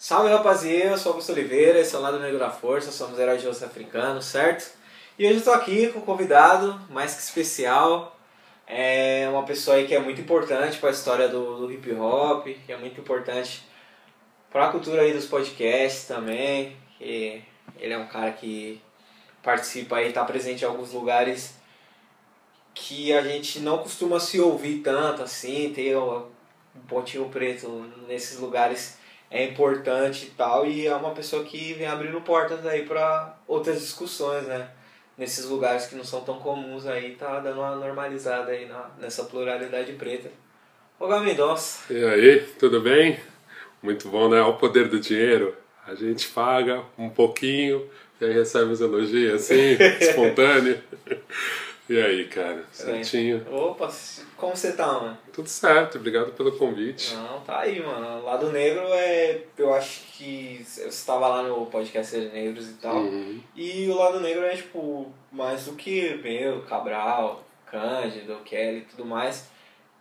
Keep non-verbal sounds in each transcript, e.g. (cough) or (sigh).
Salve rapaziada, eu sou Augusto Oliveira, esse é o Lado Negro da Força, somos heróis de osso africano, certo? E hoje eu estou aqui com um convidado mais que especial, é uma pessoa aí que é muito importante para a história do, do hip hop, que é muito importante para a cultura aí dos podcasts também, que ele é um cara que participa aí, está presente em alguns lugares que a gente não costuma se ouvir tanto assim, ter um pontinho preto nesses lugares é importante e tal, e é uma pessoa que vem abrindo portas aí para outras discussões, né? Nesses lugares que não são tão comuns aí, tá dando uma normalizada aí na, nessa pluralidade preta. Ô Mendonça. E aí, tudo bem? Muito bom, né? Olha o poder do dinheiro. A gente paga um pouquinho e aí recebe os elogios assim, (laughs) espontâneo. E aí, cara, certinho? Opa, como você tá, mano? Tudo certo, obrigado pelo convite. Não, tá aí, mano. Lado Negro é. Eu acho que você estava lá no podcast Ser Negros e tal. Uhum. E o Lado Negro é, tipo, mais do que meu, Cabral, Cândido, Kelly e tudo mais.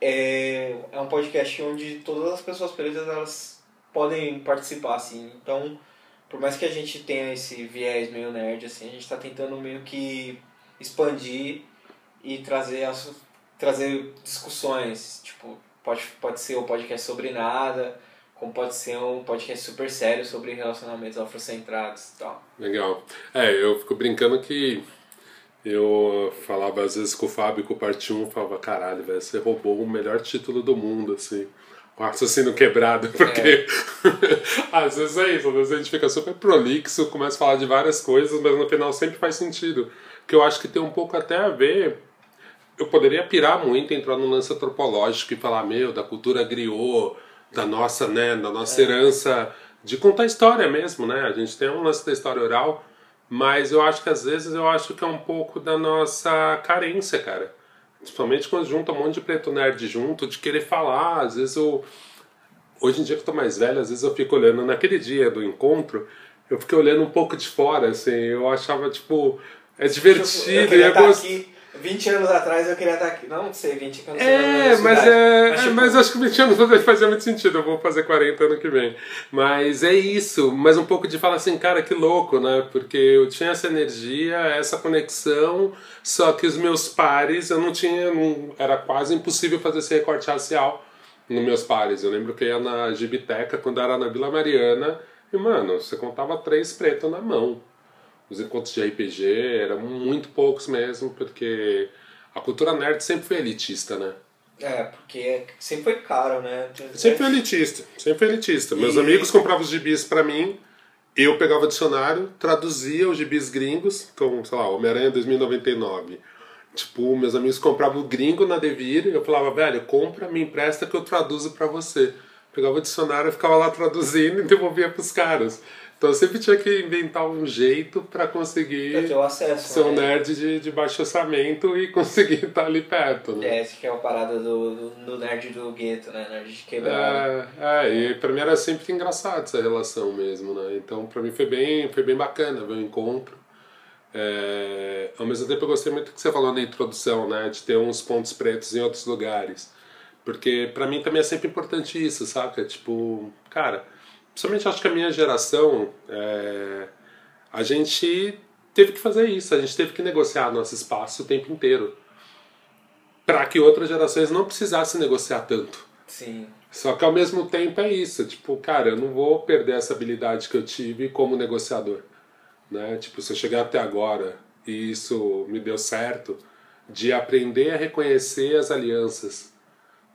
É, é um podcast onde todas as pessoas pretas elas podem participar, assim. Então, por mais que a gente tenha esse viés meio nerd, assim, a gente tá tentando meio que expandir e trazer as, trazer discussões, tipo, pode, pode ser um podcast sobre nada, como pode ser um podcast super sério sobre relacionamentos afrocentrados e tal. Legal. É, eu fico brincando que eu falava às vezes com o Fábio, com o Parte 1, falava, caralho, velho, você roubou o melhor título do mundo, assim. O raciocínio quebrado, (laughs) porque (laughs) às vezes é isso, às vezes a gente fica super prolixo, começa a falar de várias coisas, mas no final sempre faz sentido. Que eu acho que tem um pouco até a ver eu poderia pirar muito, entrar no lance antropológico e falar, meu, da cultura griot, da nossa, né, da nossa é. herança de contar história mesmo, né? A gente tem um lance da história oral, mas eu acho que às vezes eu acho que é um pouco da nossa carência, cara. Principalmente quando junta um monte de preto nerd junto, de querer falar, às vezes eu hoje em dia que eu tô mais velho, às vezes eu fico olhando naquele dia do encontro, eu fiquei olhando um pouco de fora, assim, eu achava tipo é divertido eu e é tá gostoso 20 anos atrás eu queria estar aqui. Não sei, 20 anos É, mas é. Mas, tipo... mas acho que 20 anos atrás fazia muito sentido. Eu vou fazer 40 ano que vem. Mas é isso. Mas um pouco de falar assim, cara, que louco, né? Porque eu tinha essa energia, essa conexão, só que os meus pares, eu não tinha. Não, era quase impossível fazer esse recorte racial nos meus pares. Eu lembro que eu ia na Gibiteca quando era na Vila Mariana. E, mano, você contava três pretos na mão os encontros de RPG eram muito poucos mesmo, porque a cultura nerd sempre foi elitista, né? É, porque sempre foi caro, né? Sempre foi elitista, sempre foi elitista. E... Meus amigos compravam os gibis para mim, eu pegava o dicionário, traduzia os gibis gringos, então, sei lá, Homem-Aranha 2099. Tipo, meus amigos compravam o gringo na Devir, eu falava, velho, compra, me empresta que eu traduzo para você. Pegava o dicionário, ficava lá traduzindo e (laughs) devolvia pros caras. Então eu sempre tinha que inventar um jeito para conseguir acesso, ser um né? nerd de, de baixo orçamento e (laughs) conseguir estar ali perto. Né? É, essa que é uma parada do, do, do nerd do gueto, né? Nerd de quebrado. É, é, e pra mim era sempre engraçado essa relação mesmo, né? Então pra mim foi bem, foi bem bacana ver o encontro. É, ao mesmo tempo eu gostei muito do que você falou na introdução, né? De ter uns pontos pretos em outros lugares. Porque pra mim também é sempre importante isso, saca? Tipo, cara principalmente acho que a minha geração, é, a gente teve que fazer isso, a gente teve que negociar nosso espaço o tempo inteiro. Para que outras gerações não precisassem negociar tanto. Sim. Só que ao mesmo tempo é isso, tipo, cara, eu não vou perder essa habilidade que eu tive como negociador. Né? Tipo, se eu chegar até agora e isso me deu certo, de aprender a reconhecer as alianças.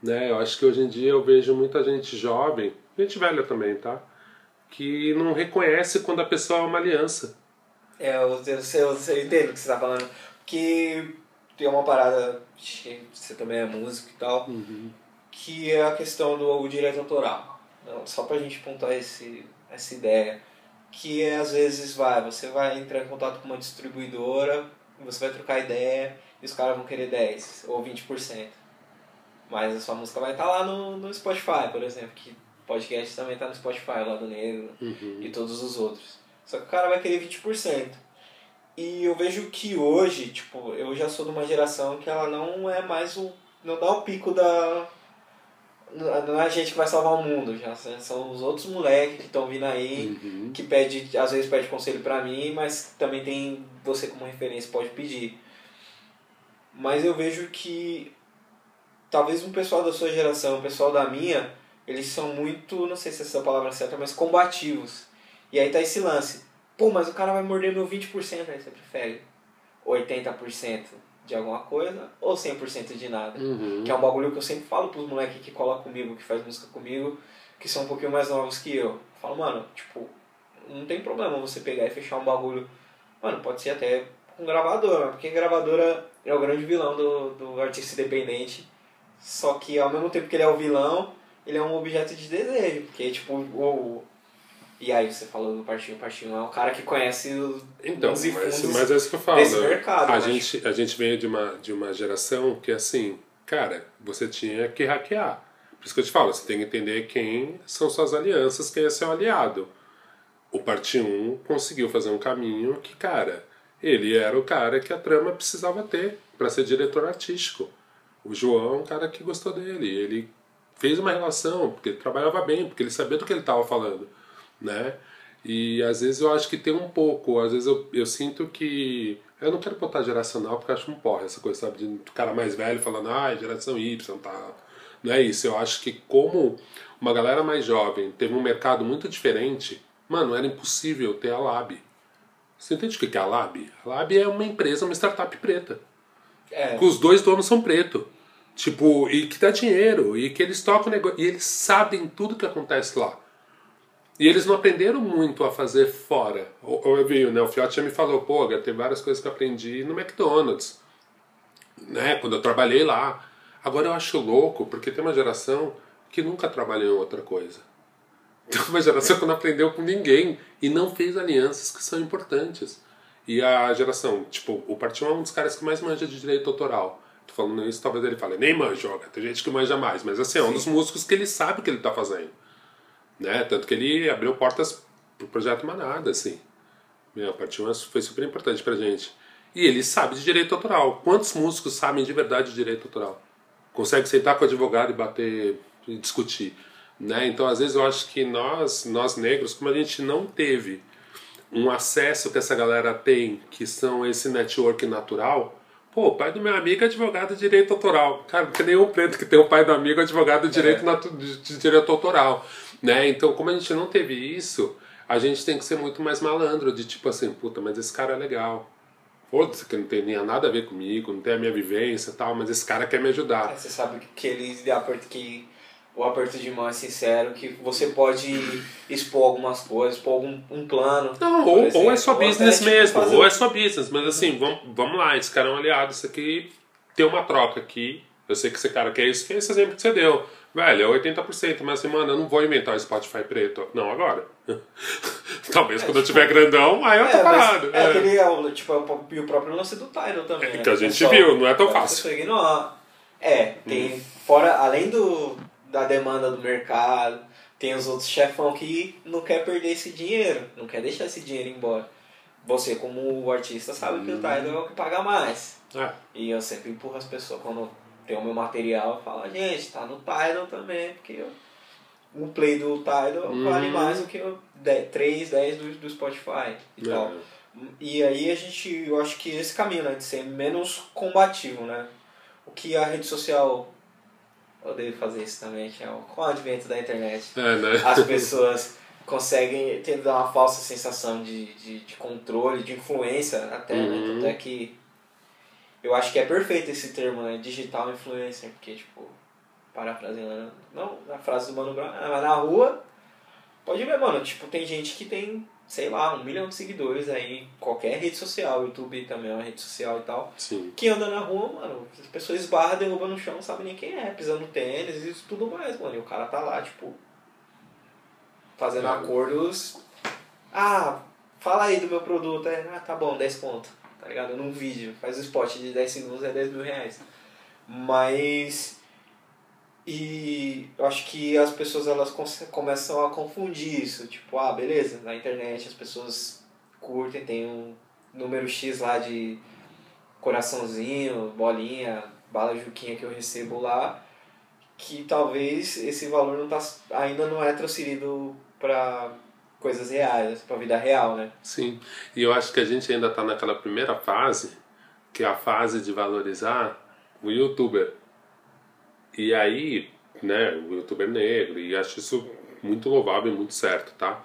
Né? Eu acho que hoje em dia eu vejo muita gente jovem, gente velha também, tá? Que não reconhece quando a pessoa é uma aliança. É, eu, eu, eu, eu entendo o que você está falando. Que tem uma parada, você também é músico e tal, uhum. que é a questão do direito autoral. Não, só pra gente pontuar esse, essa ideia. Que é, às vezes vai, você vai entrar em contato com uma distribuidora, você vai trocar ideia e os caras vão querer 10 ou 20%. Mas a sua música vai estar lá no, no Spotify, por exemplo, que podcast também tá no Spotify, lá do Negro uhum. e todos os outros. Só que o cara vai querer 20%. E eu vejo que hoje, tipo, eu já sou de uma geração que ela não é mais o. não dá o pico da. não é a gente que vai salvar o mundo, já são os outros moleques que estão vindo aí, Uhum. que pede, às vezes pede conselho pra mim, mas também tem você como referência pode pedir. Mas eu vejo que talvez um pessoal da sua geração, um pessoal da minha, eles são muito, não sei se essa é a palavra certa, mas combativos. E aí tá esse lance. Pô, mas o cara vai morder meu 20%, aí você prefere 80% de alguma coisa ou 100% de nada? Uhum. Que é um bagulho que eu sempre falo pros moleques que colocam comigo, que faz música comigo, que são um pouquinho mais novos que eu. Eu falo, mano, tipo, não tem problema você pegar e fechar um bagulho. Mano, pode ser até com gravadora, porque gravadora é o grande vilão do, do artista independente. Só que ao mesmo tempo que ele é o vilão, ele é um objeto de desejo. Porque, tipo, o. E aí você falou do Partinho, o Partinho é um cara que conhece os Então, mundos e mas, mas é isso que eu falo. desse mercado. a, acho. gente, a gente veio de uma, de uma geração que, assim, cara, você tinha que hackear. Por isso que eu te falo, você tem que entender quem são suas alianças, quem é seu aliado. O Parte 1 conseguiu fazer um caminho que, cara, ele era o cara que a trama precisava ter para ser diretor artístico. O João é um cara que gostou dele. Ele fez uma relação, porque ele trabalhava bem, porque ele sabia do que ele estava falando, né? E às vezes eu acho que tem um pouco, às vezes eu, eu sinto que. Eu não quero botar geracional porque acho um porra essa coisa, sabe? De cara mais velho falando, ah, geração Y, tá. Não é isso. Eu acho que como uma galera mais jovem teve um mercado muito diferente, mano, era impossível ter a Lab. Você entende o que é a Lab? A Lab é uma empresa, uma startup preta. É, Que os dois donos são preto. Tipo, e que dá dinheiro, e que eles tocam negócio, e eles sabem tudo que acontece lá. E eles não aprenderam muito a fazer fora. Ou eu vi, né, o Fiote já me falou, pô, tem várias coisas que eu aprendi no McDonald's. Né, quando eu trabalhei lá. Agora eu acho louco, porque tem uma geração que nunca trabalhou em outra coisa. Tem uma geração que não aprendeu com ninguém e não fez alianças que são importantes. E a geração, tipo, o Partião é um dos caras que mais manja de direito autoral. Tô falando isso, talvez ele fale, nem manja, joga. Tem gente que manja mais, mas assim, é um dos músicos que ele sabe o que ele tá fazendo. Né? Tanto que ele abriu portas pro projeto Manada, assim. Meu, o Partião foi super importante pra gente. E ele sabe de direito autoral. Quantos músicos sabem de verdade de direito autoral? Consegue sentar com o advogado e bater e discutir. Né? Então, às vezes, eu acho que nós, nós negros, como a gente não teve um acesso que essa galera tem, que são esse network natural. Pô, o pai do meu amigo é advogado de direito autoral. Cara, não tem nenhum preto que tem o pai do amigo advogado de direito, natu- de, de direito autoral. Né? Então, como a gente não teve isso, a gente tem que ser muito mais malandro, de tipo assim, puta, mas esse cara é legal. Foda-se que não tem nem nada a ver comigo, não tem a minha vivência e tal, mas esse cara quer me ajudar. É, Você sabe que aperto que o aperto de mão é sincero, que você pode expor algumas coisas, expor algum um plano. Não, ou, exemplo, ou é só business tipo, mesmo, fazer- ou é só business, mas assim, vamos, vamos lá, esse cara é um aliado, isso aqui tem uma troca aqui. Eu sei que esse cara quer isso, que é esse exemplo que você deu. Velho, é 80%, mas assim, mano, eu não vou inventar o Spotify preto. Não, agora. (laughs) Talvez quando eu tiver grandão, aí eu tô É, parado. é É. aquele, é o- tipo, é o, e o próprio lance do Tidal também. É, né? que a gente viu, não é tão fácil. É, tem, fora, além do, da demanda do mercado, tem os outros chefão que não quer perder esse dinheiro, não quer deixar esse dinheiro embora. Você, como artista, sabe que o Uhum. Tidal é o que paga mais. É. E eu sempre empurro as pessoas quando tem o meu material, eu falo, gente, tá no Tidal também, porque eu- o play do Tidal vale Uhum. mais do que o 10, 3, 10 do, do Spotify e tal. É. E aí a gente, eu acho que esse caminho, né, de ser menos combativo, né? O que a rede social odeio fazer isso também, que é o, com o advento da internet. É, né? As (laughs) pessoas conseguem ter uma falsa sensação de, de, de controle, de influência até, né? Uhum. Tanto é que eu acho que é perfeito esse termo, né? Digital influencer, porque, tipo, parafraseando, não a frase do Mano Brown, ah, mas na rua, pode ver, mano, tipo, tem gente que tem, sei lá, um milhão de seguidores aí em qualquer rede social, YouTube também é uma rede social e tal, Sim. que anda na rua, mano, as pessoas esbarram, derrubam no chão, não sabem nem quem é, pisando tênis e isso tudo mais, mano, e o cara tá lá, tipo, fazendo É. acordos, ah, fala aí do meu produto, é, ah, tá bom, 10 conto, tá ligado? Num vídeo, faz o spot de 10 segundos, é 10 mil reais. Mas. E eu acho que as pessoas elas começam a confundir isso. Tipo, ah, beleza, na internet as pessoas curtem, tem um número X lá de coraçãozinho, bolinha, bala juquinha que eu recebo lá. que talvez esse valor não tá, ainda não é transferido para coisas reais, para a vida real, né? Sim, e eu acho que a gente ainda está naquela primeira fase, que é a fase de valorizar o youtuber. E aí, né, o youtuber negro, e acho isso muito louvável e muito certo, tá?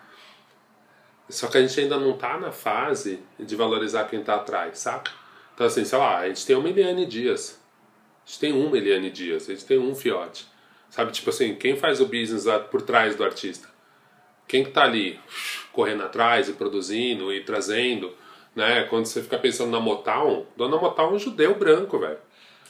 Só que a gente ainda não está na fase de valorizar quem está atrás, saca? Então, assim, sei lá, a gente tem uma Eliane Dias. A gente tem uma Eliane Dias, a gente tem um fiote. Sabe, tipo assim, quem faz o business por trás do artista? Quem que tá ali correndo atrás e produzindo e trazendo, né? Quando você fica pensando na Motown, Dona Motown é um judeu branco, velho.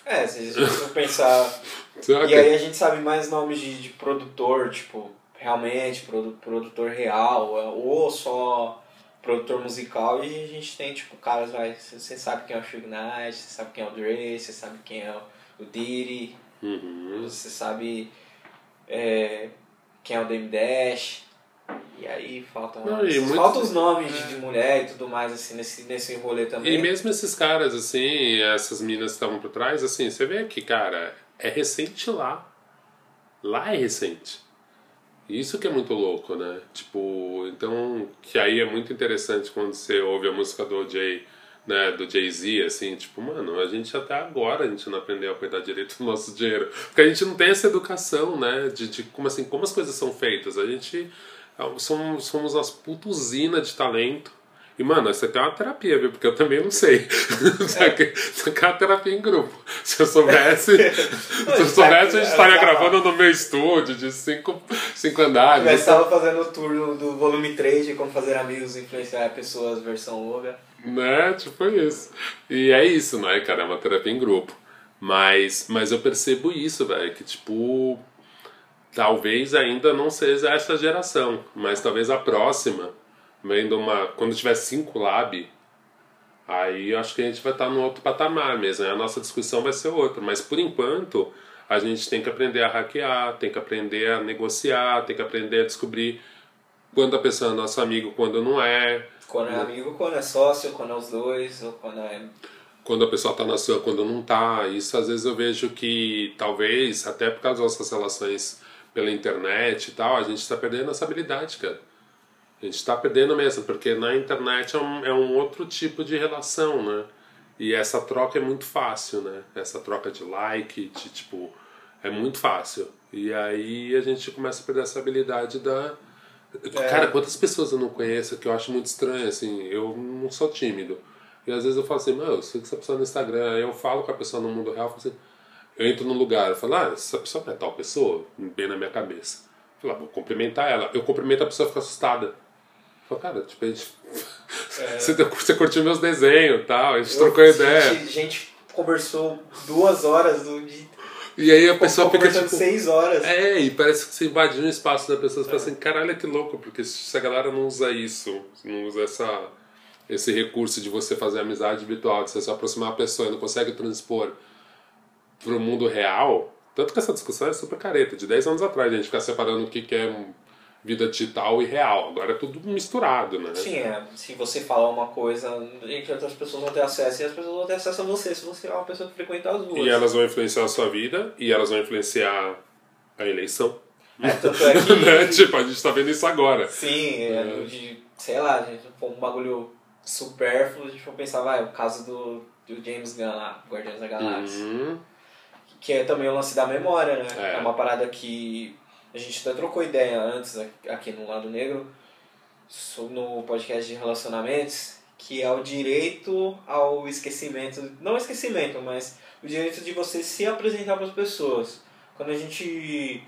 É, se você pensar... (laughs) e aí a gente sabe mais nomes de, de produtor, tipo, realmente, produtor real, ou só produtor musical, e a gente tem, tipo, caras, vai, você sabe quem é o Suge Knight, você sabe quem é o Dre, você sabe quem é o Diddy, uhum. você sabe é, quem é o Dame Dash, e aí faltam, Não, e faltam os nomes é. de mulher e tudo mais, assim, nesse, nesse rolê também. E mesmo esses caras, assim, essas minas que estavam por trás, assim, você vê que, cara, é recente lá. Lá é recente. Isso que é muito louco, né? Tipo, então, que aí é muito interessante quando você ouve a música do Jay, né, do Jay-Z, assim, tipo, mano, a gente até agora a gente não aprendeu a cuidar direito do nosso dinheiro. Porque a gente não tem essa educação, né, de, de como assim, como as coisas são feitas. A gente somos, somos umas puta usina de talento e, mano, isso aqui é uma terapia, viu? Porque eu também não sei. (laughs) Isso aqui, isso aqui é uma terapia em grupo. Se eu soubesse, (laughs) se eu soubesse, a gente estaria gravando no meu estúdio de cinco, cinco andares. Eu estava fazendo o tour do volume 3 de como fazer amigos e influenciar pessoas versão Olga. Né? Tipo isso. E é isso, não é, cara? É uma terapia em grupo. Mas, mas eu percebo isso, velho, que tipo. Talvez ainda não seja essa geração, mas talvez a próxima vendo uma. Quando tiver cinco lab, aí acho que a gente vai estar no outro patamar mesmo. A nossa discussão vai ser outra. Mas por enquanto, a gente tem que aprender a hackear, tem que aprender a negociar, tem que aprender a descobrir quando a pessoa é nosso amigo, quando não é. Quando é amigo, quando é sócio, quando é os dois, ou quando é. Quando a pessoa está na sua, quando não está. Isso às vezes eu vejo que talvez, até por causa das nossas relações pela internet e tal, a gente está perdendo essa habilidade, cara. A gente está perdendo mesmo, porque na internet é um, é um outro tipo de relação, né? E essa troca é muito fácil, né? Essa troca de like, de tipo, é muito fácil. E aí a gente começa a perder essa habilidade da. É. Cara, quantas pessoas eu não conheço que eu acho muito estranho, assim, eu não sou tímido. E às vezes eu falo assim, meu, eu sei que essa pessoa no Instagram, aí eu falo com a pessoa no mundo real, eu, assim, eu entro num lugar, eu falo, ah, essa pessoa não é tal pessoa, bem na minha cabeça. Eu falo, ah, vou cumprimentar ela. Eu cumprimento a pessoa fica assustada. Falei, cara, tipo, a gente... É... (laughs) você, você curtiu meus desenhos e tal, a gente eu, trocou ideia. A gente, gente, conversou duas horas do dia. E aí a pessoa fica tipo. seis horas. É, e parece que você invadiu um espaço da pessoa. Você é. fala assim, caralho, que louco, porque se a galera não usa isso, não usa essa, esse recurso de você fazer amizade virtual, de você se aproximar da pessoa e não consegue transpor pro mundo real. Tanto que essa discussão é super careta. De 10 anos atrás, a gente ficar separando o que, que é vida digital e real. Agora é tudo misturado, né? Sim, é. Se você falar uma coisa, entre outras pessoas vão ter acesso e as pessoas vão ter acesso a você, se você é uma pessoa que frequenta as duas. E elas vão influenciar a sua vida e elas vão influenciar a eleição. É, tanto é (laughs) que... né? Tipo, a gente tá vendo isso agora. Sim, é, é. De, sei lá, gente, um bagulho supérfluo, a gente for pensar, vai, o caso do, do James Gunn lá, Guardiões da Galáxia. Uhum. Que é também o lance da memória, né? É, é uma parada que a gente até trocou ideia antes aqui no Lado Negro, no podcast de relacionamentos, que é o direito ao esquecimento, não esquecimento, mas o direito de você se apresentar para as pessoas. Quando a gente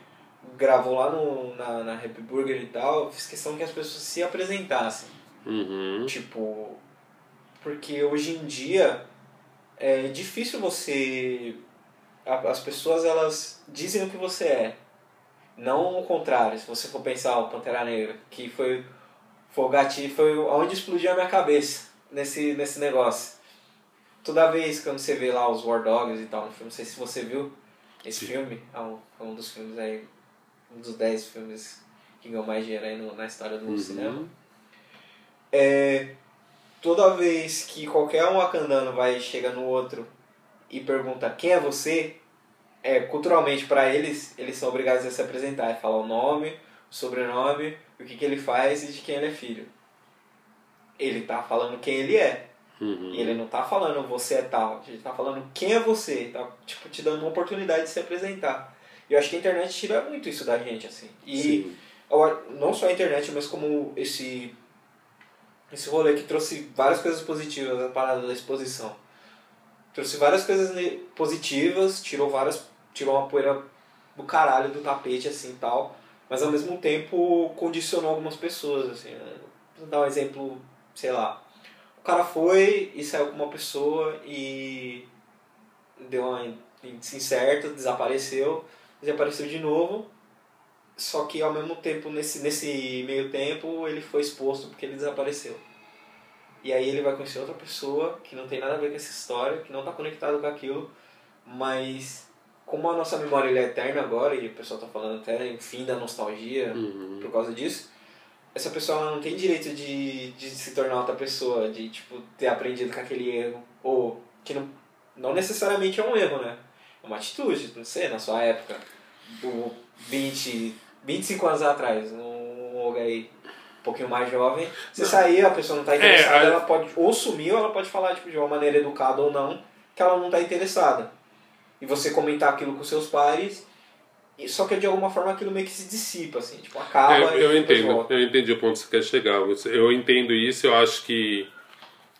gravou lá no, na, na Happy Burger e tal, fiz questão que as pessoas se apresentassem. Uhum. Tipo, porque hoje em dia é difícil você. As pessoas elas dizem o que você é não o contrário, se você for pensar o Pantera Negra, que foi, foi o gatilho, foi onde explodiu a minha cabeça nesse, nesse negócio. Toda vez quando você vê lá os War Dogs e tal no filme, não sei se você viu esse Sim. filme, é um, é um dos filmes aí, um dos dez filmes que ganhou mais dinheiro aí no, na história do uhum. cinema. É, toda vez que qualquer um Wakandano vai chega no outro e pergunta quem é você, é, culturalmente para eles, eles são obrigados a se apresentar, falar o nome, o sobrenome, o que, que ele faz e de quem ele é filho. Ele tá falando quem ele é. Uhum. E ele não tá falando você é tal, ele tá falando quem é você, tá tipo, te dando uma oportunidade de se apresentar. E eu acho que a internet tira muito isso da gente, assim. E Sim. não só a internet, mas como esse esse rolê que trouxe várias coisas positivas, a parada da exposição. Trouxe várias coisas positivas, tirou várias. tirou uma poeira do caralho do tapete, assim tal. Mas ao mesmo tempo condicionou algumas pessoas, assim. Né? Vou dar um exemplo, sei lá. O cara foi e saiu com uma pessoa e deu uma incerto, desapareceu, desapareceu de novo. Só que ao mesmo tempo, nesse, nesse meio tempo, ele foi exposto porque ele desapareceu. E aí ele vai conhecer outra pessoa que não tem nada a ver com essa história, que não está conectado com aquilo, mas como a nossa memória é eterna agora, e o pessoal está falando até em fim da nostalgia Uhum. por causa disso, essa pessoa não tem direito de, de se tornar outra pessoa, de tipo, ter aprendido com aquele erro, ou que não, não necessariamente é um erro, né? É uma atitude, não sei, na sua época, do 20, 25 anos atrás, um lugar aí um pouquinho mais jovem, você sair, a pessoa não tá interessada, a- ela pode ou sumir, ou ela pode falar tipo, de uma maneira educada ou não, que ela não tá interessada. E você comentar aquilo com seus pares, e só que de alguma forma aquilo meio que se dissipa, assim, tipo, acaba É, eu entendo, eu entendi o ponto que você quer chegar. Eu entendo isso, eu acho que,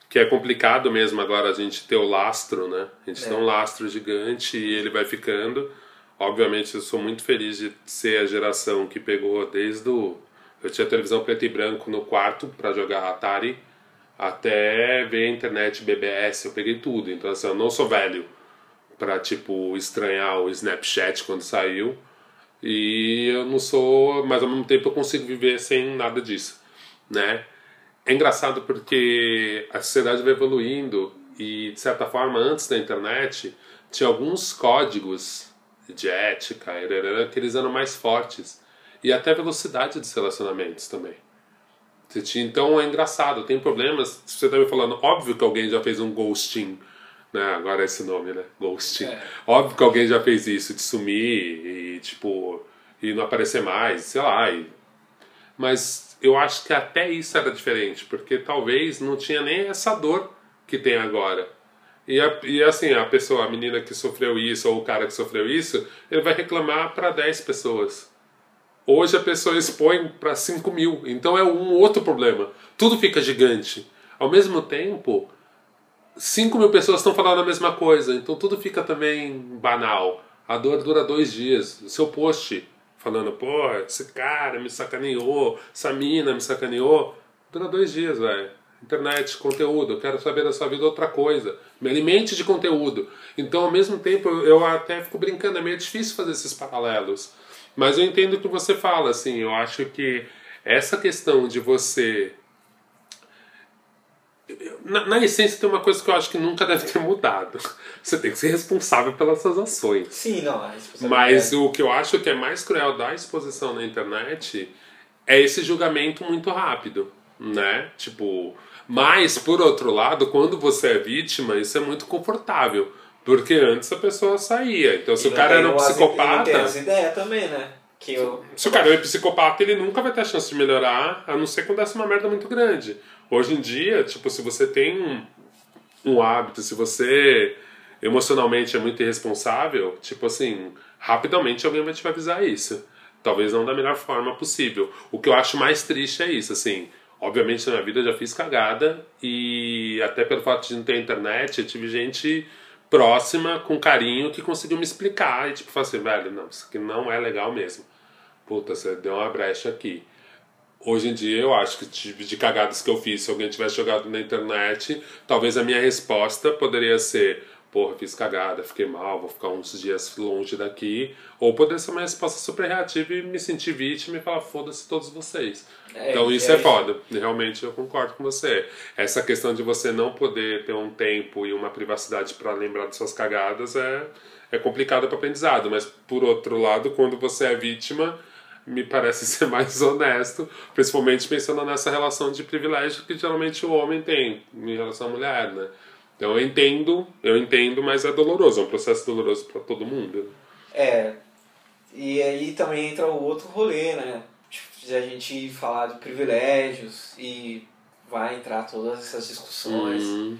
que é complicado mesmo agora a gente ter o lastro, né? A gente É. tem um lastro gigante e ele vai ficando. Obviamente, eu sou muito feliz de ser a geração que pegou desde o. Eu tinha televisão preto e branco no quarto para jogar Atari, até ver a internet BBS, eu peguei tudo. Então, assim, eu não sou velho para tipo estranhar o Snapchat quando saiu. E eu não sou mas ao mesmo tempo eu consigo viver sem nada disso né? É engraçado porque a sociedade vai evoluindo e de certa forma antes da internet tinha alguns códigos de ética que eles eram mais fortes e até velocidade dos relacionamentos também então é engraçado, tem problemas. Você tá me falando, óbvio que alguém já fez um ghosting, né? Agora é esse nome, né? Ghosting. É. Óbvio que alguém já fez isso, de sumir e, tipo, e não aparecer mais, sei lá. e- Mas eu acho que até isso era diferente, porque talvez não tinha nem essa dor que tem agora. E, a- e assim, a pessoa, a menina que sofreu isso, ou o cara que sofreu isso, ele vai reclamar para 10 pessoas. Hoje a pessoa expõe para 5 mil, então é um outro problema. Tudo fica gigante. Ao mesmo tempo, 5 mil pessoas estão falando a mesma coisa, então tudo fica também banal. A dor dura dois dias. O seu post falando, pô, esse cara me sacaneou, essa mina me sacaneou, dura dois dias, velho. Internet, conteúdo, eu quero saber da sua vida outra coisa. Me alimente de conteúdo. Então, ao mesmo tempo, eu até fico brincando, é meio difícil fazer esses paralelos. Mas eu entendo o que você fala, assim, eu acho que essa questão de você na, na essência tem uma coisa que eu acho que nunca deve ter mudado. (laughs) Você tem que ser responsável pelas suas ações. Sim, não, a Mas o que eu acho que é mais cruel da exposição na internet é esse julgamento muito rápido, né? Tipo, mas por outro lado, quando você é vítima, isso é muito confortável, porque antes a pessoa saía. Então se E o cara era um as- não psicopata, tem as ideias também, né? Que eu... se o cara é psicopata, ele nunca vai ter a chance de melhorar, a não ser quando essa uma merda muito grande. Hoje em dia, tipo, se você tem um, um hábito, se você emocionalmente é muito irresponsável, tipo assim, rapidamente alguém vai te avisar isso. Talvez não da melhor forma possível. O que eu acho mais triste é isso, assim. Obviamente na minha vida eu já fiz cagada e até pelo fato de não ter internet, eu tive gente próxima, com carinho, que conseguiu me explicar e tipo, falar assim, velho, não, isso aqui não é legal mesmo. Puta, você deu uma brecha aqui. Hoje em dia eu acho que tipo de cagadas que eu fiz, se alguém tivesse jogado na internet, talvez a minha resposta poderia ser, porra, fiz cagada, fiquei mal, vou ficar uns dias longe daqui. Ou poderia ser uma resposta super reativa e me sentir vítima e falar, foda-se todos vocês. É, então é isso é isso. foda. Realmente eu concordo com você. Essa questão de você não poder ter um tempo e uma privacidade para lembrar das suas cagadas é, é complicado para aprendizado. Mas por outro lado, quando você é vítima, me parece (laughs) ser mais honesto, principalmente pensando nessa relação de privilégio que geralmente o homem tem em relação à mulher, né? Então eu entendo, eu entendo, mas é doloroso, é um processo doloroso para todo mundo. É. E aí também entra o outro rolê, né? Tipo, de a gente falar de privilégios e vai entrar todas essas discussões. Uhum.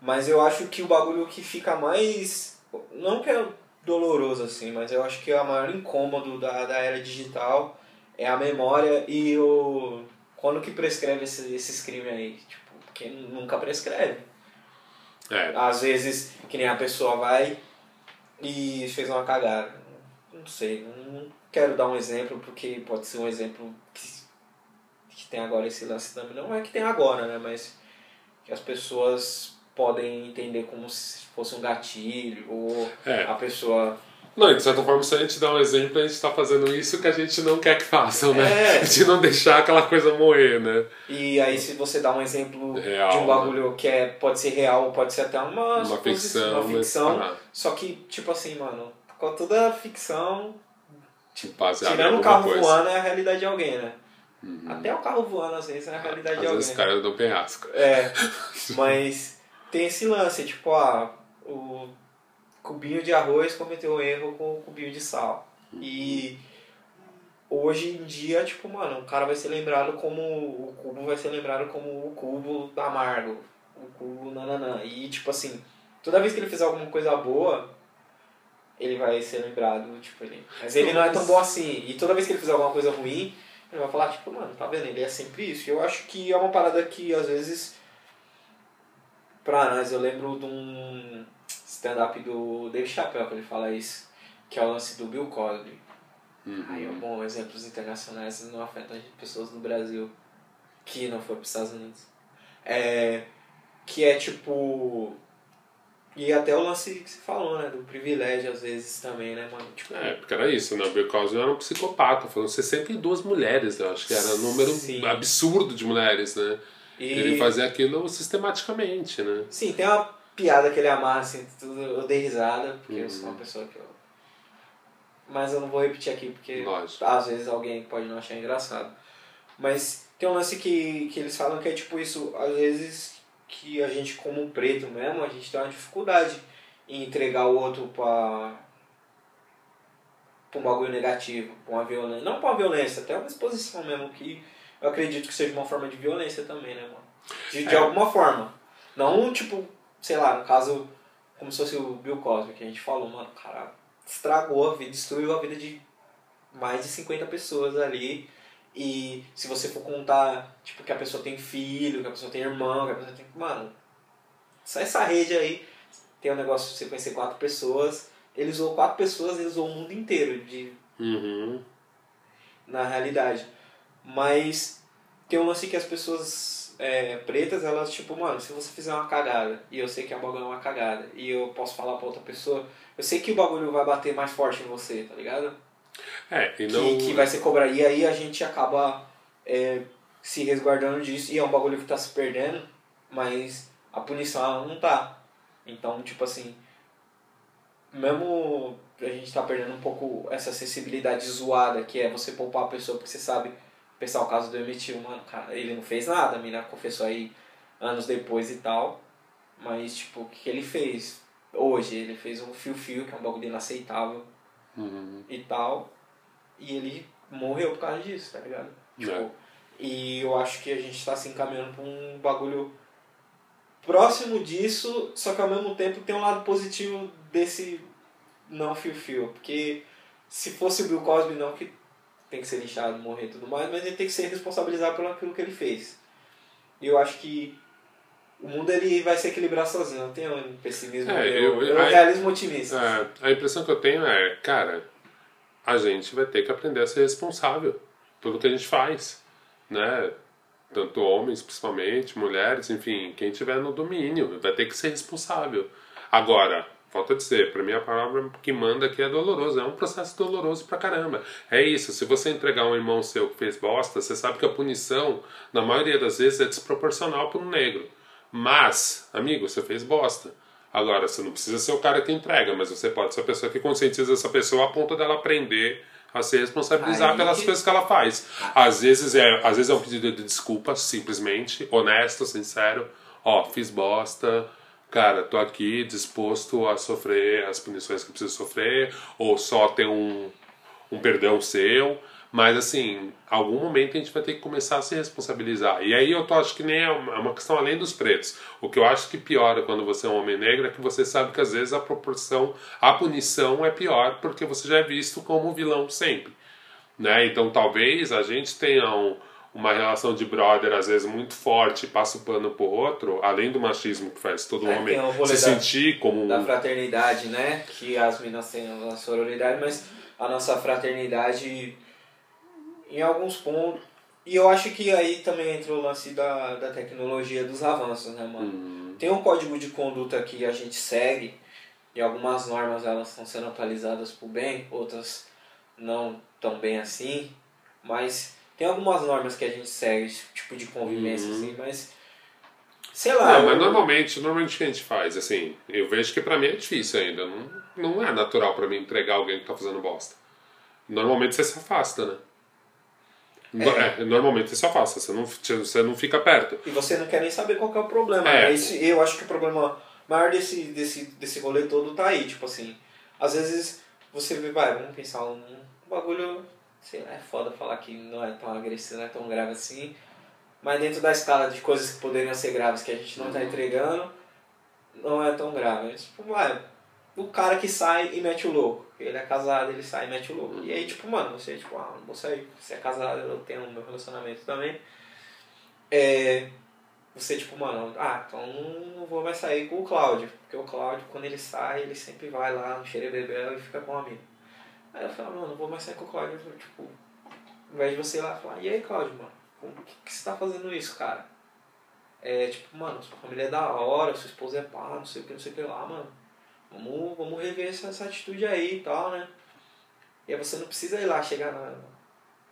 Mas eu acho que o bagulho que fica mais. Não que é doloroso assim, mas eu acho que é o maior incômodo da, da era digital é a memória e o. Quando que prescreve esses, esses crimes aí? Tipo, porque nunca prescreve. É. Às vezes, que nem a pessoa vai e fez uma cagada. Não sei, não quero dar um exemplo porque pode ser um exemplo que, que tem agora esse lance também. Não é que tem agora, né? Mas que as pessoas podem entender como se fosse um gatilho ou É. a pessoa Não, de certa forma, se a gente dá um exemplo, a gente tá fazendo isso que a gente não quer que façam, né? É. (laughs) De não deixar aquela coisa morrer, né? E aí se você dá um exemplo Real, de um né? bagulho que é, pode ser real, pode ser até uma, Uma ficção, uma mas- ficção ah. só que, tipo assim, mano, com toda ficção, Baseado em tirando o carro coisa. voando é a realidade de alguém, né? Até o carro voando às vezes é a realidade Às de alguém. vezes o cara dá um penhasco. É, (laughs) mas tem esse lance, tipo, ah, o cubinho de arroz cometeu um erro com o cubinho de sal. E hoje em dia, tipo, mano, o cara vai ser lembrado como. O cubo vai ser lembrado como o cubo Amargo. O cubo nananã. E tipo assim, toda vez que ele fizer alguma coisa boa, ele vai ser lembrado, tipo, ele. Mas ele não é tão bom assim. E toda vez que ele fizer alguma coisa ruim, ele vai falar, tipo, mano, tá vendo? Ele é sempre isso. Eu acho que é uma parada que às vezes. Pra nós, eu lembro de um stand-up do Dave Chappelle que ele fala isso, que é o lance do Bill Cosby. Aí, Uhum. bom, exemplos internacionais não afetam pessoas do Brasil que não foi para os Estados Unidos. É, que é tipo. E até o lance que você falou, né? Do privilégio, às vezes, também, né, mano? Tipo, É, porque era isso, né? O Bill Cosby era um psicopata. Foram 62 mulheres, eu acho que era um número Sim. absurdo de mulheres, né? e... Ele fazia aquilo sistematicamente, né? Sim, tem uma piada que ele amarra, assim, tudo, eu dei risada, porque eu Uhum. sou uma pessoa que eu. Mas eu não vou repetir aqui, porque Lógico. às vezes alguém pode não achar engraçado. Mas tem um lance que, que eles falam que é tipo isso, às vezes que a gente, como preto mesmo, a gente tem uma dificuldade em entregar o outro pra. pra um bagulho negativo, pra uma violência. Não pra uma violência, até uma exposição mesmo, que eu acredito que seja uma forma de violência também, né, mano? De, de É. alguma forma. Não, tipo, sei lá, no caso, como se fosse o Bill Cosby, que a gente falou, mano, cara, estragou a vida, destruiu a vida de mais de 50 pessoas ali. E se você for contar, tipo, que a pessoa tem filho, que a pessoa tem irmão, que a pessoa tem. Mano, só essa rede aí tem um negócio de você conhecer quatro pessoas. Ele usou quatro pessoas, ele usou o mundo inteiro de Uhum. na realidade. Mas tem um lance que as pessoas é, pretas, elas, tipo, mano, se você fizer uma cagada, e eu sei que a bagulho é uma cagada, e eu posso falar pra outra pessoa, eu sei que o bagulho vai bater mais forte em você, tá ligado? É, e Que, não. que vai ser cobrado. E aí a gente acaba é, se resguardando disso, e é um bagulho que tá se perdendo, mas a punição ela não tá. Então, tipo assim, mesmo a gente tá perdendo um pouco essa acessibilidade zoada, que é você poupar a pessoa porque você sabe, pensar o caso do Emitil, mano, cara, ele não fez nada, a mina confessou aí anos depois e tal, mas tipo, o que ele fez? Hoje, ele fez um fio-fio, que é um bagulho inaceitável Uhum. e tal, e ele morreu por causa disso, tá ligado? Tipo, É. E eu acho que a gente tá se encaminhando pra um bagulho próximo disso, só que ao mesmo tempo tem um lado positivo desse não fio-fio, porque se fosse o Bill Cosby não que tem que ser lixado, morrer e tudo mais, mas ele tem que ser responsabilizado pelo aquilo que ele fez. E eu acho que o mundo ele vai se equilibrar sozinho, não tem um pessimismo, É, eu, eu- eu, aí- realismo otimista. É, a impressão que eu tenho é, cara, a gente vai ter que aprender a ser responsável pelo que a gente faz, né? Tanto homens, principalmente, mulheres, enfim, quem tiver no domínio vai ter que ser responsável. Agora, volto a dizer, pra mim a palavra que manda aqui é doloroso, é um processo doloroso pra caramba. É isso, se você entregar um irmão seu que fez bosta, você sabe que a punição, na maioria das vezes, é desproporcional para um negro. Mas, amigo, você fez bosta. Agora, você não precisa ser o cara que entrega, mas você pode ser a pessoa que conscientiza essa pessoa a ponto dela aprender a se responsabilizar Aí pelas coisas que ela faz. Às vezes é, às vezes é um pedido de desculpa, simplesmente, honesto, sincero. Ó, fiz bosta, cara, tô aqui disposto a sofrer as punições que eu preciso sofrer, ou só ter um, um perdão seu. Mas, assim, algum momento a gente vai ter que começar a se responsabilizar. E aí eu tô, acho que nem é uma é questão além dos pretos. O que eu acho que piora quando você é um homem negro é que você sabe que às vezes a proporção, a punição é pior porque você já é visto como vilão sempre. Né? Então talvez a gente tenha um, uma relação de brother às vezes muito forte, passa o pano pro outro, além do machismo que faz todo é, homem se da, sentir como da fraternidade, né? Que as meninas têm a sororidade, mas a nossa fraternidade em alguns pontos. E eu acho que aí também entra o lance da, da tecnologia dos avanços, né, mano? Uhum. Tem um código de conduta que a gente segue, e algumas normas elas estão sendo atualizadas por bem, outras não tão bem assim, mas tem algumas normas que a gente segue, tipo de convivência, uhum. assim, mas. Sei lá. Não, mas normalmente, normalmente o que a gente faz, assim, eu vejo que pra mim é difícil ainda. Não, não é natural pra mim entregar alguém que tá fazendo bosta. Normalmente você se afasta, né? É. é. normalmente você só afasta, você não, você não fica perto. E você não quer nem saber qual é o problema. É. Né? Esse, eu acho que o problema maior desse, desse, desse rolê todo tá aí, tipo assim. Às vezes você vê, vai, vamos pensar um bagulho, sei lá, é foda falar que não é tão agressivo, não é tão grave assim. Mas dentro da escala de coisas que poderiam ser graves que a gente não tá uhum. entregando, não é tão grave. É, tipo, vai, o cara que sai e mete o louco. Ele é casado, ele sai e mete o louco. E aí, tipo, mano, você, tipo, ah, não vou sair. Você é casado, eu tenho o meu relacionamento também. É, você, tipo, mano, ah, então não vou mais sair com o Cláudio. Porque o Cláudio, quando ele sai, ele sempre vai lá no xerebebel e fica com o amigo. Aí eu falo, mano, não vou mais sair com o Cláudio. Tipo, ao invés de você ir lá falar, e aí, Cláudio, mano, por que, que você tá fazendo isso, cara? É, tipo, mano, sua família é da hora, sua esposa é pá, não sei o que, não sei o que lá, mano Vamos, vamos rever essa, essa atitude aí e tal, né? E aí você não precisa ir lá chegar na,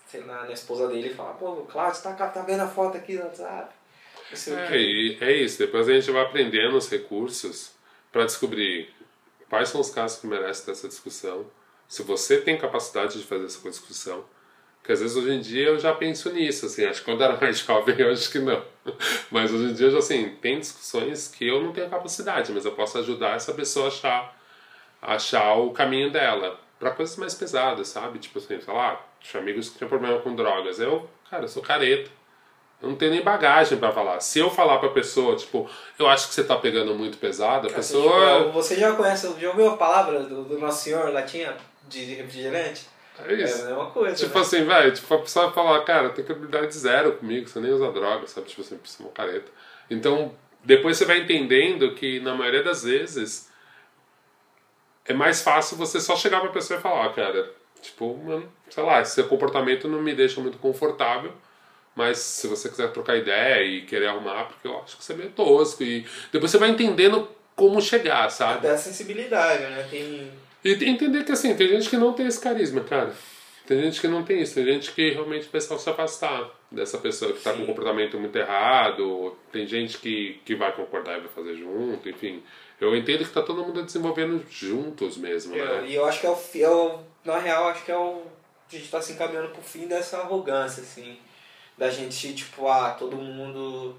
sei lá, na esposa dele e falar, pô, Cláudio, você tá, tá vendo a foto aqui no WhatsApp? É, é isso, depois a gente vai aprendendo os recursos para descobrir quais são os casos que merecem dessa discussão, se você tem capacidade de fazer essa discussão, porque às vezes hoje em dia eu já penso nisso, assim, acho que quando era mais (laughs) jovem eu acho que não. Mas hoje em dia, assim, tem discussões que eu não tenho capacidade, mas eu posso ajudar essa pessoa a achar, a achar o caminho dela. para coisas mais pesadas, sabe? Tipo assim, sei lá, tinha amigos que tinham problema com drogas. Eu, cara, eu sou careta. Eu não tenho nem bagagem para falar. Se eu falar pra pessoa, tipo, eu acho que você tá pegando muito pesado, a pessoa. Você já conhece, já ouviu a palavra do, do Nosso Senhor latinha de refrigerante? É isso. É a mesma coisa. Tipo né? assim, velho, tipo, a pessoa vai falar, cara, tem credibilidade zero comigo, você nem usa droga, sabe? Tipo assim, precisa uma careta. Então, depois você vai entendendo que na maioria das vezes é mais fácil você só chegar pra pessoa e falar, cara, tipo, mano, sei lá, esse seu comportamento não me deixa muito confortável. Mas se você quiser trocar ideia e querer arrumar, porque eu acho que você é meio tosco. E depois você vai entendendo como chegar, sabe? Até a sensibilidade, né? Tem e entender que assim, tem gente que não tem esse carisma, cara. Tem gente que não tem isso, tem gente que realmente vai se afastar dessa pessoa que está com um comportamento muito errado, tem gente que, que vai concordar e vai fazer junto, enfim. Eu entendo que está todo mundo desenvolvendo juntos mesmo, eu, né? E eu acho que é o, é o. Na real, acho que é o. A gente está se encaminhando pro fim dessa arrogância, assim. Da gente, tipo, ah, todo mundo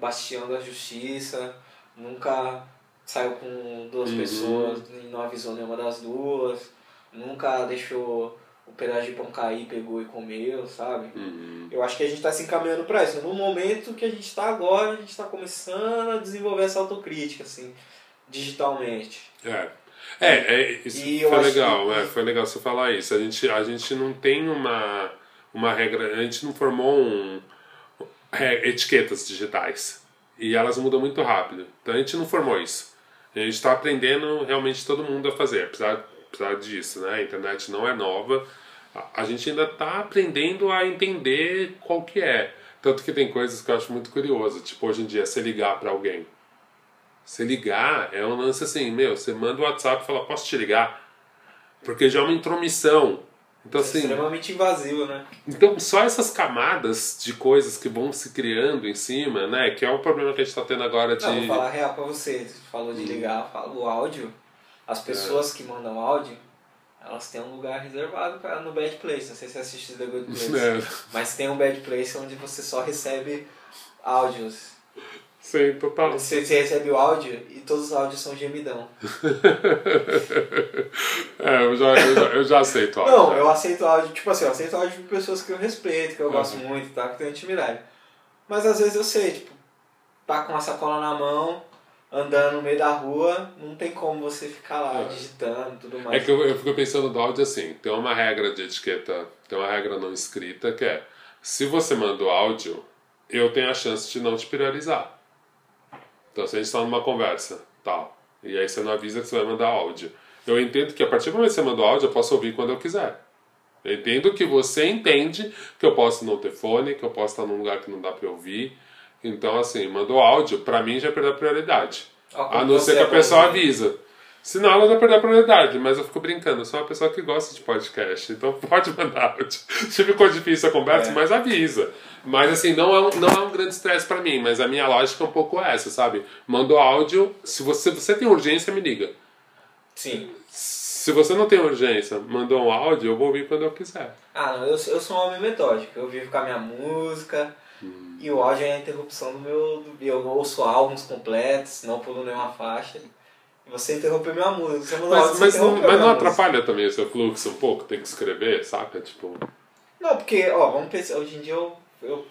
bastião da justiça, nunca saiu com duas uhum. pessoas e não avisou nenhuma das duas, nunca deixou o pedaço de pão cair, pegou e comeu, sabe? Uhum. Eu acho que a gente está se encaminhando para isso. No momento que a gente está agora, a gente está começando a desenvolver essa autocrítica, assim, digitalmente. É. É, é isso e foi legal, que... é, foi legal você falar isso. A gente, a gente não tem uma, uma regra, a gente não formou um, é, etiquetas digitais. E elas mudam muito rápido. Então a gente não formou isso. A gente está aprendendo realmente todo mundo a fazer, apesar, apesar disso, né? A internet não é nova, a, gente ainda está aprendendo a entender qual que é. Tanto que tem coisas que eu acho muito curioso, tipo hoje em dia, você ligar para alguém. Você ligar é um lance assim, meu, você manda o WhatsApp e fala, posso te ligar? Porque já é uma intromissão. Então, é assim, extremamente invasivo, né? Então, só essas camadas de coisas que vão se criando em cima, né? Que é o problema que a gente está tendo agora de. Não, vou falar real pra você. Você falou de hum. ligar, falo o áudio. As pessoas é. que mandam áudio, elas têm um lugar reservado pra, no Bad Place. Não sei se você assiste The Good (laughs) Place. É. Mas tem um Bad Place onde você só recebe áudios. Sim, total. Você, você recebe o áudio e todos os áudios são gemidão. (laughs) é, eu já, eu já, eu já aceito áudio. Não, eu aceito áudio, tipo assim, eu aceito áudio de pessoas que eu respeito, que eu gosto Uhum. muito, tá? Que tem intimidade. Mas às vezes eu sei, tipo, tá com uma sacola na mão, andando no meio da rua, não tem como você ficar lá É. digitando tudo É mais. que eu, eu fico pensando no áudio assim, tem uma regra de etiqueta, tem uma regra não escrita que é, se você manda o áudio, eu tenho a chance de não te priorizar. Então se a gente está numa conversa, tal, e aí você não avisa que você vai mandar áudio. Eu entendo que a partir do momento que você manda o áudio, eu posso ouvir quando eu quiser. Eu entendo que você entende que eu posso não ter fone, que eu posso estar num lugar que não dá eu ouvir. Então, assim, mandou áudio, pra mim já perdeu a prioridade. Como A não ser que é a pessoa avisa. Senão ela vai perder a prioridade, mas eu fico brincando, eu sou uma pessoa que gosta de podcast, então (laughs) pode mandar áudio. Se ficou difícil a conversa, É. mas avisa. Mas assim, não é um, não é um grande estresse pra mim, mas a minha lógica é um pouco essa, sabe? Mandou áudio, se você, você tem urgência, me liga. Sim. Se você não tem urgência, mandou um áudio, eu vou ouvir quando eu quiser. Ah, não, eu, eu sou um homem metódico. Eu vivo com a minha música Hum. e o áudio é a interrupção do meu. do- eu ouço álbuns completos, não pulo nenhuma faixa. Você interrompeu minha música. Áudio, Mas, mas, não, mas não música. atrapalha também o seu fluxo um pouco? Tem que escrever, saca? Tipo. Não, porque, ó, vamos pensar, hoje em dia eu. eu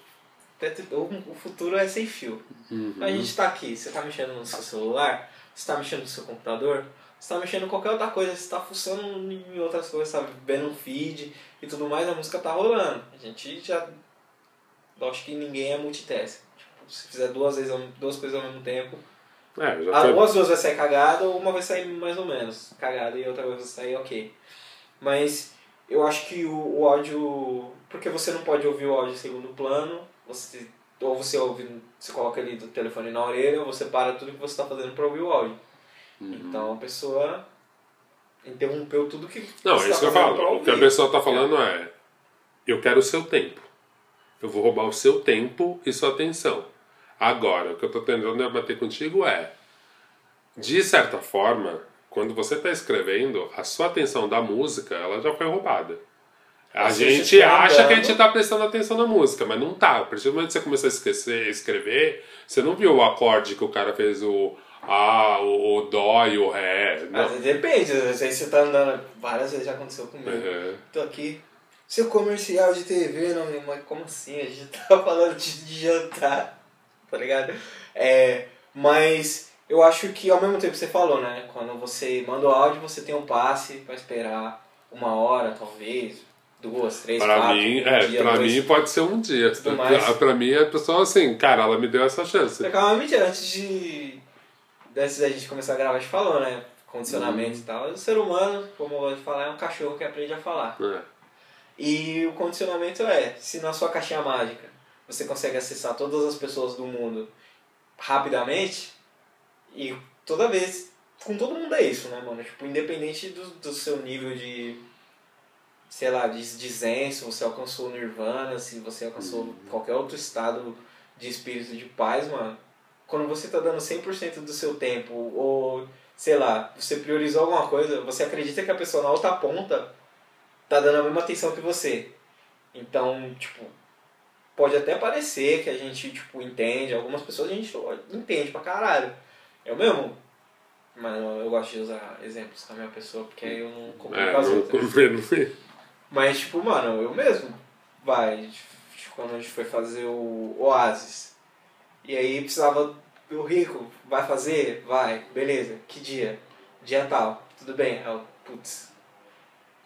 o futuro é sem fio. uhum. A gente tá aqui, você tá mexendo no seu celular, você tá mexendo no seu computador, você tá mexendo em qualquer outra coisa, você tá fuçando em outras coisas, tá vendo um feed e tudo mais, a música tá rolando. A gente já. Eu acho que ninguém é multitask. Tipo, se fizer duas vezes duas coisas ao mesmo tempo, É, já ah, foi. ou as duas vai sair cagada, ou uma vai sair mais ou menos cagada e outra vai sair ok. Mas eu acho que o, o áudio. Porque você não pode ouvir o áudio em segundo plano, você, ou você ouve, você coloca ali do telefone na orelha, ou você para tudo que você está fazendo para ouvir o áudio. Uhum. Então a pessoa interrompeu tudo que Não, você é isso que tá eu falo. O que a pessoa tá falando é: eu quero o seu tempo. Eu vou roubar o seu tempo e sua atenção. Agora, o que eu tô tentando debater contigo é: de certa forma, quando você tá escrevendo, a sua atenção da música ela já foi roubada. A Você gente está acha que a andando. gente tá prestando atenção na música, mas não tá. A partir do momento que você começou a esquecer, escrever, você não viu o acorde que o cara fez o A, o, o Dó e o Ré. Não. Mas depende, às vezes você tá andando. Várias vezes já aconteceu comigo. Uhum. Tô aqui. Seu comercial de TV, não, mas como assim? A gente tava falando de, de jantar, tá ligado? É, mas eu acho que ao mesmo tempo que você falou, né? Quando você manda o áudio, você tem um passe pra esperar uma hora, talvez, duas, três, Pra quatro, mim, um é, dia, pra dois. mim pode ser um dia. Tudo mais. Pra, mim, a pessoa assim, cara, ela me deu essa chance. Calma, mentira, antes de antes da gente começar a gravar, a gente falou, né? Condicionamento e tal. O ser humano, como eu gosto de falar, é um cachorro que aprende a falar. É. E o condicionamento é, se na sua caixinha mágica você consegue acessar todas as pessoas do mundo rapidamente, e toda vez, com todo mundo é isso, né, mano? Tipo, independente do, do seu nível de, sei lá, de, de zen, se você alcançou o nirvana, se você alcançou qualquer outro estado de espírito de paz, mano, quando você tá dando 100% do seu tempo, ou, sei lá, você priorizou alguma coisa, você acredita que a pessoa na outra ponta tá dando a mesma atenção que você. Então, tipo, pode até parecer que a gente, tipo, entende, algumas pessoas a gente entende pra caralho. Eu mesmo, mas eu, gosto de usar exemplos com a minha pessoa, porque aí eu não complico É, as outras. Mas, tipo, mano, eu mesmo, vai, quando a gente foi fazer o Oasis, e aí precisava, o Rico, vai fazer? Vai, beleza, que dia? Dia tal, tudo bem. Eu, putz,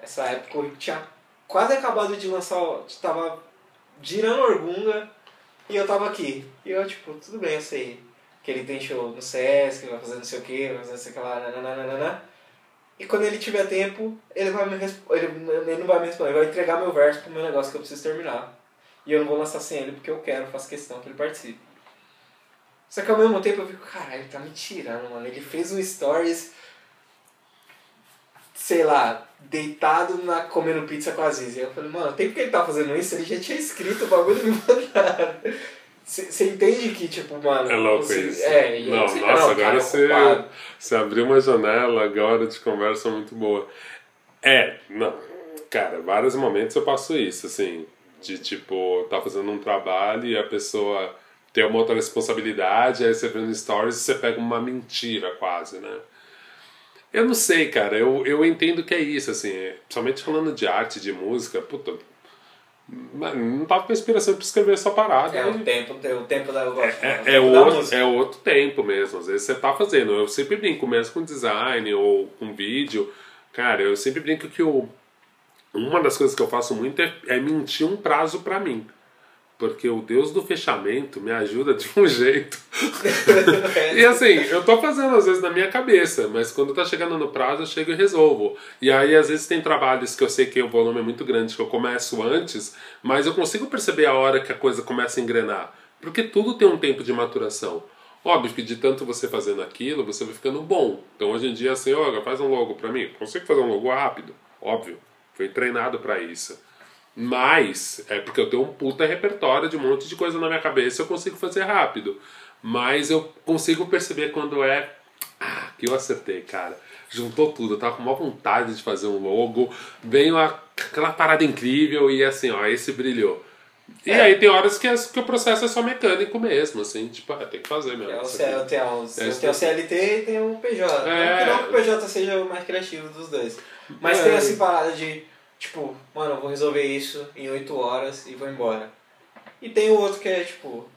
essa época o Rico tinha quase acabado de lançar, tava girando Orgunga, e eu tava aqui. E eu, tipo, tudo bem, eu sei que ele tem show no Sesc, vai fazer não sei o que, vai fazer não sei o que lá, nananana. E quando ele tiver tempo, ele, vai me ele, ele não vai me responder, ele vai entregar meu verso pro meu negócio que eu preciso terminar. E eu não vou lançar sem ele porque eu quero, faço questão que ele participe. Só que ao mesmo tempo eu fico, caralho, ele tá me tirando, mano. Ele fez um stories, sei lá, deitado na, comendo pizza com a Aziz. E eu falei, mano, tem que ele tá fazendo isso? Ele já tinha escrito o bagulho e me (laughs) mandaram. Você entende que, tipo, mano. É louco você- isso. É, Não, você- nossa, não, agora é você, você abriu uma janela agora de conversa muito boa. É, não. Cara, vários momentos eu passo isso, assim, de tipo, tá fazendo um trabalho e a pessoa ter uma outra responsabilidade, aí você vê no stories e você pega uma mentira quase, né? Eu não sei, cara, eu, eu entendo que é isso, assim, principalmente falando de arte, de música, puta, não tava com inspiração para escrever essa parada. É o tempo, o tempo da eu é, é, é, outro, é outro tempo mesmo. Às vezes você tá fazendo. Eu sempre brinco, mesmo com design ou com vídeo. Cara, eu sempre brinco que eu, uma das coisas que eu faço muito é, é mentir um prazo para mim. Porque o Deus do fechamento me ajuda de um (laughs) jeito. e assim, eu tô fazendo às vezes na minha cabeça, mas quando tá chegando no prazo eu chego e resolvo. E aí às vezes tem trabalhos que eu sei que o volume é muito grande, que eu começo antes, mas eu consigo perceber a hora que a coisa começa a engrenar. Porque tudo tem um tempo de maturação. Óbvio que de tanto você fazendo aquilo, você vai ficando bom. Então hoje em dia assim, olha, faz um logo para mim. Consigo fazer um logo rápido? Óbvio. Fui treinado para isso. Mas, é porque eu tenho um puta repertório de um monte de coisa na minha cabeça, eu consigo fazer rápido. Mas eu consigo perceber quando é. Ah, que eu acertei, cara. Juntou tudo, eu tava com uma vontade de fazer um logo, veio aquela parada incrível e assim, ó, esse brilhou. E é. aí tem horas que, que o processo é só mecânico mesmo, assim, tipo, é, tem que fazer mesmo. É, o, eu tenho, é, tem o CLT e tem o PJ. É. Não que o PJ seja o mais criativo dos dois. Mas é. tem essa parada de tipo, mano, eu vou resolver isso em 8 horas e vou embora. E tem o outro que é, tipo,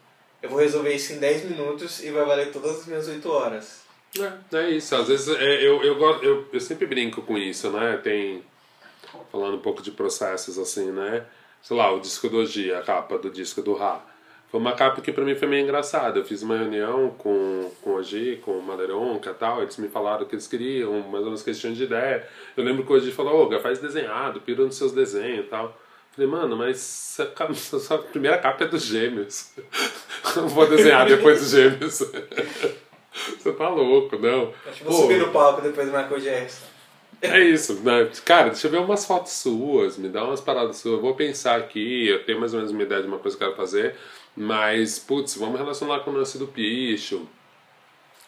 eu vou resolver isso em 10 minutos e vai valer todas as minhas 8 horas. É, é isso. Às vezes é, eu, eu, eu, eu sempre brinco com isso, né? Tem. Falando um pouco de processos assim, né? Sei lá, o disco do Oji, a capa do disco do Ra. Foi uma capa que pra mim foi meio engraçada. Eu fiz uma reunião com, com o G, com o Madeironca e tal. Eles me falaram o que eles queriam, mais ou menos questão de ideia. Eu lembro que o G falou: Ô, faz desenhado, pira nos seus desenhos e tal. Falei, mano, mas a, sua (laughs) primeira capa é dos gêmeos. (laughs) Não vou desenhar depois dos gêmeos. (laughs) Você tá louco, não. Acho que vou subir no palco depois do Michael Jackson. É isso, né? Cara, deixa eu ver umas fotos suas, me dá umas paradas suas. Eu vou pensar aqui, eu tenho mais ou menos uma ideia de uma coisa que eu quero fazer. Mas, putz, vamos relacionar com o lance do picho.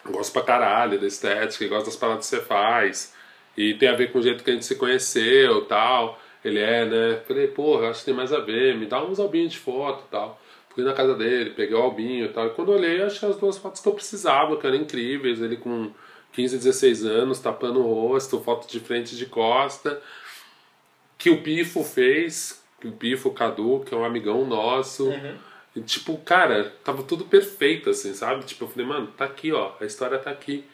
Gosto pra caralho da estética, gosto das paradas que você faz. E tem a ver com o jeito que a gente se conheceu tal. Ele é, né? Falei, porra, acho que tem mais a ver, me dá uns albinhos de foto tal. Fui na casa dele, peguei o albinho e tal. E quando olhei, achei as duas fotos que eu precisava, que eram incríveis. Ele com 15, 16 anos, tapando o rosto, foto de frente e de costa. Que o Pifo fez, que o Pifo Cadu, que é um amigão nosso. Uhum e, tipo, cara, tava tudo perfeito, assim, sabe? Tipo, eu falei, mano, tá aqui, ó, a história tá aqui.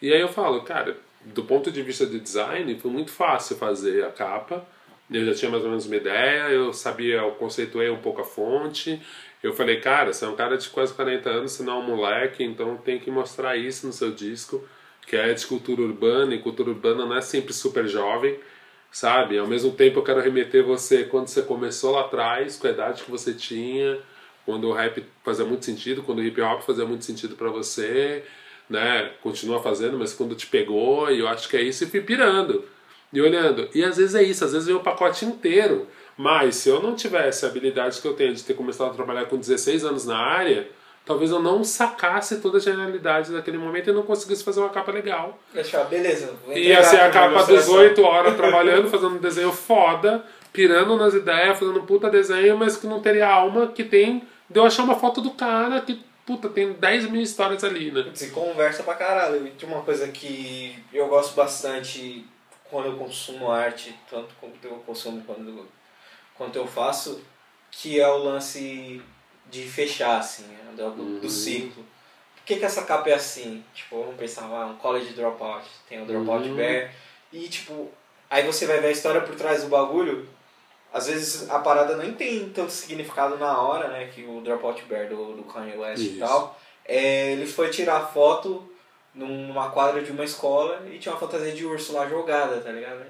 E aí eu falo, cara, do ponto de vista de design, foi muito fácil fazer a capa. Eu já tinha mais ou menos uma ideia, eu sabia, eu conceituei um pouco a fonte. Eu falei, cara, você é um cara de quase 40 anos, você não é um moleque, então tem que mostrar isso no seu disco, que é de cultura urbana, e cultura urbana não é sempre super jovem, sabe? Ao mesmo tempo eu quero remeter você quando você começou lá atrás, com a idade que você tinha, quando o rap fazia muito sentido, quando o hip hop fazia muito sentido para você, né? Continua fazendo, mas quando te pegou, e eu acho que é isso, e fui pirando e olhando. E às vezes é isso, às vezes vem o pacote inteiro. Mas se eu não tivesse a habilidade que eu tenho de ter começado a trabalhar com 16 anos na área, talvez eu não sacasse toda a genialidade daquele momento e não conseguisse fazer uma capa legal. Deixa, beleza. Ia ser a capa 18 horas (laughs) trabalhando, fazendo um desenho foda, pirando nas ideias, fazendo um puta desenho, mas que não teria alma que tem de eu achar uma foto do cara que, puta, tem 10 mil histórias ali, né? Se conversa pra caralho. E uma coisa que eu gosto bastante quando eu consumo arte, tanto quanto eu consumo quando, quanto eu faço, que é o lance de fechar, assim, né? do, uhum. do ciclo. Por que, que essa capa é assim? Tipo, vamos pensar, ah, um college dropout, tem o dropout uhum. bear, e tipo, aí você vai ver a história por trás do bagulho, às vezes a parada nem tem tanto significado na hora, né? Que o Dropout Bear do, do Kanye West Isso. e tal. É, ele foi tirar foto numa quadra de uma escola e tinha uma fantasia de urso lá jogada, tá ligado?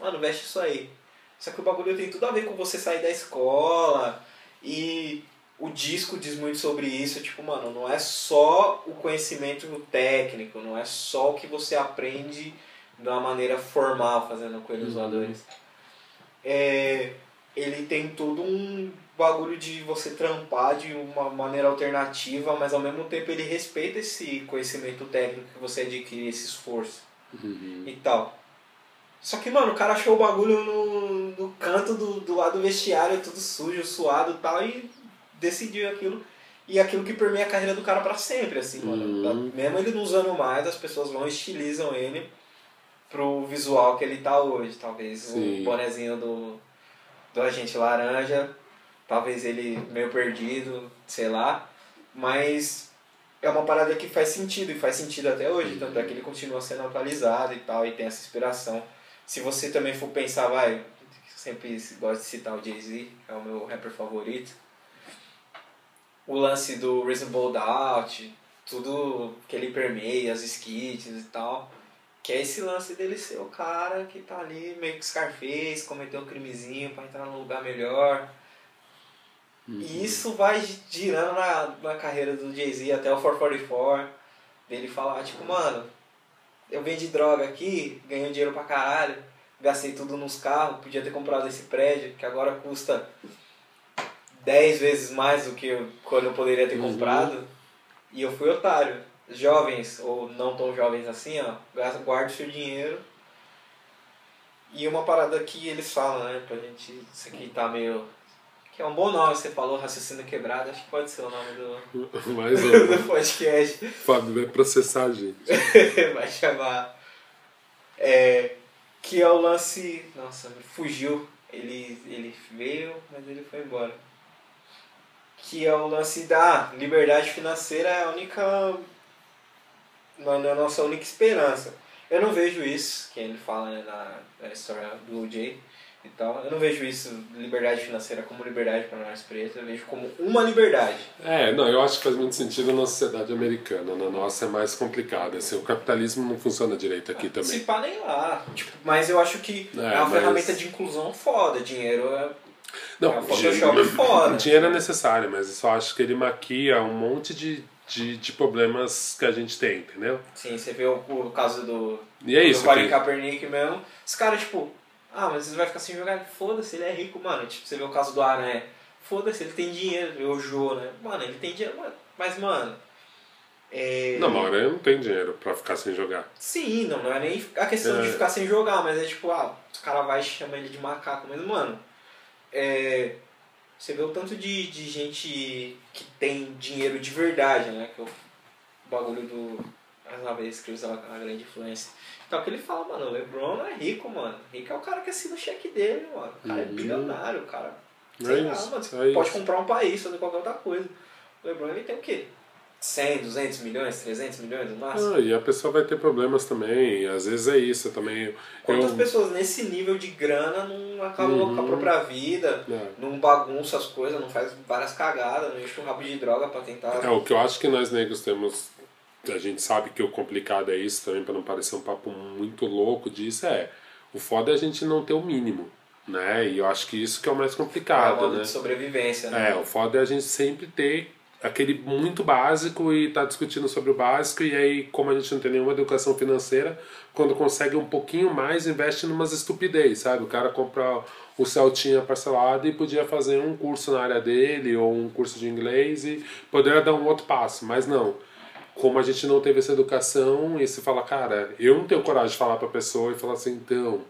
Mano, veste isso aí. Só que o bagulho tem tudo a ver com você sair da escola e o disco diz muito sobre isso. Tipo, mano, não é só o conhecimento técnico, não é só o que você aprende de uma maneira formal fazendo coelhos uhum. voadores é, ele tem todo um bagulho de você trampar de uma maneira alternativa, mas ao mesmo tempo ele respeita esse conhecimento técnico que você adquire, esse esforço uhum. e tal. Só que, mano, o cara achou o bagulho no, no canto do, do lado do vestiário, tudo sujo, suado e tal, e decidiu aquilo. e aquilo que permeia a carreira do cara para sempre, assim, mano. Uhum. Mesmo ele não usando mais, as pessoas vão e estilizam ele pro visual que ele tá hoje. Talvez Sim. o bonezinho do, do agente laranja, talvez ele meio perdido, sei lá. Mas é uma parada que faz sentido, e faz sentido até hoje. Tanto é que ele continua sendo atualizado e tal, e tem essa inspiração. Se você também for pensar, vai, sempre gosto de citar o Jay-Z, é o meu rapper favorito. O lance do Reasonable Doubt, tudo que ele permeia, as skits e tal. Que é esse lance dele ser o cara que tá ali meio que Scarface, cometeu um crimezinho pra entrar num lugar melhor. E isso vai girando na, na carreira do Jay-Z até o 444. Dele falar, tipo, mano, eu vendi droga aqui, ganhei dinheiro pra caralho, gastei tudo nos carros, podia ter comprado esse prédio, que agora custa 10 vezes mais do que eu- quando eu poderia ter Uhum. comprado. E eu fui otário. Jovens, ou não tão jovens assim, ó, guarde o seu dinheiro. E uma parada que eles falam, né, pra gente, isso aqui tá meio... Que é um bom nome, você falou, raciocínio quebrado, acho que pode ser o nome do, (laughs) Mais um. (laughs) do podcast. Fábio vai processar a gente. (laughs) vai chamar. É, que é o lance. Nossa, fugiu. Ele, ele veio, mas ele foi embora. Que é o lance da liberdade financeira é a única. Não é a nossa única esperança. Eu não vejo isso, que ele fala né, na, na história do OJ e tal. Eu não vejo isso, liberdade financeira, como liberdade para nós pretos. Eu vejo como uma liberdade. É, não, eu acho que faz muito sentido na sociedade americana. Na nossa é mais complicado. Assim, o capitalismo não funciona direito aqui Se também. pá nem lá. Tipo, mas eu acho que é, É, uma mas- ferramenta de inclusão foda. Dinheiro é. Não, É, o Photoshop foda. dinheiro é necessário, mas eu só acho que ele maquia um monte de, de, de problemas que a gente tem, entendeu? Sim, você vê o, o caso do. E é isso. Do Colin Kaepernick mesmo. Os caras, tipo, ah, mas ele vai ficar sem jogar. Foda-se, ele é rico, mano. Tipo, você vê o caso do Aranha. Foda-se, ele tem dinheiro. O Jô, né? Mano, ele tem dinheiro. mano. Mas, mano. É... Não, hora eu não tenho dinheiro pra ficar sem jogar. Sim, não, não é nem a questão de É. ficar sem jogar, mas é tipo, ah, o cara vai e chama ele de macaco, mas mano, é, você vê o tanto de, de gente que tem dinheiro de verdade, né? Que é o bagulho do. Mais uma vez que usa a grande influência. Então que ele fala, mano, o Lebron é rico, mano. Rico é o cara que assina o cheque dele, mano. O cara é Uhum. bilionário, o cara. É Sei lá, isso, mano. Você é pode isso. comprar um país, fazer qualquer outra coisa. O Lebron ele tem o quê? 100, 200 milhões, 300 milhões no máximo? Ah, e a pessoa vai ter problemas também. Às vezes é isso também. Quantas Eu- pessoas nesse nível de grana não acabam Uhum. com a própria vida, É. não bagunça as coisas, não faz várias cagadas, não enche um rabo de droga pra tentar. É, o que eu acho que nós negros temos. A gente sabe que o complicado é isso também, para não parecer um papo muito louco disso, é. O foda é a gente não ter o mínimo, né? E eu acho que isso que é o mais É complicado, modo né? de sobrevivência, né? É, o foda é a gente sempre ter aquele muito básico e tá discutindo sobre o básico e aí como a gente não tem nenhuma educação financeira, quando consegue um pouquinho mais, investe numas estupidez, sabe? O cara compra o Celtinha parcelado e podia fazer um curso na área dele ou um curso de inglês e poderia dar um outro passo, mas não. Como a gente não teve essa educação e se fala, cara, eu não tenho coragem de falar pra pessoa e falar assim, então,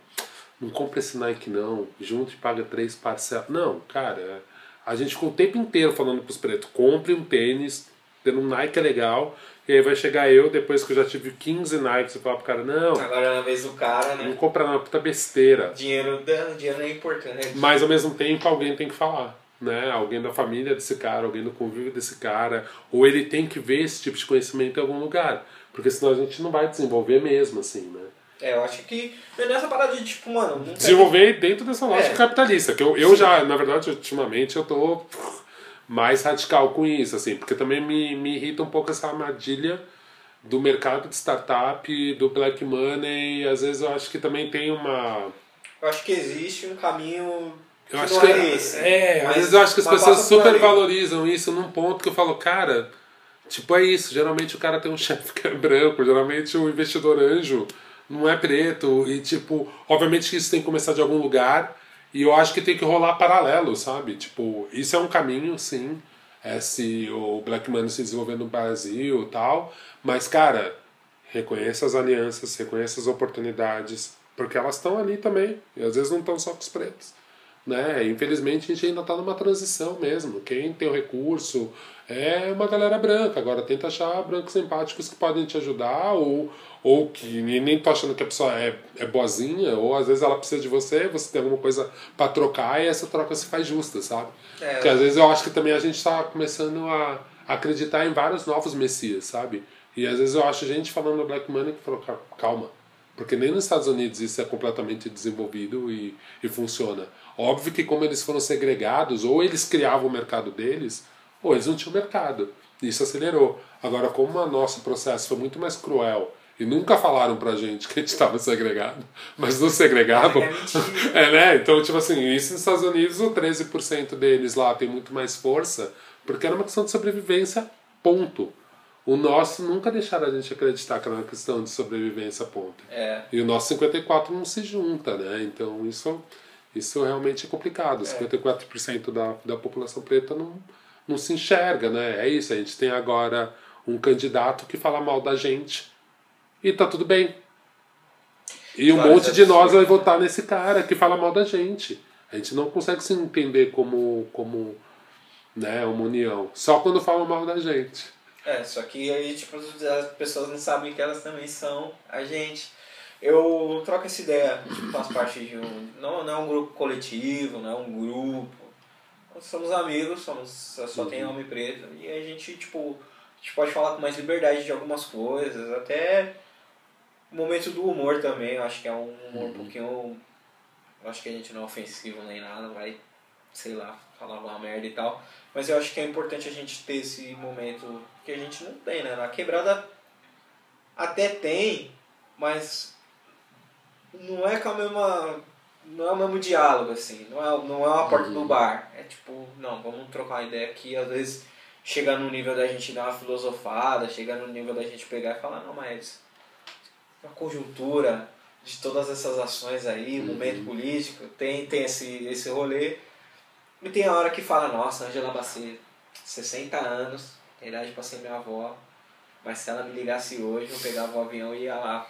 não compra esse Nike não, junto e paga três parcelas. Não, cara, a gente ficou o tempo inteiro falando pros pretos, compre um tênis, tendo um Nike é legal, e aí vai chegar eu, depois que eu já tive 15 Nikes, e falar pro cara, não, Agora é na vez do cara, não né? compra não, é puta besteira. Dinheiro, dinheiro é importante. Mas ao mesmo tempo alguém tem que falar. Né? Alguém da família desse cara, alguém do convívio desse cara, ou ele tem que ver esse tipo de conhecimento em algum lugar, porque senão a gente não vai desenvolver mesmo, assim, né? É, eu acho que é nessa parada de tipo, mano, tem- desenvolver dentro dessa lógica É. capitalista. Que eu, eu já, na verdade, ultimamente eu tô mais radical com isso, assim, porque também me, me irrita um pouco essa armadilha do mercado de startup, do black money, e às vezes eu acho que também tem uma. Eu acho que existe um caminho Eu acho que é esse. é, às vezes eu acho que as pessoas passa por super ali. valorizam isso num ponto que eu falo, cara, tipo é isso, geralmente o cara tem um (laughs) chefe que é branco, geralmente o investidor anjo não é preto e tipo, obviamente que isso tem que começar de algum lugar e eu acho que tem que rolar paralelo, sabe? Tipo, isso é um caminho, sim, é se o Black Money se desenvolver no Brasil tal, mas cara, reconheça as alianças, reconheça as oportunidades, porque elas estão ali também, e às vezes não estão só com os pretos. Né? Infelizmente a gente ainda está numa transição mesmo. Quem tem o recurso é uma galera branca. Agora tenta achar brancos empáticos que podem te ajudar ou, ou que nem tô achando que a pessoa é, é boazinha, ou às vezes ela precisa de você, você tem alguma coisa para trocar e essa troca se faz justa, sabe? É. Porque às vezes eu acho que também a gente está começando a acreditar em vários novos messias, sabe? E às vezes eu acho gente falando no Black Money que falou, calma, porque nem nos Estados Unidos isso é completamente desenvolvido e, e funciona. Óbvio que como eles foram segregados, ou eles criavam o mercado deles, ou eles não tinham mercado. Isso acelerou. Agora, como o nosso processo foi muito mais cruel e nunca falaram pra gente que a gente estava segregado, (laughs) mas não segregavam. É, (laughs) é, né? Então, tipo assim, isso nos Estados Unidos, o 13% deles lá tem muito mais força, porque era uma questão de sobrevivência, ponto. O nosso nunca deixaram a gente acreditar que era uma questão de sobrevivência, ponto. É. E o nosso 54 não se junta, né? Então isso, isso realmente é complicado. É. 54% da, da população preta não, não se enxerga, né? É isso, a gente tem agora um candidato que fala mal da gente e tá tudo bem. E um monte de nós vai votar nesse cara que fala mal da gente. A gente não consegue se entender como, como né, uma união. Só quando falam mal da gente. É, só que aí, tipo, as pessoas não sabem que elas também são a gente. Eu troco essa ideia, tipo, faz parte de um. Não, não é um grupo coletivo, não é um grupo. Somos amigos, somos, só tem homem preto. E a gente, tipo, a gente pode falar com mais liberdade de algumas coisas, até o momento do humor também, eu acho que é um humor um uhum. pouquinho. Eu acho que a gente não é ofensivo nem nada, vai, sei lá, falar uma merda e tal. Mas eu acho que é importante a gente ter esse momento que a gente não tem, né? Na quebrada até tem, mas não é com a mesma. Não é o mesmo diálogo, assim. Não é, não é uma porta uhum. do bar. É tipo, não, vamos trocar uma ideia aqui. Às vezes chega no nível da gente dar uma filosofada, chega no nível da gente pegar e falar, não, mas a conjuntura de todas essas ações aí, o uhum. momento político, tem, tem esse, esse rolê. E tem a hora que fala, nossa, Angela Bacedo, 60 anos, tem idade pra ser minha avó, mas se ela me ligasse hoje, eu pegava o avião e ia lá.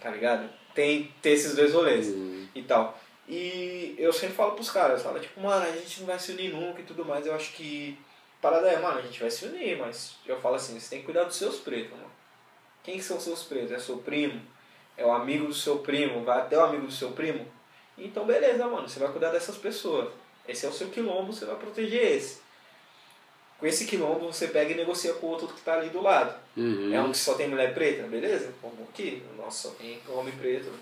Tá ligado? Tem, tem esses dois rolês uhum. e tal. E eu sempre falo pros caras, fala tipo, mano, a gente não vai se unir nunca e tudo mais. Eu acho que parada é, mano, a gente vai se unir, mas eu falo assim, você tem que cuidar dos seus pretos, mano. Quem que são seus pretos? É seu primo? É o amigo do seu primo? Vai até o amigo do seu primo? Então beleza, mano, você vai cuidar dessas pessoas. Esse é o seu quilombo, você vai proteger esse. Com esse quilombo você pega e negocia com o outro que está ali do lado. Uhum. É um que só tem mulher preta, beleza? Vamos aqui. Nossa, só tem homem preto.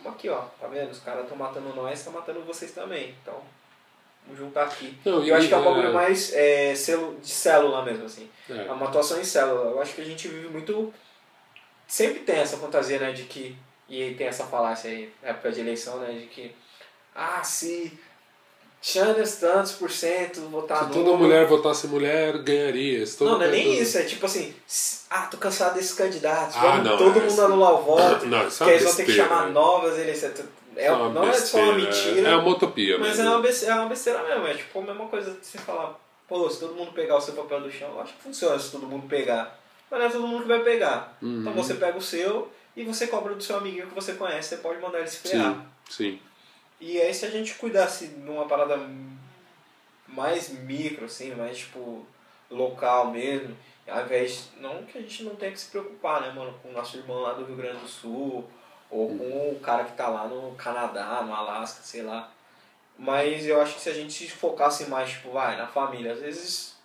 Vamos aqui, ó. Tá vendo? Os caras estão matando nós, estão matando vocês também. Então, vamos juntar aqui. Não, e eu acho que é um bagulho é... mais é, de célula mesmo, assim. É. é uma atuação em célula. Eu acho que a gente vive muito. Sempre tem essa fantasia, né, de que. E tem essa falácia aí, época de eleição, né, de que. Ah, se Xanders tantos por cento votar Se toda mulher votasse mulher, ganharia. não, não é nem isso. É tipo assim, ah, tô cansado desses candidatos. Ah, vamos não, todo mundo anular o voto. (coughs) Não, isso é que eles vão ter que chamar né? novas eleições. É, é não besteira, é só uma mentira. É uma utopia. Mas é uma, besteira, é uma besteira mesmo. É tipo a mesma coisa de você falar, pô, se todo mundo pegar o seu papel do chão, eu acho que funciona se todo mundo pegar. Mas não é todo mundo que vai pegar. Uhum. Então você pega o seu e você cobra do seu amiguinho que você conhece, você pode mandar ele se ferrar. Sim, sim. E aí se a gente cuidasse de uma parada mais micro, assim, mais tipo local mesmo, ao invés. Não que a gente não tenha que se preocupar, né, mano, com o nosso irmão lá do Rio Grande do Sul, ou com o cara que tá lá no Canadá, no Alasca, sei lá. Mas eu acho que se a gente se focasse mais, tipo, vai, na família, às vezes,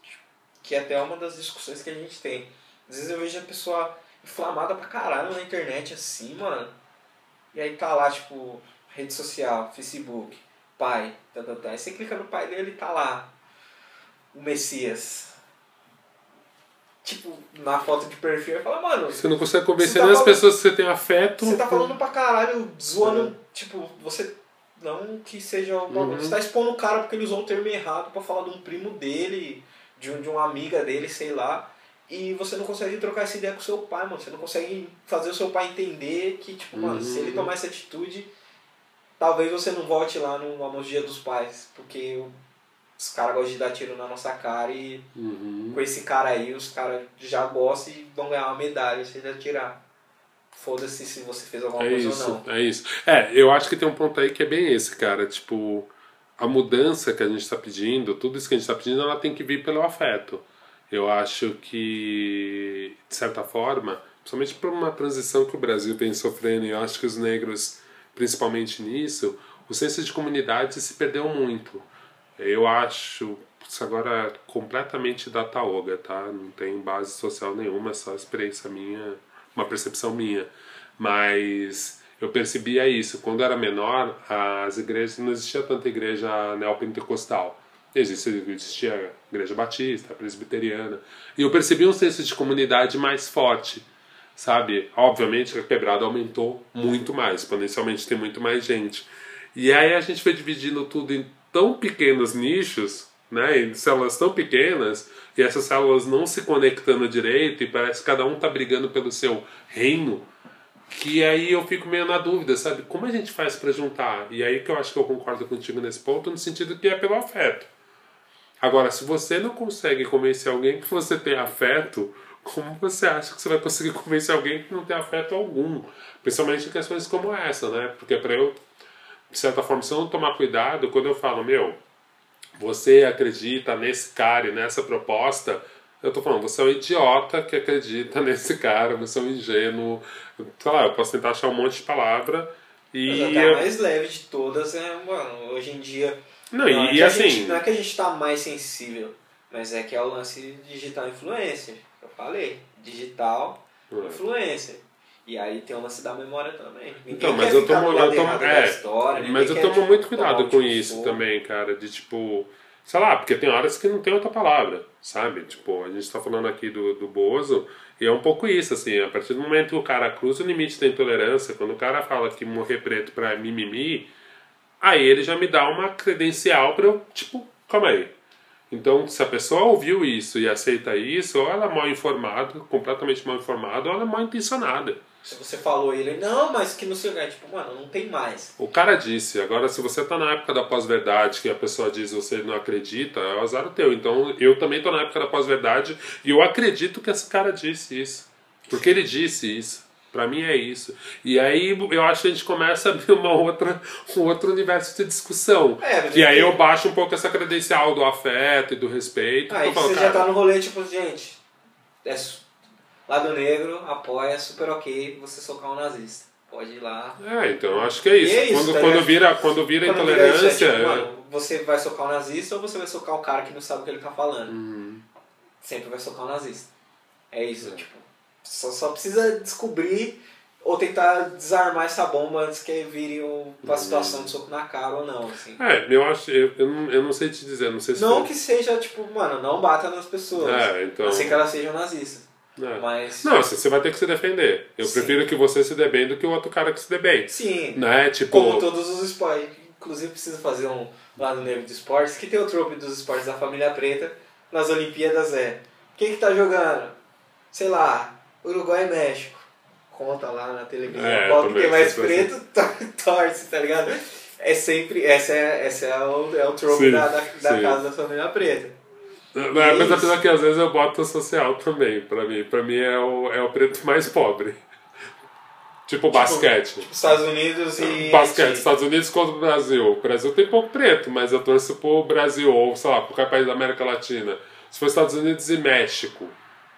que é até uma das discussões que a gente tem. Às vezes eu vejo a pessoa inflamada pra caralho na internet, assim, mano. E aí tá lá, tipo, rede social, Facebook, pai, tá, tá, tá. Aí você clica no pai dele e tá lá. O Messias. Tipo, na foto de perfil, e fala, mano. Você não consegue convencer tá nem as pessoas que você tem afeto. Você tá falando pra caralho, zoando. É. Tipo, você. Não que seja. Uhum. Você tá expondo o cara porque ele usou o termo errado pra falar de um primo dele, de, um, de uma amiga dele, sei lá. E você não consegue trocar essa ideia com seu pai, mano. Você não consegue fazer o seu pai entender que, tipo, uhum. mano, se ele uhum. tomar essa atitude talvez você não volte lá no almoço dia dos pais, porque os caras gostam de dar tiro na nossa cara e uhum. com esse cara aí os caras já gostam e vão ganhar uma medalha se ele atirar. Foda-se se você fez alguma é coisa isso, ou não. É isso. É, eu acho que tem um ponto aí que é bem esse, cara. Tipo, a mudança que a gente está pedindo, tudo isso que a gente está pedindo, ela tem que vir pelo afeto. Eu acho que, de certa forma, principalmente por uma transição que o Brasil vem sofrendo, eu acho que os negros, principalmente nisso, o senso de comunidade se perdeu muito. Eu acho, isso agora é completamente da Taoga, tá? Não tem base social nenhuma, é só experiência minha, uma percepção minha. Mas eu percebia isso. Quando era menor, as igrejas, não existia tanta igreja neopentecostal. Existia, existia igreja batista, presbiteriana. E eu percebi um senso de comunidade mais forte, sabe? Obviamente a quebrada aumentou muito mais, exponencialmente tem muito mais gente. E aí a gente foi dividindo tudo em tão pequenos nichos, né, em células tão pequenas, e essas células não se conectando direito, e parece que cada um está brigando pelo seu reino, que aí eu fico meio na dúvida, sabe? Como a gente faz para juntar? E aí que eu acho que eu concordo contigo nesse ponto, no sentido que é pelo afeto. Agora, se você não consegue convencer alguém que você tem afeto, como você acha que você vai conseguir (laughs) convencer alguém que não tem afeto algum? Principalmente em questões como essa, né? Porque para eu de certa forma, se eu não tomar cuidado, quando eu falo, meu, você acredita nesse cara e nessa proposta, eu tô falando, você é um idiota que acredita (laughs) nesse cara, você é um ingênuo. Sei lá, eu posso tentar achar um monte de palavra e. Mas até a mais leve de todas é, mano, hoje em dia. Não, não e, é assim. Gente, não é que a gente tá mais sensível, mas é que é o lance digital influencer. Eu falei, digital é. influencer. E aí tem o lance da memória também. Ninguém então, mas eu tomo, eu tomo, é, história, mas eu tomo muito cuidado com isso for. também, cara, de tipo, sei lá, porque tem horas que não tem outra palavra, sabe? Tipo, a gente tá falando aqui do, do Bozo, e é um pouco isso, assim, a partir do momento que o cara cruza o limite da intolerância, quando o cara fala que morrer preto pra mimimi, aí ele já me dá uma credencial pra eu, tipo, calma aí. Então, se a pessoa ouviu isso e aceita isso, ou ela é mal informada, completamente mal informada, ou ela é mal intencionada. Se você falou ele, não, mas que não sei o que, tipo, mano, não tem mais. O cara disse, agora se você tá na época da pós-verdade, que a pessoa diz você não acredita, é o azar teu. Então eu também tô na época da pós-verdade e eu acredito que esse cara disse isso. Porque ele disse isso. Pra mim é isso. E aí eu acho que a gente começa a abrir uma outra, um outro universo de discussão. É, e aí eu baixo um pouco essa credencial do afeto e do respeito. Aí você cara, já tá no rolê, tipo, gente, é Lado Negro apoia super ok você socar um nazista. Pode ir lá. É, então eu acho que é isso. É isso quando, tá quando, vira, quando vira quando intolerância. Vira isso, é, tipo, mano, você vai socar um nazista ou você vai socar o um cara que não sabe o que ele tá falando? Uhum. Sempre vai socar um nazista. É isso, é. tipo. Só, só precisa descobrir ou tentar desarmar essa bomba antes que vire uma situação de soco na cara ou não, assim. É, eu acho, eu, eu, não, eu não sei te dizer, não sei se Não foi... que seja, tipo, mano, não bata nas pessoas. É, então... Assim que elas sejam nazistas. É. Mas... Não, você vai ter que se defender. Eu Sim. prefiro que você se dê bem do que o outro cara que se dê bem. Sim. Né? Tipo... Como todos os esportes. Inclusive, precisa fazer um lado negro de esportes, que tem o trope dos esportes da família preta nas Olimpíadas é quem que tá jogando? Sei lá, Uruguai e México. Conta lá na televisão. É, qual que tem mais preto, (laughs) torce, tá ligado? É sempre. Essa é, essa é, o, é o trope sim, da, da, da casa da família preta. Não, é, mas apesar que às vezes eu boto social também, pra mim. Pra mim é o, é o preto mais pobre. (laughs) Tipo, tipo basquete. Tipo, Estados Unidos e. Basquete, Estados Unidos contra o Brasil. O Brasil tem pouco preto, mas eu torço pro Brasil, ou sei lá, pro qualquer país da América Latina. Se for Estados Unidos e México,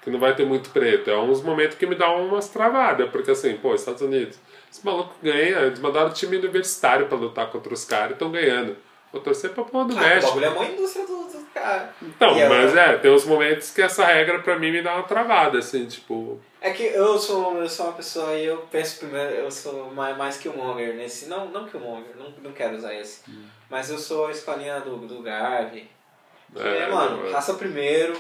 que não vai ter muito preto. É uns momentos que me dá umas travadas, porque assim, pô, Estados Unidos, esse maluco ganha, eles mandaram o time universitário pra lutar contra os caras e estão ganhando. Vou torcer pra porra do ah, México. O bagulho é uma indústria do, do cara. Então, e mas é, tem uns momentos que essa regra pra mim me dá uma travada, assim, tipo. É que eu sou, eu sou uma pessoa e eu penso primeiro, eu sou mais, mais que o Monger nesse. Não, não que o Monger, não, não quero usar esse. Hum. Mas eu sou a escolinha do, do Garvey. é, é, mano, raça primeiro,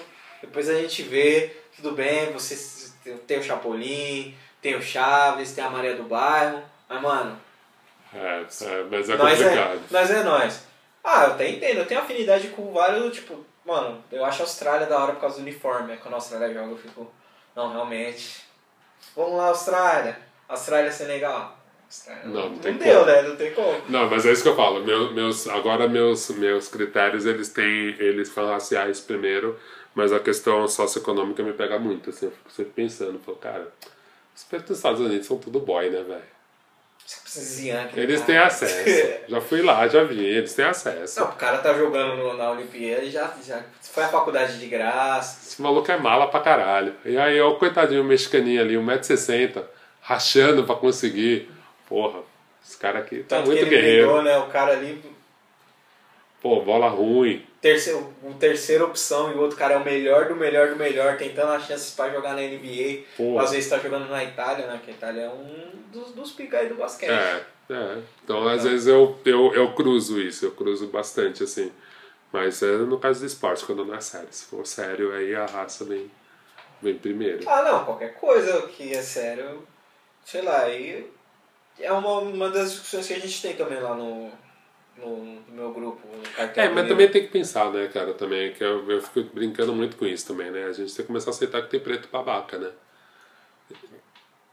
depois a gente vê tudo bem, você tem o Chapolin, tem o Chaves, tem a Maria do Bairro, mas mano. É, é mas é nós é- complicado. É, nós é nós. Ah, eu até entendo, eu tenho afinidade com vários, tipo, mano, eu acho a Austrália da hora por causa do uniforme. É quando a Austrália joga, eu fico. Não, realmente. Vamos lá, Austrália. Austrália Senegal. Austrália. Não, não, tem não deu, né? Não tem como. Não, mas é isso que eu falo. Meu, meus, agora meus, meus critérios, eles têm. Eles são raciais primeiro mas a questão socioeconômica me pega muito, assim, eu fico sempre pensando, falo, cara, os pretos dos Estados Unidos são tudo boy, né, velho? Zian, aquele Eles cara. têm acesso. (laughs) Já fui lá, já vi, eles têm acesso. Não, o cara tá jogando na Olimpíada e já, já foi à faculdade de graça. Esse maluco é mala pra caralho. E aí, ó, o coitadinho mexicaninho ali, 1,60m, rachando pra conseguir. Porra, esse cara aqui tá Tanto muito guerreiro. brigou, né? O cara ali, Pô, bola ruim. Terceiro, o terceira opção e o outro cara é o melhor do melhor do melhor, tentando as chances pra jogar na NBA. Pô. Às vezes tá jogando na Itália, né? Que a Itália é um dos, dos pica aí do basquete. É, é. Então, às vezes eu, eu, eu cruzo isso, eu cruzo bastante, assim. Mas é no caso do esporte, quando não é sério. Se for sério, aí a raça vem, vem primeiro. Ah, não, qualquer coisa que é sério, sei lá, aí é uma, uma das discussões que a gente tem também lá no, no, no meu grupo. No cartão É, mas Mineiro. também tem que pensar, né, cara, também, que eu, eu fico brincando muito com isso também, né? A gente tem que começar a aceitar que tem preto babaca, né?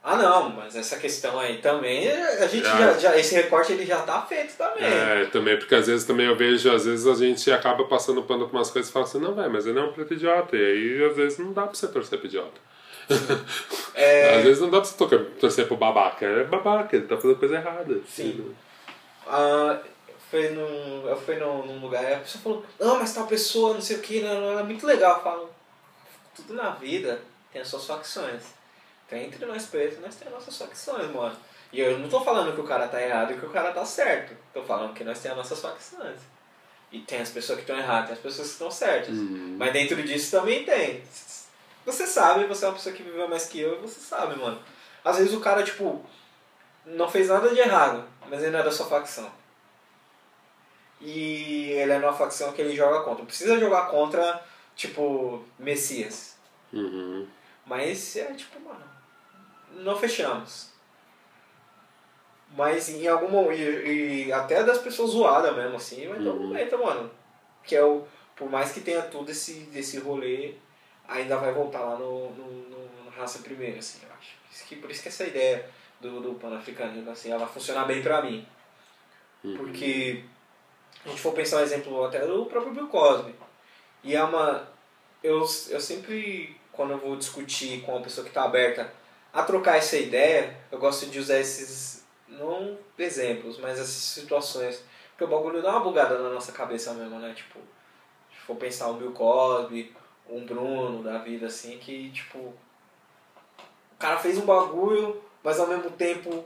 Ah, não, mas essa questão aí também, a gente Ah. já, já- esse recorte ele já tá feito também. É, também, porque às vezes também eu vejo, às vezes a gente acaba passando pano com umas coisas e fala assim, não, velho, mas ele é um preto idiota. E aí, às vezes, não dá pra você torcer pro idiota. (laughs) É, Às vezes não dá pra você torcer pro babaca. É babaca, ele tá fazendo coisa errada. Sim. Ah, foi num, eu fui num, num lugar e a pessoa falou, não, mas tal pessoa, não sei o que, não, não, é muito legal. Eu falo, tudo na vida tem as suas facções. Então entre nós pretos, nós temos nossas facções, mano. E eu não tô falando que o cara tá errado e que o cara tá certo. Tô falando que nós temos as nossas facções. E tem as pessoas que estão erradas, tem as pessoas que estão certas. Uhum. Mas dentro disso também tem. Você sabe, você é uma pessoa que viveu mais que eu e você sabe, mano. Às vezes o cara, tipo, não fez nada de errado, mas ele não é da sua facção. E ele é numa facção que ele joga contra. Precisa jogar contra, tipo, Messias. Uhum. Mas é tipo, mano, não fechamos. Mas em algum momento, e, e até das pessoas zoadas mesmo, assim, um Uhum. momento, mano. Que é o. Por mais que tenha tudo esse, esse rolê, ainda vai voltar lá no, no, no- raça primeiro, assim, eu acho. Por isso que, por isso que essa ideia do, do pan-africanismo, assim, ela vai funcionar bem pra mim. Uhum. Porque a gente for pensar um exemplo até do próprio Bill Cosby. E é uma. Eu, eu sempre, quando eu vou discutir com uma pessoa que está aberta a trocar essa ideia, eu gosto de usar esses, não exemplos, mas essas situações. Porque o bagulho dá uma bugada na nossa cabeça mesmo, né? Tipo, se for pensar um Bill Cosby, um Bruno da vida, assim, que, tipo. O cara fez um bagulho, mas ao mesmo tempo,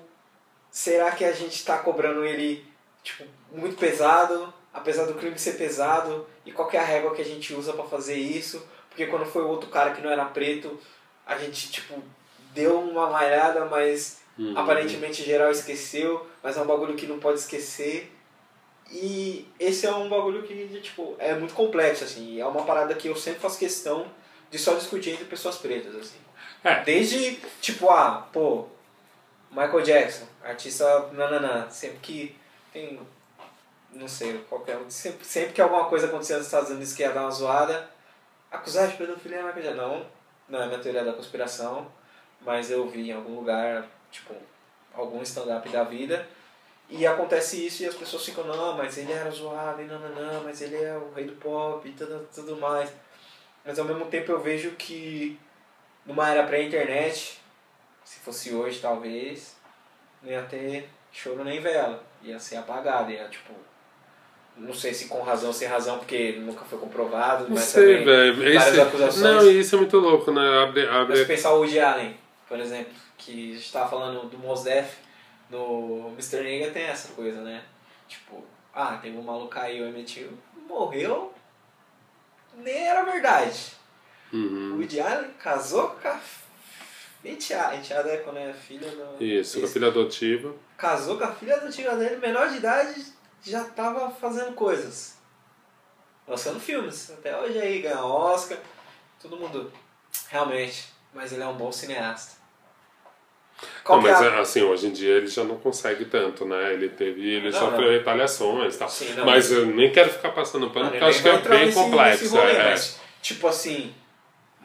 será que a gente tá cobrando ele, tipo, muito pesado, apesar do crime ser pesado, e qual que é a régua que a gente usa pra fazer isso? Porque quando foi o outro cara que não era preto, a gente, tipo, deu uma malhada, mas Uhum. aparentemente geral esqueceu, mas é um bagulho que não pode esquecer. E esse é um bagulho que, tipo, é muito complexo, assim, é uma parada que eu sempre faço questão de só discutir entre pessoas pretas, assim. É. Desde, tipo, ah, pô, Michael Jackson, artista nananã, sempre que tem, não sei, qualquer um, sempre, sempre que alguma coisa acontecia nos Estados Unidos que ia dar uma zoada, acusar de pedofilia Michael Jackson. Não, não é minha teoria da conspiração, mas eu vi em algum lugar, tipo, algum stand-up da vida, e acontece isso e as pessoas ficam, não, mas ele era zoado, e não, não, não, mas ele é o rei do pop e tudo, tudo mais. Mas ao mesmo tempo eu vejo que numa era pré-internet, se fosse hoje talvez, não ia ter choro nem vela. Ia ser apagado, ia tipo. Não sei se com razão ou sem razão, porque nunca foi comprovado, Não mas sei, também velho. várias Esse- acusações. Não, isso é muito louco, né? Abre, Mas abre... se pensar o Woody Allen, por exemplo, que a gente tava falando do Mos Def, no Mr. Nega tem essa coisa, né? Tipo, ah, teve um maluco caiu, emitiu, morreu, nem era verdade. O Uhum. Woody Allen casou com a enteada, enteada é quando é filha do... Isso, com a filha adotiva. Casou com a filha do tio dele, menor de idade, já tava fazendo coisas. Lançando filmes. Até hoje aí, ganha Oscar. Todo mundo. Realmente. Mas ele é um bom cineasta. Qual Não, é mas a- assim, hoje em dia ele já não consegue tanto, né? Ele teve. Ele Não, sofreu não. retaliações e tal. Sim, não. mas eu nem quero ficar passando pano, porque eu acho que é bem nesse- complexo. nesse rolê, é. mas, tipo assim.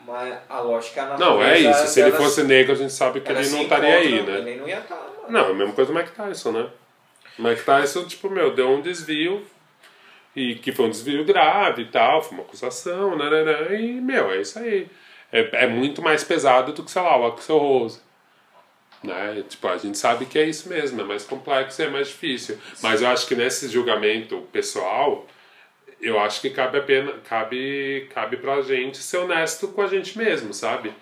Mas a lógica a Não, é isso. Se ele fosse negro, a gente sabe que ele não estaria aí, né? Ele não ia estar, mano. Não, é a mesma coisa do Mike Tyson, né? O Mike Tyson, tipo, meu, deu um desvio, e que foi um desvio grave e tal, foi uma acusação, né, né, né, e, meu, é isso aí. É, é muito mais pesado do que, sei lá, o Axel Rose. Né? Tipo, a gente sabe que é isso mesmo, é mais complexo e é mais difícil. Mas eu acho que nesse julgamento pessoal, eu acho que cabe a pena, cabe, cabe pra gente ser honesto com a gente mesmo, sabe?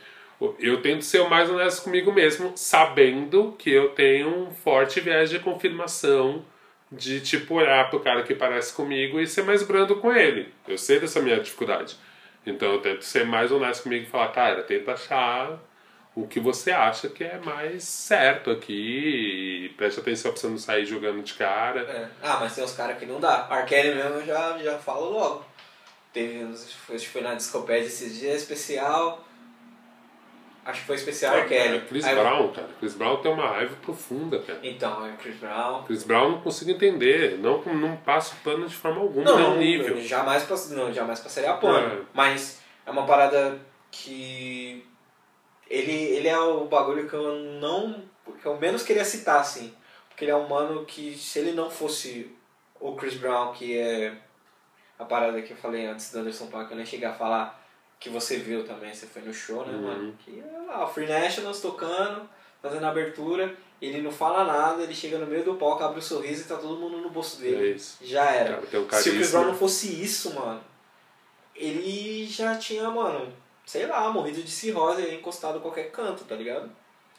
Eu tento ser o mais honesto comigo mesmo, sabendo que eu tenho um forte viés de confirmação de tipo olhar pro cara que parece comigo e ser mais brando com ele. Eu sei dessa minha dificuldade. Então eu tento ser mais honesto comigo e falar, cara, tenta achar o que você acha que é mais certo aqui preste atenção pra você não sair jogando de cara. É. Ah, mas tem uns caras que não dá. Arkele mesmo eu já, já falo logo. Teve, acho que foi na Discopédia esses dias especial. Acho que foi especial Ah, Arkele. Chris Aí- Brown, cara. Chris Brown tem uma raiva profunda, cara. Então, é Chris Brown. Chris Brown não consigo entender. Não, não passo pano de forma alguma, Não, não, nível. Jamais, não, jamais passaria a pano. É. Mas é uma parada que. Ele, ele é o bagulho que eu não. que eu menos queria citar, assim. Porque ele é um mano que, se ele não fosse o Chris Brown, que é a parada que eu falei antes do Anderson Paak, eu nem cheguei a falar que você viu também, você foi no show, né, Uhum. mano? Que é lá, o Free Nationals tocando, fazendo a abertura, ele não fala nada, ele chega no meio do palco, abre o sorriso e tá todo mundo no bolso dele. É. Já era. Cara, um Se o Chris. Brown não fosse isso, mano, ele já tinha, mano, sei lá, morrido de cirrose e encostado em qualquer canto, tá ligado?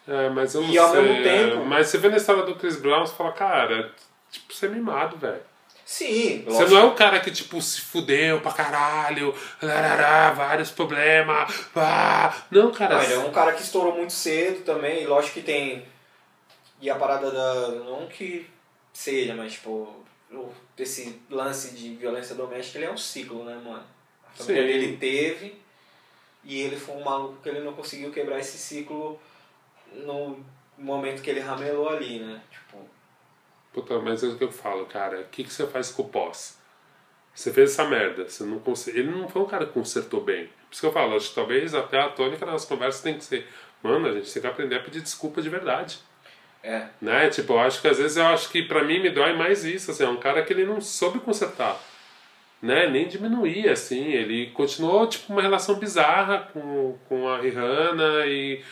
É, mas eu não E ao sei. mesmo tempo- é, Mas você vê na história do Chris Brown, você fala, cara, tipo, você é mimado, velho. Sim, Você não é o cara que, tipo, se fudeu pra caralho, larará, vários problemas, pá. Não, cara. Não, ele é um cara que estourou muito cedo também, e lógico que tem. E a parada da. Não que seja, mas tipo. Esse lance de violência doméstica, ele é um ciclo, né, mano? A família Sim. dele teve, e ele foi um maluco que ele não conseguiu quebrar esse ciclo no momento que ele ramelou ali, né? Tipo, Puta, mas é o que eu falo, cara. O que, que você faz com o pós? Você fez essa merda. Você não conse- Ele não foi um cara que consertou bem. Por isso que eu falo, acho que talvez até a tônica das conversas tem que ser. Mano, a gente tem que aprender a pedir desculpa de verdade. é. Né? Tipo, eu acho que às vezes eu acho que pra mim me dói mais isso, assim, é um cara que ele não soube consertar. Né? Nem diminuir, assim, ele continuou, tipo, uma relação bizarra com, com a Rihanna e,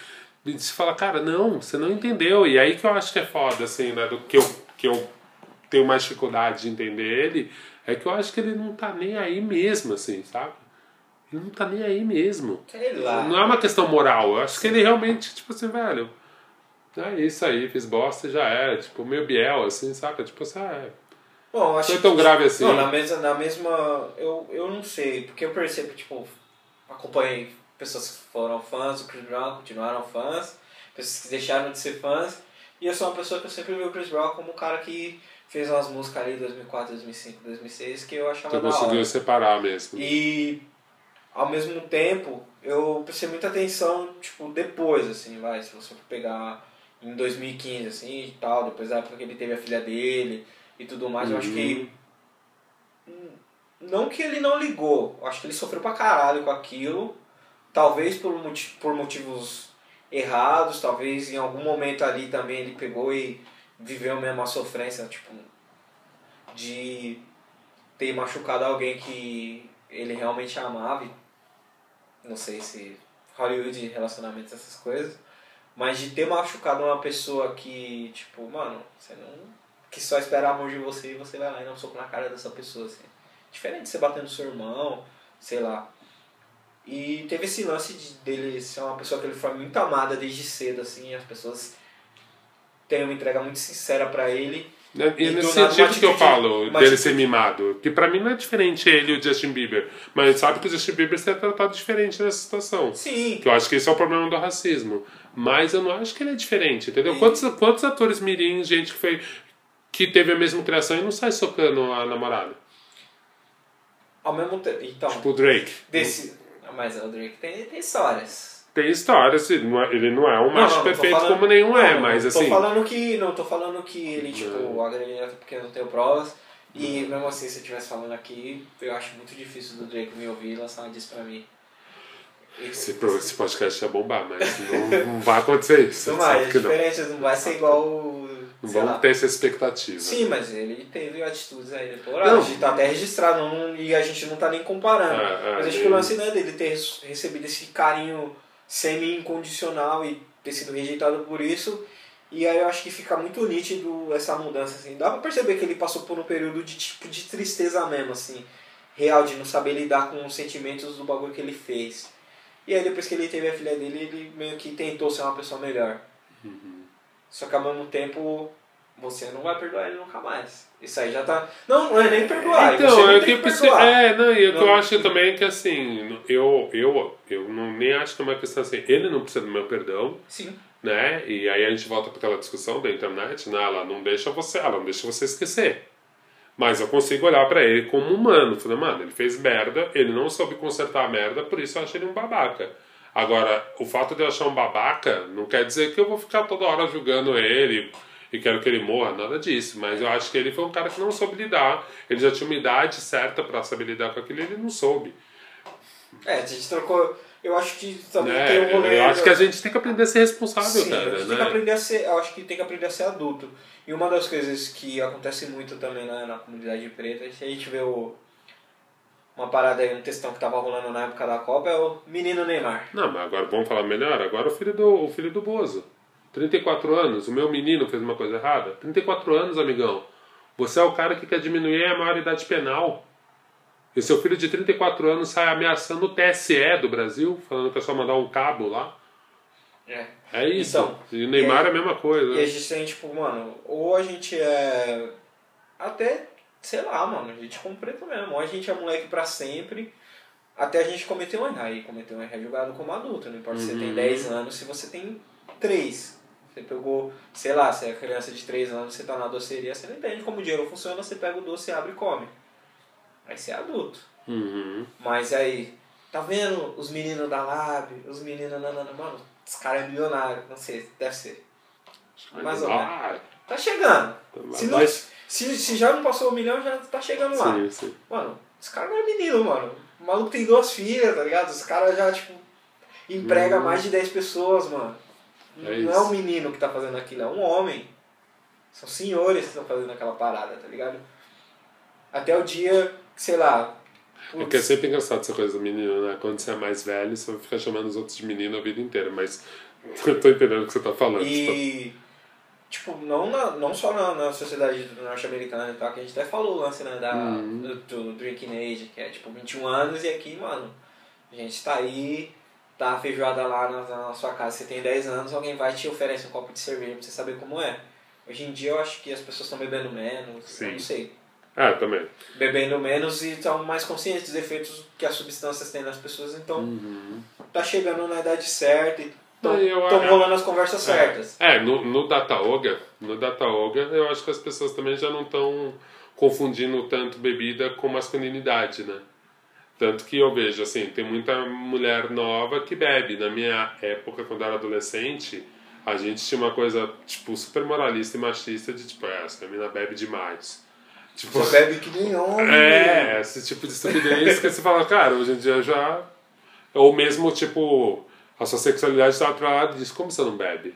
e se fala, cara, não, você não entendeu. E aí que eu acho que é foda, assim, né? Do que eu, que eu tenho mais dificuldade de entender ele, é que eu acho que ele não tá nem aí mesmo, assim, sabe? Ele não tá nem aí mesmo. Não é uma questão moral, eu acho que ele realmente, tipo assim, velho. É isso aí, fiz bosta e já era. Tipo, meio biel, assim, saca? Tipo assim, ah, é. Bom, acho é tão que- grave assim. Não, na mesma, na mesma. Eu, eu não sei, porque eu percebo, tipo, acompanhei pessoas que foram fãs do Chris Brown, continuaram fãs, pessoas que deixaram de ser fãs, e eu sou uma pessoa que eu sempre vi o Chris Brown como um cara que fez umas músicas ali 2004, 2005, 2006 que eu achava Você conseguiu separar mesmo. E ao mesmo tempo, eu prestei muita atenção, tipo, depois, assim, vai, se você for pegar em 2015, assim, e tal, depois da época que ele teve a filha dele e tudo mais, eu acho que hum, não que ele não ligou, eu acho que ele sofreu pra caralho com aquilo, talvez por, por motivos errados, talvez em algum momento ali também ele pegou e viveu mesmo a sofrência, tipo, de ter machucado alguém que ele realmente amava. Não sei se Hollywood, relacionamentos, essas coisas. Mas de ter machucado uma pessoa que, tipo, mano, você não. Que só espera amor de você e você vai lá e dá um soco na cara dessa pessoa, assim. Diferente de você bater no seu irmão, sei lá. E teve esse lance de, dele ser uma pessoa que ele foi muito amada desde cedo, assim, as pessoas têm uma entrega muito sincera pra ele. Né? E, E nesse sentido que eu falo dele ser mimado, que pra mim não é diferente ele e o Justin Bieber, mas sabe que o Justin Bieber se é tratado diferente nessa situação. Sim, Que eu acho que esse é o problema do racismo. Mas eu não acho que ele é diferente, entendeu? Quantos, quantos atores mirins, gente que foi que teve a mesma criação e não sai socando a namorada? ao mesmo tempo. Então, Tipo o Drake. desse. Mas o Drake tem, tem histórias. Tem história, não é- ele não é um Não, macho não, não perfeito falando- como nenhum é, não, mas não assim. Tô falando que. Não tô falando que ele, tipo, agrediu até porque eu não tenho provas. E mesmo assim, se eu estivesse falando aqui, eu acho muito difícil do Drake me ouvir e lançar uma diss pra mim. Esse, esse podcast ia bombar, mas não, não vai acontecer isso. Não vai, é diferente, não vai ser igual o. Não sei vamos lá. ter essa expectativa. Sim, mas ele teve atitudes aí deploráveis, Não. tá até registrado não- e a gente não tá nem comparando. É, é, mas acho que o lance não é dele ter recebido esse carinho semi-incondicional e ter sido rejeitado por isso. E aí eu acho que fica muito nítido essa mudança, assim. Dá pra perceber que ele passou por um período de tipo de tristeza mesmo, assim. Real, de não saber lidar com os sentimentos do bagulho que ele fez. E aí depois que ele teve a filha dele, ele meio que tentou ser uma pessoa melhor. Uhum. Só que ao mesmo tempo, você não vai perdoar ele nunca mais. Isso aí já tá. Não, não é nem perdoar. Então, é tem que, perdoar. é, não, e o que eu acho também é que assim, eu, eu, eu não, nem acho que é uma questão assim, ele não precisa do meu perdão, Sim. né? E aí a gente volta para aquela discussão da internet, né? Ela não deixa você, ela não deixa você esquecer. Mas eu consigo olhar pra ele como humano. Falei, mano, ele fez merda, ele não soube consertar a merda, por isso eu acho ele um babaca. Agora, o fato de eu achar um babaca não quer dizer que eu vou ficar toda hora julgando ele e quero que ele morra, nada disso. Mas eu acho que ele foi um cara que não soube lidar. Ele já tinha uma idade certa pra saber lidar com aquilo e ele não soube. É, a gente trocou. Eu acho que também Né? tem um rolê. Eu acho que a gente tem que aprender a ser responsável, Sim, cara. a gente né? tem que aprender a ser. Eu acho que tem que aprender a ser adulto. E uma das coisas que acontece muito também na, na comunidade preta, a gente vê o, uma parada aí, um textão que tava rolando na época da Copa, é o menino Neymar. Não, mas agora vamos falar melhor. Agora o filho do, o filho do Bozo. 34 anos, o meu menino fez uma coisa errada. 34 anos, amigão. Você é o cara que quer diminuir a maioridade penal. E seu filho de 34 anos sai ameaçando o TSE do Brasil, falando que é só mandar um cabo lá. É. É isso. Então, e o Neymar é a mesma coisa. E a gente tem, tipo, mano, ou a gente é. Até, sei lá, mano, a gente como preto mesmo. Ou a gente é moleque pra sempre, até a gente cometer um erro. Aí cometer um erro é julgado como adulto. Não importa se você tem Uhum. 10 anos, se você tem 3. Você pegou, sei lá, se é criança de 3 anos, você tá na doceria, você não entende como o dinheiro funciona, você pega o doce, abre e come. Aí você é adulto. Uhum. Mas aí, tá vendo os meninos da Lab, os meninos, nanana, mano, os caras é milionário, não sei, deve ser. Mais ou menos. Tá chegando. Se, não, mas- se, se já não passou o milhão, já tá chegando lá. Sim, sim. Mano, esse cara não é menino, mano. O maluco tem duas filhas, tá ligado? Os caras já, tipo, emprega Hum. mais de 10 pessoas, mano. É não é um menino que tá fazendo aquilo, é um homem. São senhores que estão fazendo aquela parada, tá ligado? Até o dia, sei lá. É que é sempre engraçado essa coisa do menino, né? Quando você é mais velho, você vai ficar chamando os outros de menino a vida inteira, mas (laughs) eu tô entendendo o que você tá falando. E, tipo, não, na, não só na, na sociedade norte-americana e tal, que a gente até falou o lance né, da, Uhum. do, do Drinking Age, que é tipo 21 anos, e aqui, mano, a gente tá aí, tá a feijoada lá na, na sua casa, você tem 10 anos, alguém vai e te oferece um copo de cerveja pra você saber como é. Hoje em dia eu acho que as pessoas estão bebendo menos, Sim. não sei. Ah, também. Bebendo menos e estão mais conscientes dos efeitos que as substâncias têm nas pessoas, então tá chegando na idade certa e estão eu- rolando as conversas certas. É, é, no, no Dataoga, no Dataoga, eu acho que as pessoas também já não estão confundindo tanto bebida com masculinidade, né? Tanto que eu vejo, assim, tem muita mulher nova que bebe. Na minha época, quando eu era adolescente, a gente tinha uma coisa, tipo, super moralista e machista de, tipo, é, essa menina bebe demais. Tipo, Você bebe que nem homem. (laughs) é, esse tipo de estupidez que você fala, cara, hoje em dia já. Ou mesmo, tipo, a sua sexualidade tá atrelada disso. Como você não bebe?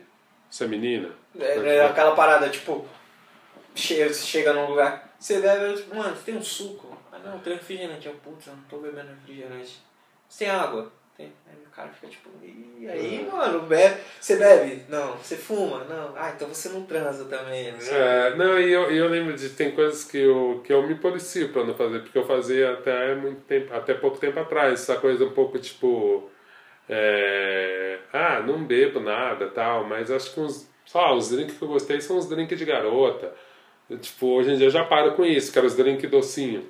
Você é menina? É, é aquela parada, tipo, chega, você chega num lugar, você bebe, eu, tipo, mano, você tem um suco? Ah não, tem refrigerante. Eu, putz, eu não tô bebendo refrigerante. Você tem água? Tem. Aí o cara fica tipo, e aí, mano, bebe. Você bebe? Não. Você fuma? Não. Ah, então você não transa também. Não sei. É, não, e eu, e eu lembro de tem coisas que eu, que eu me policio pra não fazer, porque eu fazia até muito tempo, até pouco tempo atrás, essa coisa um pouco tipo. É, ah, não bebo nada tal, mas acho que uns. Só, os drinks que eu gostei são os drinks de garota. Eu, tipo, hoje em dia eu já paro com isso, quero os drinks docinho.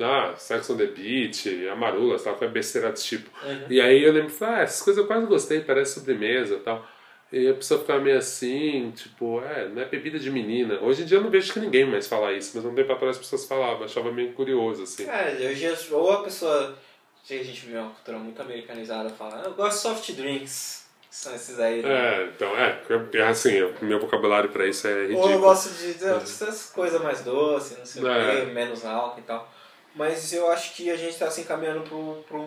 Ah, Sex on the Beach, Amarula, tal, foi besteira desse tipo. E aí eu lembro, ah, essas coisas eu quase gostei, parece sobremesa tal. E a pessoa ficava meio assim, tipo, é, não é bebida de menina. Hoje em dia eu não vejo que ninguém mais fala isso, mas um tempo atrás as pessoas falavam, achava meio curioso, assim. É, hoje ou a pessoa. A gente vê uma cultura muito americanizada fala, eu gosto de soft drinks. São esses aí. né? É, então, é, é assim, o meu vocabulário pra isso é Ou eu ridículo. gosto de essas coisas mais doces, não sei o É. quê, menos álcool e tal. Mas eu acho que a gente tá se encaminhando pro, pro,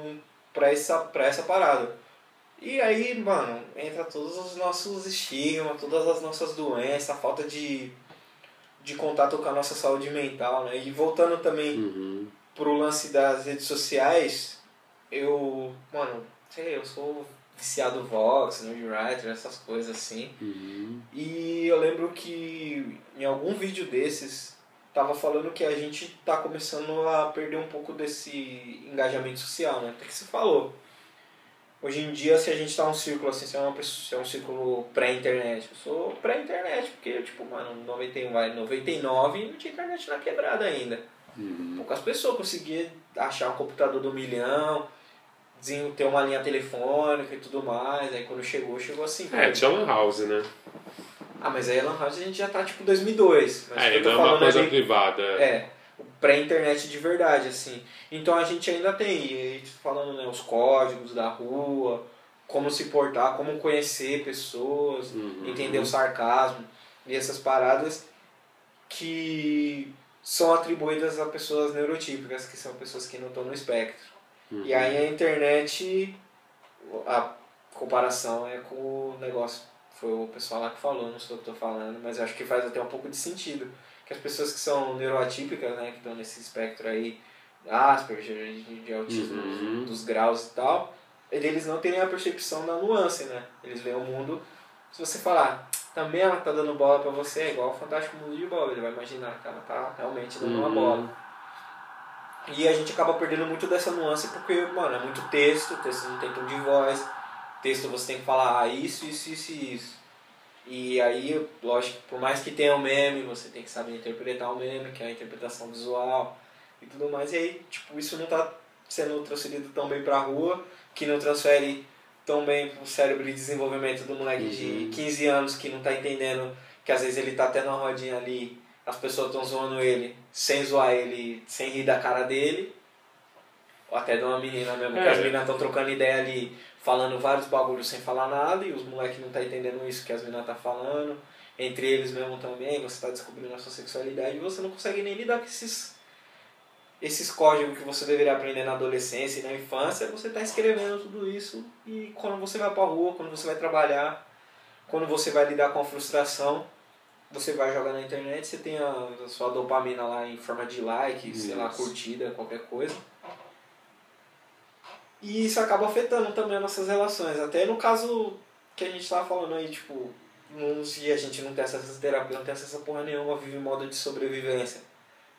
pra, essa, pra essa parada. E aí, mano, entra todos os nossos estigmas, todas as nossas doenças, a falta de, de contato com a nossa saúde mental, né? E voltando também Uhum. pro lance das redes sociais, eu, mano, sei, eu sou viciado Vox, Nerdwriter, essas coisas assim. Uhum. E eu lembro que em algum vídeo desses tava falando que a gente tá começando a perder um pouco desse engajamento social, né? Até que se falou. Hoje em dia, se a gente tá num círculo assim, se é, uma pessoa, se é um círculo pré-internet, eu sou pré-internet, porque, tipo, mano, 91, vai, 99 não tinha internet na quebrada ainda. Uhum. Poucas pessoas conseguiam achar um computador do milhão, ter uma linha telefônica e tudo mais. Aí quando chegou, chegou assim. É, tinha Lan House, né? Ah, mas aí a Lan House a gente já tá tipo 2002. Mas É, então é uma falando coisa ali- privada. É, pré-internet de verdade, assim. Então a gente ainda tem, e aí, falando né, os códigos da rua, como se portar, como conhecer pessoas, Uhum. entender o sarcasmo e essas paradas que são atribuídas a pessoas neurotípicas, que são pessoas que não estão no espectro. Uhum. E aí a internet, a comparação é com o negócio. Foi o pessoal lá que falou, não sou eu que estou falando, mas eu acho que faz até um pouco de sentido. Que as pessoas que são neuroatípicas, né, que estão nesse espectro aí, Asperger, de, de autismo Uhum. dos graus e tal, eles não têm a percepção da nuance, né? Eles veem o mundo. Se você falar, também ela tá dando bola pra você, é igual o Fantástico Mundo de Bola, ele vai imaginar que ela tá realmente dando uma Uhum. bola. E a gente acaba perdendo muito dessa nuance porque, mano, é muito texto, texto não tem tom de voz, texto você tem que falar ah, isso, isso, isso e isso. E aí, lógico, por mais que tenha o meme, você tem que saber interpretar o meme, que é a interpretação visual e tudo mais. E aí, tipo, isso não tá sendo transferido tão bem pra rua, que não transfere tão bem pro cérebro de desenvolvimento do moleque Uhum. de 15 anos que não tá entendendo que às vezes ele tá até numa rodinha ali, as pessoas estão zoando ele, sem zoar ele, sem rir da cara dele. Ou até de uma menina mesmo, que É. as meninas estão trocando ideia ali, falando vários bagulhos sem falar nada, e os moleques não tá entendendo isso que as meninas tá falando. Entre eles mesmo também, você tá descobrindo a sua sexualidade e você não consegue nem lidar com esses, esses códigos que você deveria aprender na adolescência e na infância, você tá escrevendo tudo isso e quando você vai pra rua, quando você vai trabalhar, quando você vai lidar com a frustração, você vai jogar na internet, você tem a, a sua dopamina lá em forma de like, sei lá, curtida, qualquer coisa. E isso acaba afetando também as nossas relações. Até no caso que a gente tava falando aí, tipo, não, se a gente não tem acesso a terapia, não tem acesso a porra nenhuma, vive em modo de sobrevivência.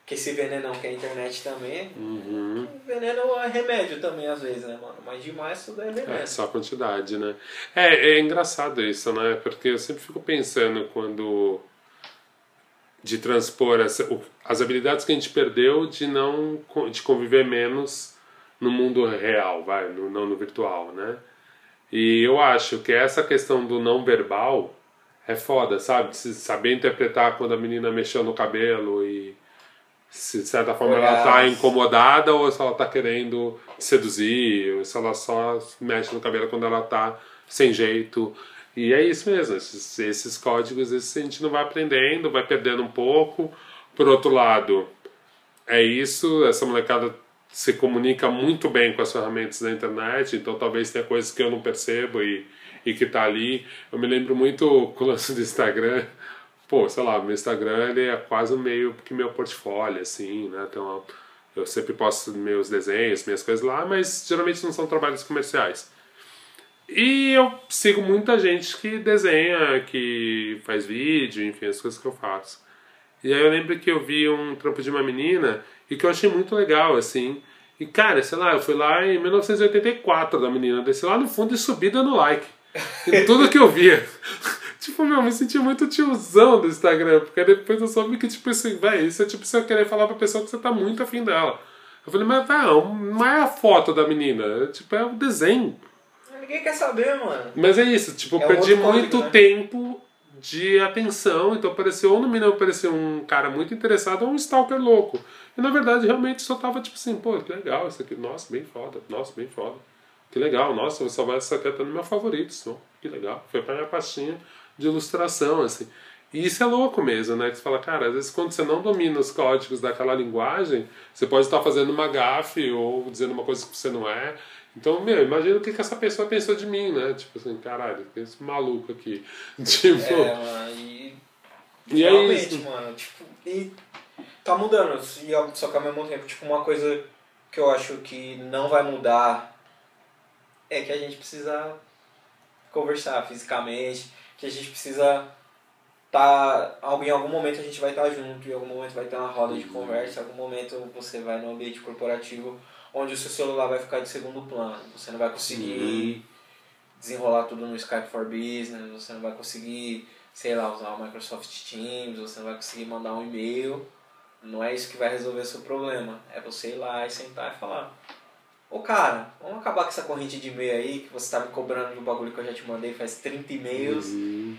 Que esse venenão que é a internet também, Uhum. veneno é remédio também às vezes, né, mano? Mas demais tudo é veneno. É, só a quantidade, né? É, é engraçado isso, né? Porque eu sempre fico pensando quando. De transpor essa, as habilidades que a gente perdeu de não. de conviver menos no mundo real, vai, no, não no virtual, né? E eu acho que essa questão do não verbal é foda, sabe? Se saber interpretar quando a menina mexeu no cabelo e se de certa forma ela tá Olhar. incomodada ou se ela tá querendo seduzir, ou se ela só mexe no cabelo quando ela tá sem jeito. E é isso mesmo, esses, esses códigos esses a gente não vai aprendendo, vai perdendo um pouco. Por outro lado, é isso, essa molecada se comunica muito bem com as ferramentas da internet, então talvez tenha coisas que eu não percebo e, e que tá ali. Eu me lembro muito (laughs) com o lance do Instagram, pô, sei lá, meu Instagram ele é quase meio que meu portfólio, assim, né? Então eu sempre posto meus desenhos, minhas coisas lá, mas geralmente não são trabalhos comerciais. E eu sigo muita gente que desenha, que faz vídeo, enfim, as coisas que eu faço. E aí eu lembro que eu vi um trampo de uma menina e que eu achei muito legal, assim. E cara, sei lá, eu fui lá em 1984 da menina, desci lá no fundo e subi dando like. Em (laughs) tudo que eu via. (laughs) tipo, meu, eu me senti muito tiozão do Instagram, porque depois eu soube que, tipo assim, velho, isso é tipo você querer falar pra pessoa que você tá muito afim dela. Eu falei, mas não, não é a foto da menina, é, tipo, é o desenho. Ninguém quer saber, mano. Mas é isso, tipo, eu É perdi outro código, muito né? tempo de atenção, então pareceu, ou no menino pareceu um cara muito interessado ou um stalker louco. E na verdade realmente só tava tipo assim, pô, que legal isso aqui, nossa, bem foda, nossa, bem foda. Que legal, nossa, vou salvar essa aqui até no meu favorito, só. que legal. Foi pra minha pastinha de ilustração, assim. E isso é louco mesmo, né? Que você fala, cara, às vezes quando você não domina os códigos daquela linguagem, você pode estar fazendo uma gafe ou dizendo uma coisa que você não é. Então, meu, imagina o que, que essa pessoa pensou de mim, né? Tipo assim, caralho, tem esse maluco aqui. (laughs) Tipo. É, mano, e. E é realmente, isso. mano, tipo, e tá mudando. Só que ao mesmo tempo, tipo, uma coisa que eu acho que não vai mudar é que a gente precisa conversar fisicamente, que a gente precisa tá em algum momento a gente vai estar tá junto, em algum momento vai ter uma roda de conversa, em algum momento você vai no ambiente corporativo onde o seu celular vai ficar de segundo plano, você não vai conseguir desenrolar tudo no Skype for Business, você não vai conseguir, sei lá, usar o Microsoft Teams, você não vai conseguir mandar um e-mail. Não é isso que vai resolver o seu problema. É você ir lá e sentar e falar. Ô cara, vamos acabar com essa corrente de e-mail aí que você tá me cobrando do bagulho que eu já te mandei faz 30 e-mails. Uhum.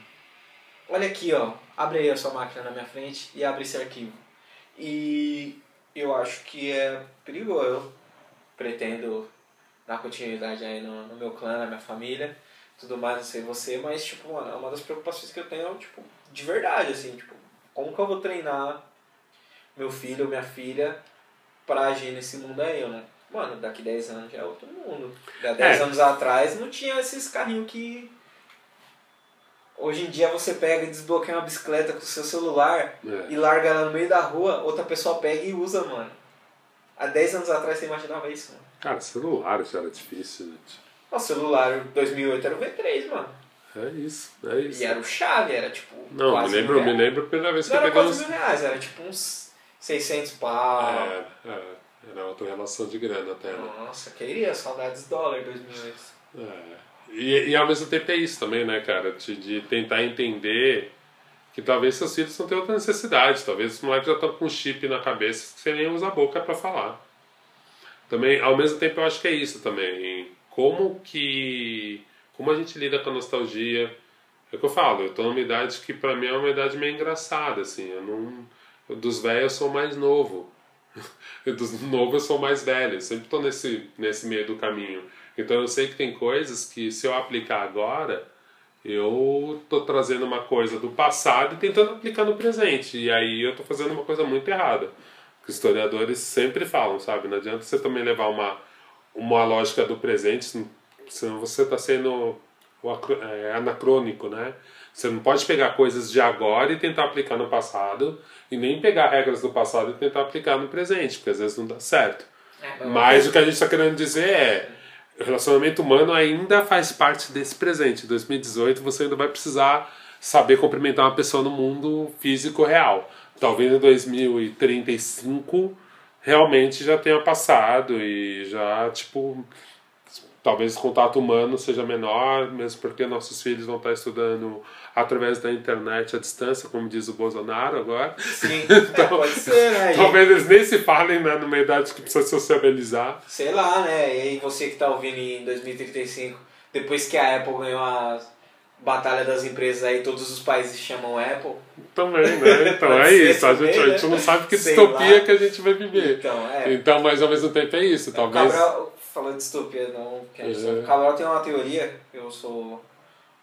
Olha aqui, ó. Abre aí a sua máquina na minha frente e abre esse arquivo. E eu acho que é perigoso. Pretendo dar continuidade aí no, no meu clã, na minha família, tudo mais, não sei você, mas, tipo, mano, é uma das preocupações que eu tenho, tipo, de verdade, assim, tipo, como que eu vou treinar meu filho ou minha filha pra agir nesse mundo aí, né? Mano, daqui 10 anos já é outro mundo. Há 10 é. anos atrás não tinha esses carrinhos que. Hoje em dia você pega e desbloqueia uma bicicleta com o seu celular é. e larga ela no meio da rua, outra pessoa pega e usa, mano. Há 10 anos atrás você imaginava isso, mano. Cara, celular já era difícil, gente. O celular 2008 era o V3, mano. É isso, é isso. E era o chave, era tipo. Não, me lembro, me lembro a primeira vez que não eu peguei. Não era quase mil reais, era tipo uns 600 pau. É, é. Era outra relação de grana até, né? Nossa, queria, saudades dólar 2008. É. E, e ao mesmo tempo é isso também, né, cara? De, de tentar entender que talvez seus filhos não tenham outra necessidade. Talvez os moleques já estão com um chip na cabeça que você nem usa a boca para falar. Também, ao mesmo tempo, eu acho que é isso também. Como que. Como a gente lida com a nostalgia. É o que eu falo, eu tô numa idade que pra mim é uma idade meio engraçada, assim. Eu não. Eu, dos velhos eu sou mais novo. (laughs) dos novos eu sou mais velho. Eu sempre tô nesse, nesse meio do caminho. Então eu sei que tem coisas que se eu aplicar agora, eu tô trazendo uma coisa do passado e tentando aplicar no presente. E aí eu tô fazendo uma coisa muito errada que historiadores sempre falam, sabe? Não adianta você também levar uma, uma lógica do presente, senão você está sendo é, anacrônico, né? Você não pode pegar coisas de agora e tentar aplicar no passado, e nem pegar regras do passado e tentar aplicar no presente, porque às vezes não dá certo. É, Mas o que a gente está querendo dizer é o relacionamento humano ainda faz parte desse presente. Em 2018 você ainda vai precisar saber cumprimentar uma pessoa no mundo físico real talvez em 2035 realmente já tenha passado e já, tipo, talvez o contato humano seja menor, mesmo porque nossos filhos vão estar estudando através da internet à distância, como diz o Bolsonaro agora. Sim, então, (laughs) é, pode ser, né? Talvez eles nem se falem né, numa idade que precisa sociabilizar. Sei lá, né? E aí você que está ouvindo em 2035, depois que a Apple ganhou as batalha das empresas aí, todos os países chamam Apple. Também, né? (laughs) Então é isso. A gente, a gente não sabe que Sei distopia lá. que a gente vai viver. Então, é. Então, mas ao mesmo tempo é isso. Talvez. O Cabral, falando de distopia, não. A é. O Cabral tem uma teoria, eu sou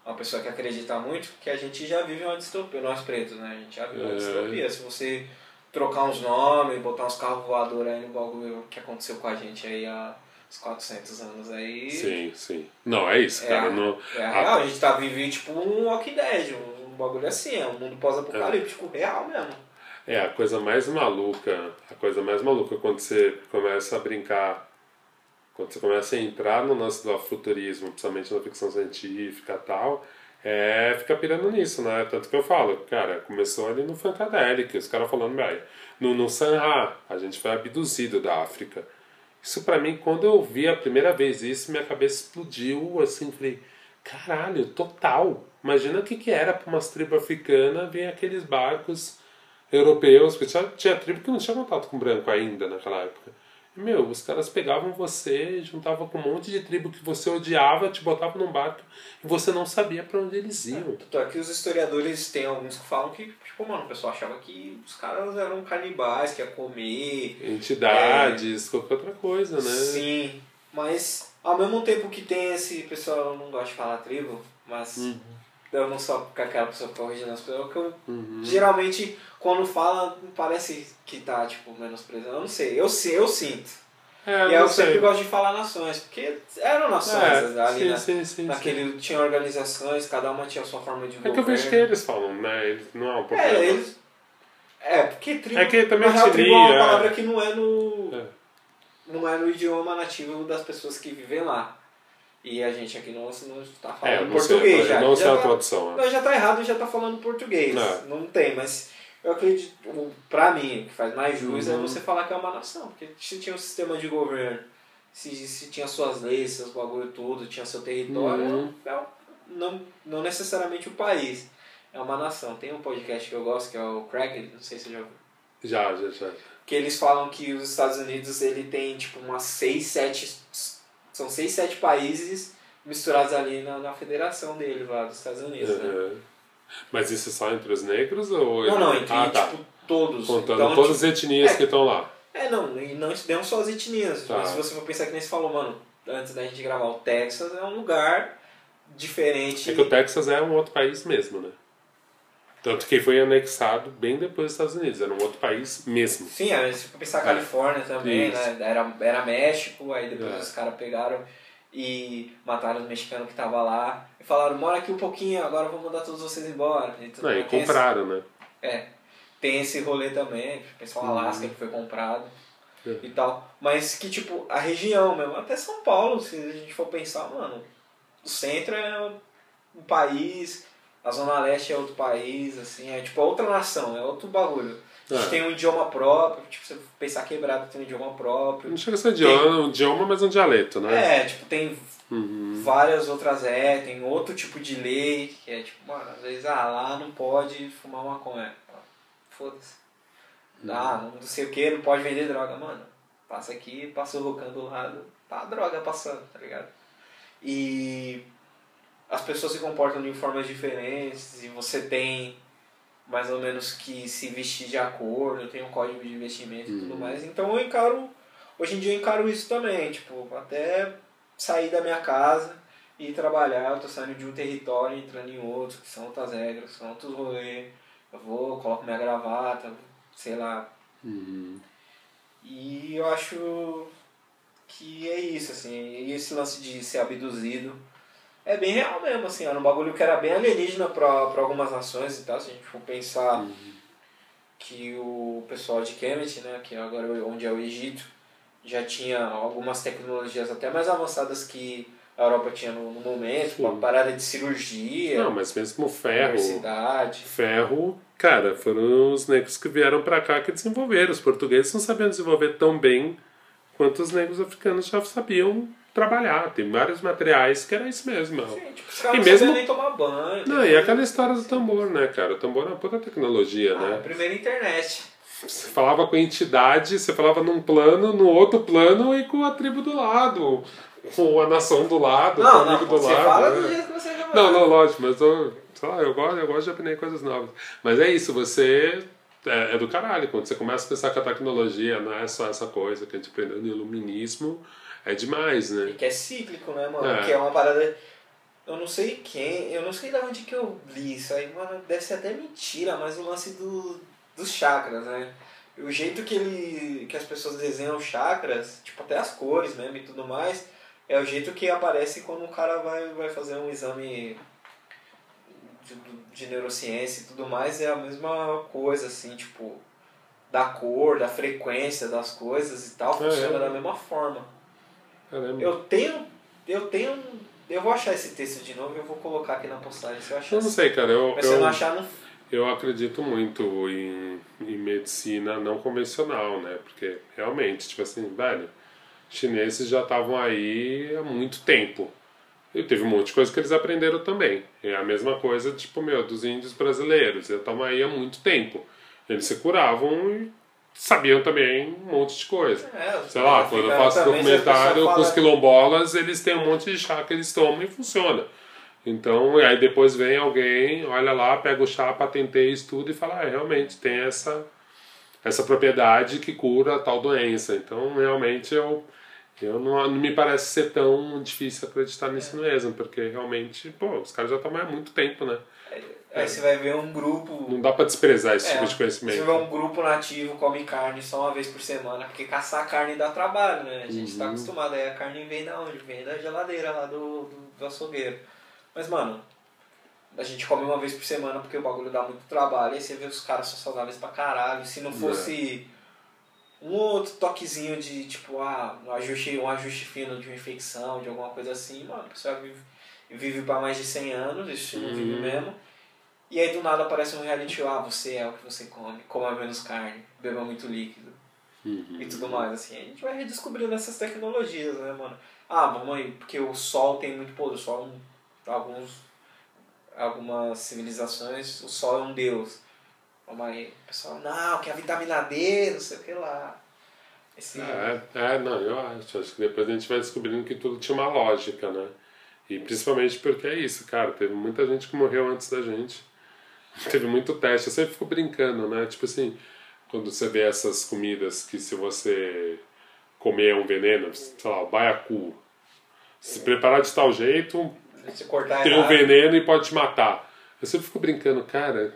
uma pessoa que acredita muito, que a gente já vive uma distopia, nós pretos, né? A gente já vive uma é. distopia. Se você trocar uns nomes, botar uns carros voadores aí no bagulho que aconteceu com a gente aí há uns 400 anos aí. Sim, sim. Não, é isso, é cara. A, no, é a real, a... gente tá vivendo tipo um Walking Dead, um, um bagulho assim, é um mundo pós-apocalíptico é. real mesmo. É, a coisa mais maluca, a coisa mais maluca quando você começa a brincar, quando você começa a entrar no lance do futurismo, principalmente na ficção científica e tal, é ficar pirando nisso, né? Tanto que eu falo, cara, começou ali no Funkadelic, os caras falando, velho, no, no Sanha, a gente foi abduzido da África. Isso para mim, quando eu vi a primeira vez isso, minha cabeça explodiu, assim, falei, caralho, total. Imagina o que, que era para umas tribos africanas ver aqueles barcos europeus, porque tinha, tinha tribo que não tinha contato com branco ainda naquela época. Meu, os caras pegavam você, juntavam com um monte de tribo que você odiava, te botavam num barco e você não sabia para onde eles iam. É, aqui os historiadores tem alguns que falam que, tipo, mano, o pessoal achava que os caras eram canibais, que ia comer. Entidades, é... qualquer outra coisa, né? Sim, mas ao mesmo tempo que tem esse pessoal, eu não gosto de falar tribo, mas uhum. Eu não sou aquela pessoa que corrige as pessoas, que eu, uhum. geralmente quando fala, parece que tá, tipo, menosprezando. Eu não sei, eu sei, eu sinto. É, e eu sei. sempre gosto de falar nações, porque eram nações é, ali, sim, né? sim, sim, naquele sim. tinha organizações, cada uma tinha a sua forma de governo. É que eu vejo que eles falam, né? Eles não é um problema. É, eles... é porque tribo, é que também na real, tribo é uma é. palavra que não é no... É. Não é no idioma nativo das pessoas que vivem lá. E a gente aqui não, não está É, falando não português sei, já. não já sei a tá- tradução. né? Não, já tá errado, já tá falando português. É. Não tem, mas eu acredito, pra mim, o que faz mais jus é Uhum. você falar que é uma nação. Porque se tinha um sistema de governo, se, se tinha suas leis, seus bagulho tudo, tinha seu território, Uhum. é um- não, não necessariamente o país. É uma nação. Tem um podcast que eu gosto, que é o Cracked, não sei se você já ouviu. Já, já, já. Que eles falam que os Estados Unidos ele tem tipo umas 6, 7. São 6, 7 países misturados ali na, na federação deles lá dos Estados Unidos, né? Uhum. Mas isso é só entre os negros ou. Não, não, entre ah, tá. tipo, todos. Contando Então, todas tipo, as etnias é. que estão lá. É, não, e não, não só as etnias. Tá. Mas se você for pensar que nem você falou, mano, antes da gente gravar, o Texas é um lugar diferente. É que o Texas é um outro país mesmo, né? Tanto que foi anexado bem depois dos Estados Unidos, era um outro país mesmo. Sim, aí se for pensar É. Califórnia também, Isso. né? Era, era México, aí depois É. os caras pegaram e mataram os mexicanos que estavam lá. E falaram, mora aqui um pouquinho, agora eu vou mandar todos vocês embora. E, tudo Não, e. Tem esse- compraram, né? É. Tem esse rolê também, o pessoal Uhum. Alasca que foi comprado É. e tal. Mas que, tipo, a região mesmo, até São Paulo, se a gente for pensar, mano, o centro é um país, a Zona Leste é outro país, assim, é tipo outra nação, é outro bagulho. A gente É. tem um idioma próprio, tipo, se você pensar quebrado tem um idioma próprio. Não chega a ser idioma, um idioma, mas um dialeto, né? É, tipo, tem Uhum. várias outras é, tem outro tipo de lei, que é tipo, mano, às vezes, ah, lá não pode fumar maconha. Foda-se. Ah, não sei o que, não pode vender droga, mano. Passa aqui, passa o rocão do lado, tá a droga passando, tá ligado? E as pessoas se comportam de formas diferentes e você tem mais ou menos que se vestir de acordo, tem um código de vestimento e tudo Uhum. mais. Então eu encaro, hoje em dia eu encaro isso também, tipo, até sair da minha casa e trabalhar, eu tô saindo de um território e entrando em outro, que são outras regras, são outros rolês. Eu vou, coloco minha gravata, sei lá. Uhum. E eu acho que é isso, assim, e esse lance de ser abduzido é bem real mesmo, assim, era um bagulho que era bem alienígena pra algumas nações e tal, se a gente for pensar que o pessoal de Kemet, né, que agora é onde é o Egito, já tinha algumas tecnologias até mais avançadas que a Europa tinha no, no momento, Sim. uma parada de cirurgia, Não, mas mesmo o ferro. universidade. Ferro, cara, foram os negros que vieram pra cá que desenvolveram. Os portugueses não sabiam desenvolver tão bem quanto os negros africanos já sabiam trabalhar. Tem vários materiais que era isso mesmo. Sim, tipo, os caras E não mesmo- nem tomar banho. Não, e aquela história do tambor, né, cara? O tambor é uma puta tecnologia, Ah, a né? primeira internet. Você falava com a entidade, você falava num plano, no outro plano e com a tribo do lado. Com a nação do lado, com o Não, não, amigo do você lado. fala né? do jeito que você já Não, não, lógico, mas eu, sei lá, eu gosto, eu gosto de aprender coisas novas. Mas é isso, você é, é do caralho. Quando você começa a pensar que a tecnologia não é só essa coisa que a gente aprendeu no iluminismo, é demais, E né? que é cíclico, né, mano? É. Que é uma parada. Eu não sei quem, eu não sei de onde que eu li isso aí, mano. Deve ser até mentira, mas o lance do, dos chakras, né? O jeito que ele. que as pessoas desenham chakras, tipo até as cores mesmo e tudo mais, é o jeito que aparece quando o cara vai, vai fazer um exame de, de neurociência e tudo mais, é a mesma coisa, assim, tipo, da cor, da frequência das coisas e tal, É, funciona é. da mesma forma. Caramba. Eu tenho. Eu tenho. Eu vou achar esse texto de novo e eu vou colocar aqui na postagem se eu achar. Eu não sei, cara. Eu, Mas se eu eu, não achar, não. eu acredito muito em, em medicina não convencional, né? Porque realmente, tipo assim, velho, chineses já estavam aí há muito tempo. E teve um monte de coisa que eles aprenderam também. É a mesma coisa, tipo, meu, dos índios brasileiros. Eles estavam aí há muito tempo. Eles se curavam e sabiam também um monte de coisa. É, Sei lá, quando eu faço documentário com os quilombolas, eles têm um monte de chá que eles tomam e funciona. Então, e aí depois vem alguém, olha lá, pega o chá, patenteia isso tudo e fala, ah, realmente tem essa, essa propriedade que cura tal doença. Então, realmente, eu, eu não, não me parece ser tão difícil acreditar nisso mesmo, porque realmente, pô, os caras já estão há muito tempo, né? Aí você vai ver um grupo. Não dá pra desprezar esse É, tipo de Você conhecimento. vê um grupo nativo come carne só uma vez por semana, porque caçar carne dá trabalho, né? A gente tá Uhum. acostumado, aí a carne vem da onde? Vem da geladeira lá do, do, do açougueiro. Mas, mano, a gente come uma vez por semana porque o bagulho dá muito trabalho, aí você vê os caras são saudáveis pra caralho. Se não fosse um outro toquezinho de, tipo, ah, um ajuste, um ajuste fino de uma infecção, de alguma coisa assim, mano, a pessoa vive, vive para mais de 100 anos, isso não vive mesmo. E aí do nada aparece um reality, ah, você é o que você come, coma menos carne, beba muito líquido e tudo mais, assim. A gente vai redescobrindo essas tecnologias, né, mano? Ah, aí, porque o sol tem muito pôr do sol, alguns, algumas civilizações, o sol é um deus. Aí, o pessoal, não, que a vitamina D, não sei o que lá. Esse... É, é, não, eu acho. Acho que depois a gente vai descobrindo que tudo tinha uma lógica, né? E principalmente porque é isso, cara. Teve muita gente que morreu antes da gente. Teve muito teste. Eu sempre fico brincando, né? Tipo assim, quando você vê essas comidas que se você comer um veneno, sei lá, o baiacu, se preparar de tal jeito, tem um veneno e pode te matar. Eu sempre fico brincando, cara,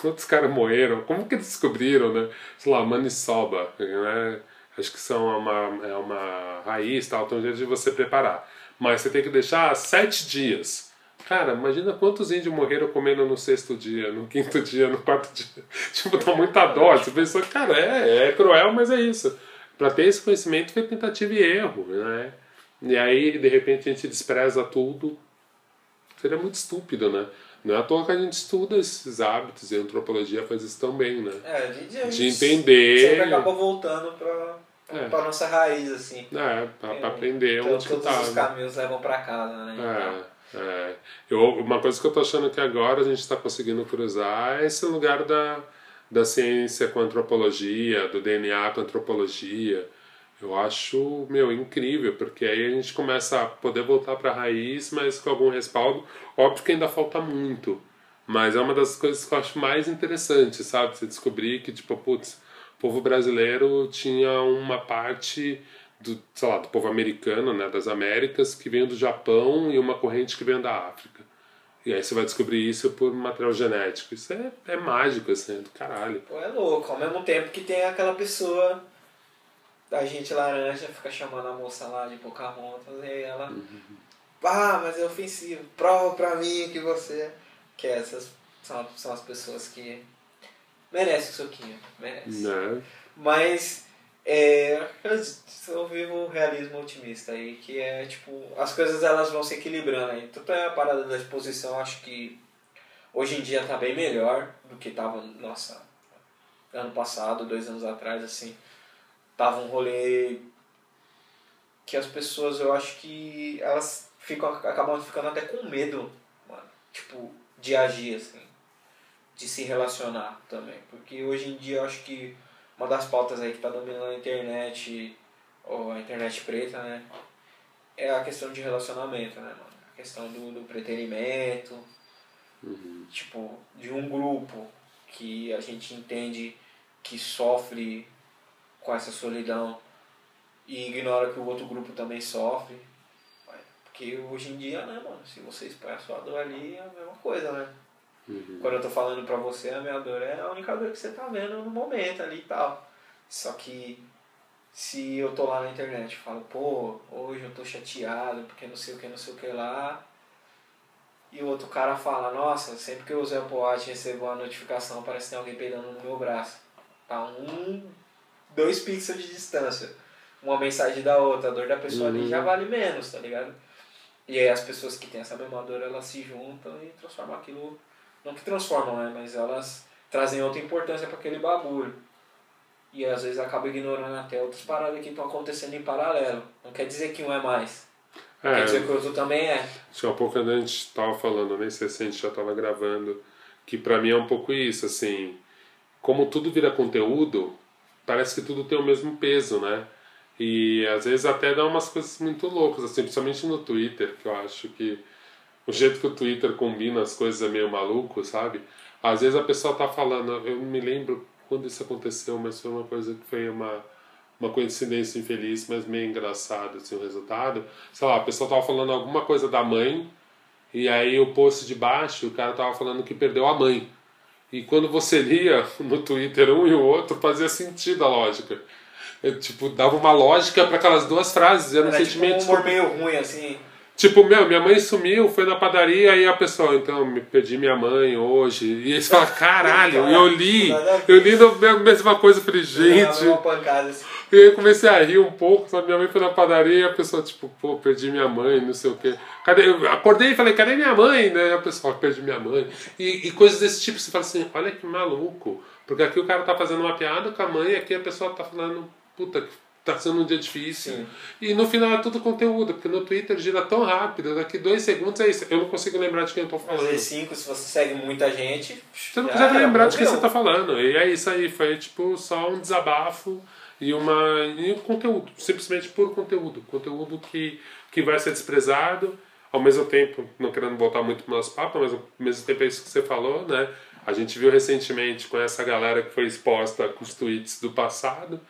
quantos caras morreram? Como que descobriram, né? Sei lá, maniçoba, né? Acho que são uma, é uma raiz, tal, tem um jeito de você preparar. Mas você tem que deixar sete dias. Cara, imagina quantos índios morreram comendo no sexto dia, no quinto dia, no quarto dia. (laughs) Tipo, dá muita dó. Você pensa, cara, é, é cruel, mas é isso. Para ter esse conhecimento foi tentativa e erro, né? E aí, de repente, a gente despreza tudo. Seria muito estúpido, né? Não é à toa que a gente estuda esses hábitos e a antropologia faz isso também, né? É, de, de, de entender. Sempre acaba voltando para é. para nossa raiz, assim. É, para aprender então, onde todos tá. os caminhos levam para casa, né? É, é. Eu, uma coisa que eu tô achando que agora a gente está conseguindo cruzar é esse lugar da, da ciência com a antropologia, do DNA com a antropologia. Eu acho, meu, incrível, porque aí a gente começa a poder voltar para a raiz, mas com algum respaldo. Óbvio que ainda falta muito, mas é uma das coisas que eu acho mais interessantes, sabe? Você descobrir que, tipo, putz, o povo brasileiro tinha uma parte do, sei lá, do povo americano, né, das Américas, que veio do Japão e uma corrente que veio da África. E aí você vai descobrir isso por material genético. Isso é, é mágico, assim, é do caralho. Pô, é louco. Ao mesmo tempo que tem aquela pessoa da gente laranja fica chamando a moça lá de Pocahontas e ela. Uhum. Ah, mas é ofensivo. Prova pra mim que você. Que essas são, são as pessoas que merece o soquinho. Merece. Não. Mas é, eu vivo o realismo otimista aí, que é tipo, as coisas elas vão se equilibrando aí. Tanto é a parada da exposição, acho que hoje em dia tá bem melhor do que tava, nossa, ano passado, dois anos atrás, assim tava um rolê que as pessoas, eu acho que elas ficam, acabam ficando até com medo, mano, tipo, de agir, assim, de se relacionar também. Porque hoje em dia eu acho que uma das pautas aí que tá dominando a internet, ou a internet preta, né, é a questão de relacionamento, né, mano? A questão do, do preterimento, uhum. tipo, de um grupo que a gente entende que sofre com essa solidão e ignora que o outro grupo também sofre. Porque hoje em dia, né, mano, se você expõe a sua dor ali, é a mesma coisa, né? Uhum. Quando eu tô falando pra você, a minha dor é a única dor que você tá vendo no momento ali e tal. Só que se eu tô lá na internet e falo, pô, hoje eu tô chateado porque não sei o que, não sei o que lá. E o outro cara fala, nossa, sempre que eu uso Apple Watch recebo uma notificação, parece que tem alguém peidando no meu braço. Tá um dois pixels de distância. Uma mensagem da outra, a dor da pessoa uhum. ali já vale menos, tá ligado? E aí as pessoas que têm essa mesma dor, elas se juntam e transformam aquilo. Não que transformam, né? Mas elas trazem outra importância para aquele bagulho. E às vezes acaba ignorando até outras paradas que estão acontecendo em paralelo. Não quer dizer que um é mais. É, quer dizer que o outro também é. Acho que há pouco a gente tava falando, nem sei se a gente já tava gravando, que para mim é um pouco isso, assim. Como tudo vira conteúdo, parece que tudo tem o mesmo peso, né? E às vezes até dá umas coisas muito loucas, assim, principalmente no Twitter, que eu acho que o jeito que o Twitter combina as coisas é meio maluco, sabe? Às vezes a pessoa tá falando, eu me lembro quando isso aconteceu, mas foi uma coisa que foi uma, uma coincidência infeliz, mas meio engraçado, assim, o resultado. Sei lá, a pessoa tava falando alguma coisa da mãe, e aí o post de baixo, o cara tava falando que perdeu a mãe. E quando você lia (laughs) no Twitter um e o outro, fazia sentido a lógica. Eu, tipo, dava uma lógica para aquelas duas frases. Era um era sentimento. Tipo um humor meio ruim, assim. Tipo, meu, minha mãe sumiu, foi na padaria e a pessoa, então, me perdi minha mãe hoje. E eles falam, caralho, e eu li, eu li a mesma coisa, falei, gente. E aí eu comecei a rir um pouco, sabe? Minha mãe foi na padaria e a pessoa, tipo, pô, perdi minha mãe, não sei o quê. Cadê? Eu acordei e falei, cadê minha mãe? Né? E a pessoa, perdi minha mãe. E, e coisas desse tipo, você fala assim, olha que maluco. Porque aqui o cara tá fazendo uma piada com a mãe, aqui a pessoa tá falando, puta, tá sendo um dia difícil. Sim. E no final é tudo conteúdo, porque no Twitter gira tão rápido, daqui dois segundos é isso. Eu não consigo lembrar de quem eu tô falando. Fazer cinco, se você segue muita gente. Você não consegue lembrar de quem você tá falando. E é isso aí, foi tipo só um desabafo e uma e um conteúdo, simplesmente por conteúdo. Conteúdo que, que vai ser desprezado, ao mesmo tempo, não querendo voltar muito pro nosso papo, mas ao mesmo tempo é isso que você falou, né? A gente viu recentemente com essa galera que foi exposta com os tweets do passado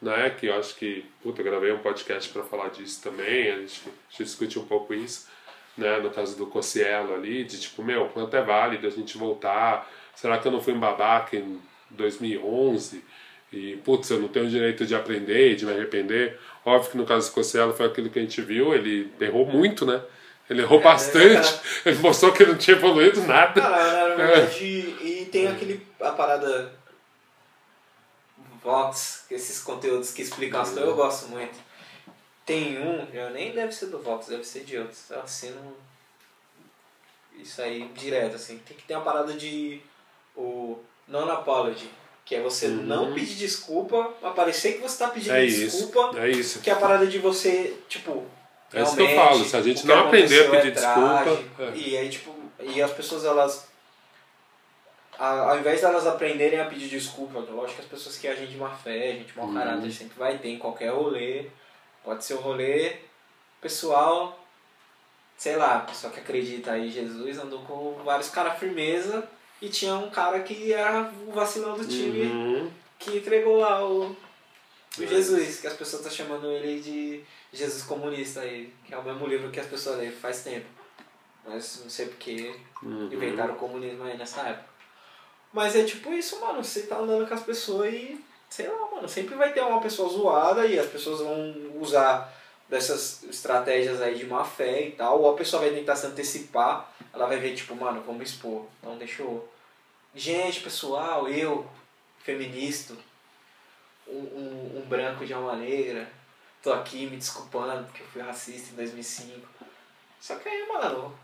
né? Que eu acho que, puta, eu gravei um podcast para falar disso também, a gente, a gente discute um pouco isso, né? No caso do Cossielo ali, de tipo, meu, quanto é válido a gente voltar? Será que eu não fui um babaca em 2011? E, putz, eu não tenho o direito de aprender e de me arrepender. Óbvio que no caso do Cossielo foi aquilo que a gente viu, ele errou muito, né? Ele errou é, bastante, é, (laughs) ele mostrou que não tinha evoluído nada. Cara, na verdade, é. e tem aquele, a parada Vox, esses conteúdos que explicam as coisas, eu gosto muito. Tem um, já nem deve ser do Vox, deve ser de outros. Eu assino isso aí direto, assim. Tem que ter uma parada de o non-apology, que é você uhum. não pedir desculpa, mas parecer que você está pedindo é desculpa. Isso, é isso. Que é a parada de você, tipo. É isso que eu falo, se a gente não aprender a pedir é desculpa. É. E aí, tipo, e as pessoas elas ao invés delas aprenderem a pedir desculpa, lógico que as pessoas que agem de má fé, gente mau caráter, uhum. sempre vai ter em qualquer rolê. Pode ser o um rolê pessoal, sei lá, pessoa que acredita aí em Jesus andou com vários caras firmeza e tinha um cara que era o vacilão do time uhum. que entregou lá o, o Jesus, que as pessoas estão chamando ele de Jesus comunista aí, que é o mesmo livro que as pessoas lêem faz tempo. Mas não sei porque uhum. inventaram o comunismo aí nessa época. Mas é tipo isso, mano. Você tá andando com as pessoas e, sei lá, mano, sempre vai ter uma pessoa zoada e as pessoas vão usar dessas estratégias aí de má fé e tal. Ou a pessoa vai tentar se antecipar, ela vai ver, tipo, mano, vamos expor. Então deixa eu. Gente, pessoal, eu, feminista, um, um, um branco de alma negra, tô aqui me desculpando porque eu fui racista em 2005. Só que aí, mano,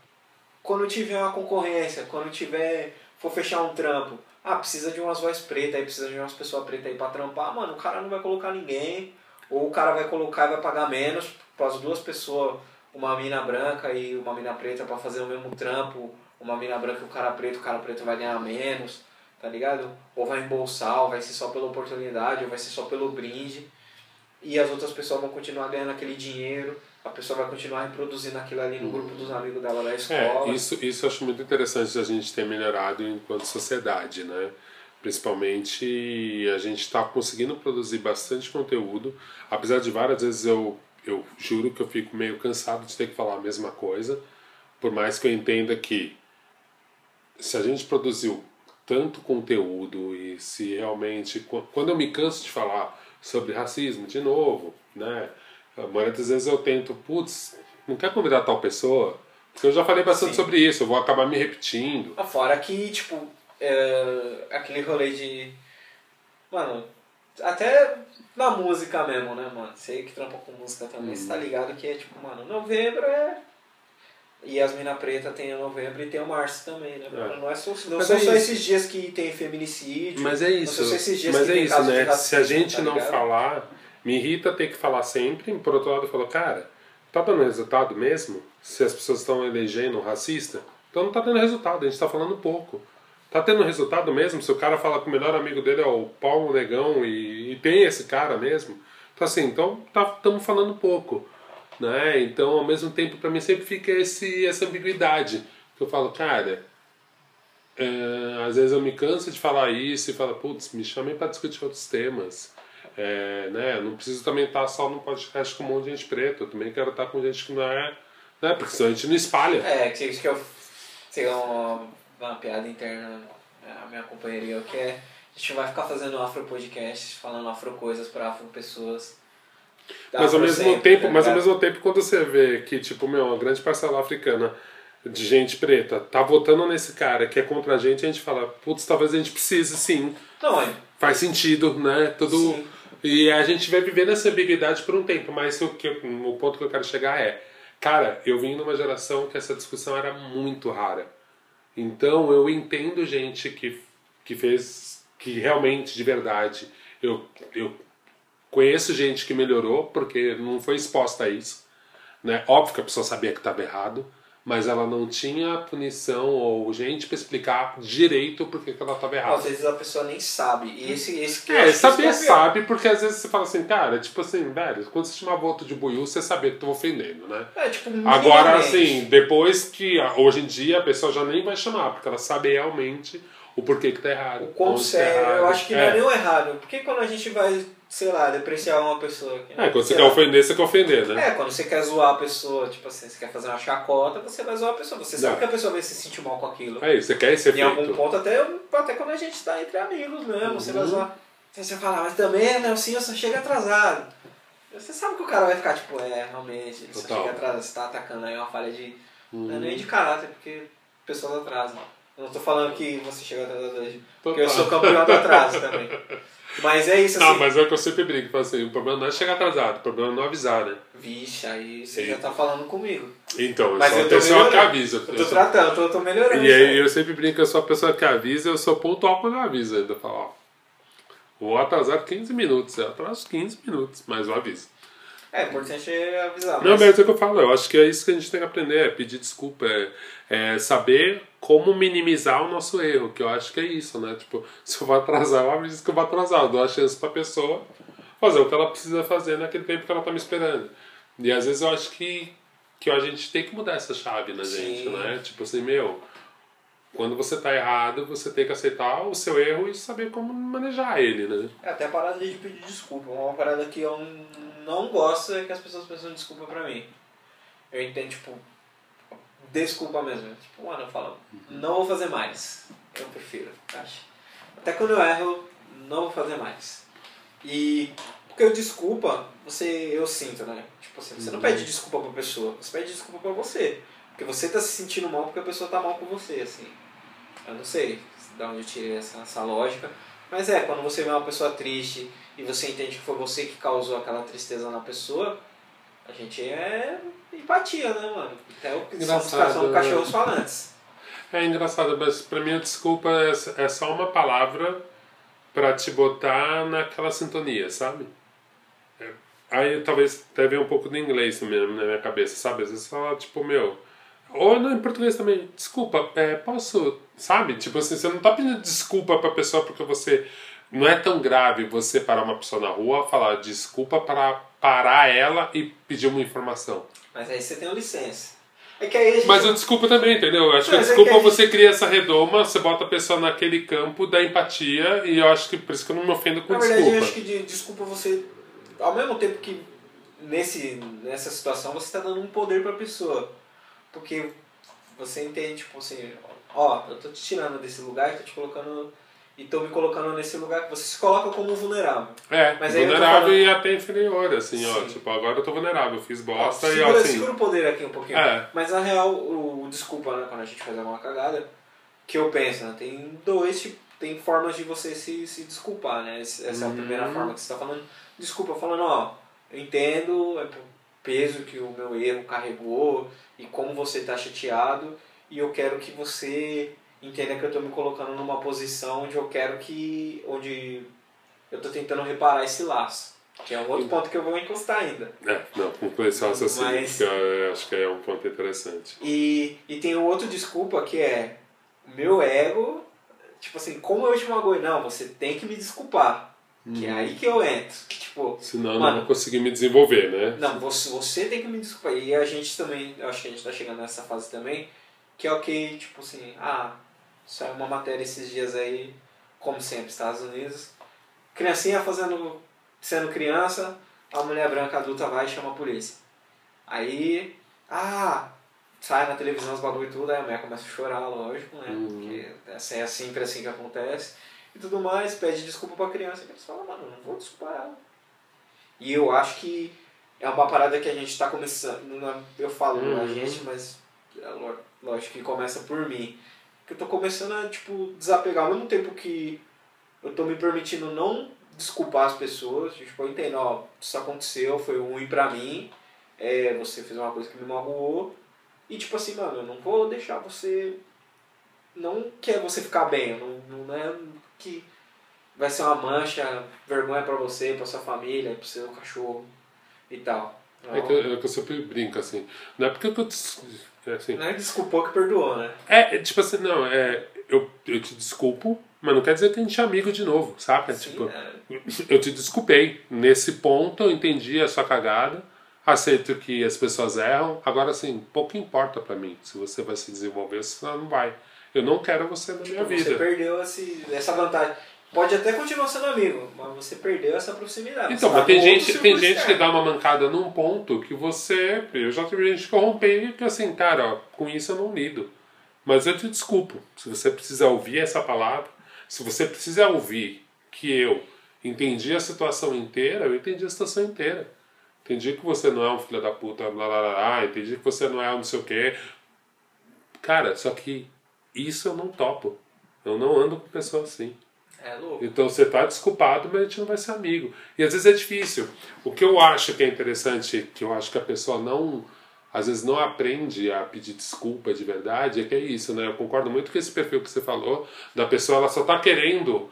quando tiver uma concorrência, quando tiver for fechar um trampo, ah, precisa de umas vozes pretas, aí precisa de umas pessoas pretas aí pra trampar, mano, o cara não vai colocar ninguém, ou o cara vai colocar e vai pagar menos para as duas pessoas, uma mina branca e uma mina preta para fazer o mesmo trampo, uma mina branca e o cara preto, o cara preto vai ganhar menos, tá ligado? Ou vai embolsar, ou vai ser só pela oportunidade, ou vai ser só pelo brinde, e as outras pessoas vão continuar ganhando aquele dinheiro a pessoa vai continuar reproduzindo aquilo ali no grupo dos amigos dela da escola. É, isso, isso eu acho muito interessante a gente ter melhorado enquanto sociedade, né? Principalmente a gente está conseguindo produzir bastante conteúdo, apesar de várias vezes eu, eu juro que eu fico meio cansado de ter que falar a mesma coisa, por mais que eu entenda que se a gente produziu tanto conteúdo e se realmente quando eu me canso de falar sobre racismo de novo, né? A maioria das vezes eu tento, putz, não quer convidar tal pessoa? Porque eu já falei bastante Sim. sobre isso, eu vou acabar me repetindo. Ah, fora que, tipo, é, aquele rolê de. Mano, até na música mesmo, né, mano? Você que trampa com música também, hum. você tá uhum. ligado que é tipo, mano, novembro é. E as mina preta tem o novembro e tem o março também, né? É. Não, é só, não são é só esses dias que tem feminicídio. Mas é isso. Não são esses dias Mas que é isso, né? Se a gente tá não falar me irrita ter que falar sempre, por outro lado eu falo, cara, tá dando resultado mesmo? Se as pessoas estão elegendo racista? Então não tá dando resultado, a gente tá falando pouco. Tá tendo resultado mesmo? Se o cara fala que o melhor amigo dele é o Paulo Negão e, e tem esse cara mesmo? Então assim, então estamos tá, falando pouco. Né? Então ao mesmo tempo para mim sempre fica esse, essa ambiguidade. Que eu falo, cara, é, às vezes eu me canso de falar isso e falo, putz, me chamem para discutir outros temas. É, né, não preciso também estar só no podcast com um monte de gente preta, eu também quero estar com gente que não é. Né, porque senão a gente não espalha. É, que, que eu. Sei uma, uma piada interna, a minha companheira que é. A gente vai ficar fazendo afro podcast, falando afro coisas para afro pessoas. Mas ao mesmo sempre, tempo, tá mas ao mesmo tempo quando você vê que tipo, meu, uma grande parcela africana de gente preta tá votando nesse cara que é contra a gente, a gente fala, putz, talvez a gente precise sim. Não, é. Faz sentido, né? Tudo Sim. E a gente vai viver nessa ambiguidade por um tempo, mas o que o ponto que eu quero chegar é, cara, eu vim numa geração que essa discussão era muito rara. Então eu entendo gente que, que fez, que realmente, de verdade, eu, eu conheço gente que melhorou porque não foi exposta a isso. Né? Óbvio que a pessoa sabia que estava errado, mas ela não tinha punição ou gente para explicar direito por que que ela estava errada. Às vezes a pessoa nem sabe. E esse, esse que eu É, saber é pior. sabe, porque às vezes você fala assim, cara, tipo assim, velho, quando você chamar voto de buiú, você sabia que tu ofendendo, né? É, tipo, Agora, assim, depois que. Hoje em dia a pessoa já nem vai chamar, porque ela sabe realmente o porquê que tá errado. O quão tá sério, eu errado. acho que não é nem o errado. Porque quando a gente vai, sei lá, depreciar uma pessoa. que- É, quando você sei quer lá, ofender, você quer ofender, né? É, quando você quer zoar a pessoa, tipo assim, você quer fazer uma chacota, você vai zoar a pessoa. Você sabe Não. que a pessoa vai se sentir mal com aquilo. É isso, você quer esse Em algum efeito. ponto, até, até quando a gente tá entre amigos mesmo, você vai Uhum. zoar. Aí você fala, mas também, né, o senhor só chega atrasado. Você sabe que o cara vai ficar tipo, é, realmente, ele só Total. chega atrasado, você tá atacando aí uma falha de. Uhum. Não é nem de caráter, porque pessoas atrasam. Eu não tô falando que você chega atrasado hoje. Porque eu sou campeão do atraso (laughs) também. Mas é isso assim. Não, mas é o que eu sempre brinco, falo assim, o problema não é chegar atrasado, o problema é não avisar, né? Vixe, aí você Sim. já tá falando comigo. Então, eu Mas sou eu a pessoa que avisa. Eu eu tô sou- tratando, eu tô, tô melhorando. E aí eu sempre brinco eu sou a pessoa que avisa, eu sou pontual quando eu aviso ainda. Eu falo, ó, vou atrasar 15 minutos, eu atraso 15 minutos, mas eu aviso. É, importante avisar. Não, mas- mas é o que eu falo, eu acho que é isso que a gente tem que aprender, é pedir desculpa, é, é saber como minimizar o nosso erro, que eu acho que é isso, né? Tipo, (laughs) se eu vou atrasar, eu aviso que eu vou atrasar, eu dou a chance pra pessoa fazer o que ela precisa fazer naquele tempo que ela tá me esperando. E às vezes eu acho que, que a gente tem que mudar essa chave na gente, Sim. né? Tipo assim, meu, quando você tá errado, você tem que aceitar o seu erro e saber como manejar ele, né? É, até a parada de pedir desculpa. Uma parada que eu não gosto é que as pessoas peçam desculpa pra mim. Eu entendo, tipo, desculpa mesmo. Tipo, mano, eu falo, não vou fazer mais. Eu prefiro, acho. Até quando eu erro, eu não vou fazer mais. E porque o desculpa, você, eu sinto, né? Tipo assim, você não pede desculpa pra pessoa, você pede desculpa pra você. Porque você tá se sentindo mal porque a pessoa tá mal com você, assim. Eu não sei de onde eu tirei essa, essa lógica. Mas é, quando você vê uma pessoa triste e você entende que foi você que causou aquela tristeza na pessoa, a gente é empatia, né, mano? Até o que são, Engraçado, são né? cachorros falantes. É engraçado, mas pra mim a desculpa é, é só uma palavra pra te botar naquela sintonia, sabe? É, Aí talvez até venha um pouco do inglês mesmo na minha cabeça, sabe? Às vezes fala, tipo, meu. Ou não, em português também, desculpa, é, posso, sabe? Tipo assim, você não tá pedindo desculpa pra pessoa porque você. Não é tão grave você parar uma pessoa na rua, falar desculpa para parar ela e pedir uma informação. Mas aí você tem licença. É gente... Mas o desculpa também, entendeu? Eu acho que a é desculpa que a gente- você cria essa redoma, você bota a pessoa naquele campo da empatia e eu acho que por isso que eu não me ofendo com Na verdade, eu desculpa. acho que de, desculpa você, ao mesmo tempo que nesse, nessa situação você está dando um poder para a pessoa. Porque você entende, tipo assim, ó, eu tô te tirando desse lugar e tô te colocando. E tô me colocando nesse lugar que você se coloca como vulnerável. É, Mas vulnerável e até inferior, assim, ó. Sim. Tipo, agora eu tô vulnerável, eu fiz Ó, bosta e ó, segura, assim. segura o poder aqui um pouquinho. É. Mas na real, o, o desculpa, né, quando a gente faz alguma cagada, que eu penso, né, tem dois tipo, tem formas de você se, se desculpar, né? Essa é a Uhum. primeira forma que você está falando. Desculpa, falando, ó, eu entendo é, o peso que o meu erro carregou e como você está chateado e eu quero que você entenda que eu estou me colocando numa posição onde eu quero que. onde eu estou tentando reparar esse laço. Que é um outro ponto que eu vou encostar ainda. É, não, conclui esse raciocínio, Mas- eu acho que é um ponto interessante. E, e tem um outro desculpa que é o meu ego, tipo assim, como eu te magoei? Não, você tem que me desculpar. Que é aí que eu entro. Que, tipo, Senão eu Mano. não vou conseguir me desenvolver, né? não, você, você tem que me desculpar. E a gente também, eu acho que a gente tá chegando nessa fase também, que é o que, tipo assim, ah, saiu uma matéria esses dias aí, como sempre, Estados Unidos. Criancinha fazendo, sendo criança, a mulher branca adulta vai e chama a polícia. Aí, ah, sai na televisão os bagulho e tudo, aí a mulher começa a chorar, lógico, né? Uhum. Porque essa é sempre assim que acontece. E tudo mais, pede desculpa pra criança. E eles falam, mano, não vou desculpar ela. E eu acho que é uma parada que a gente está começando. Não, eu falo Uhum. a gente, mas é lógico que começa por mim. Que eu tô começando a, tipo, desapegar ao mesmo tempo que eu tô me permitindo não desculpar as pessoas. Tipo, eu entendo, ó, isso aconteceu, foi ruim pra mim, é, você fez uma coisa que me magoou. E tipo assim, mano, eu não vou deixar você. Não quer você ficar bem, não, não é que vai ser uma mancha, vergonha pra você, pra sua família, pro seu cachorro e tal. É que, eu, é que eu sempre brinco assim. Não é porque eu tô. É Assim, Não é desculpou que perdoou, né? é, é tipo assim, não, é. Eu, eu te desculpo, mas não quer dizer que a gente é amigo de novo, saca? Sim, tipo, é. eu te desculpei. Nesse ponto eu entendi a sua cagada, aceito que as pessoas erram. Agora, assim, pouco importa pra mim se você vai se desenvolver ou se você não vai. Eu não quero você na minha Você vida. perdeu esse, essa vantagem. Pode até continuar sendo amigo, mas você perdeu essa proximidade. Então, mas tem gente, tem gente que dá uma mancada num ponto que você. Eu já tive gente que eu rompi que assim, cara, ó, com isso eu não lido. Mas eu te desculpo. Se você precisa ouvir essa palavra, se você precisa ouvir que eu entendi a situação inteira, eu entendi a situação inteira. Entendi que você não é um filho da puta, blá blá, blá, entendi que você não é um não sei o quê. Cara, só que isso eu não topo. Eu não ando com pessoa assim. É louco. Então você tá desculpado, mas a gente não vai ser amigo. E às vezes é difícil. O que eu acho que é interessante, que eu acho que a pessoa não. Às vezes não aprende a pedir desculpa de verdade, é que é isso, né? Eu concordo muito com esse perfil que você falou, da pessoa, ela só tá querendo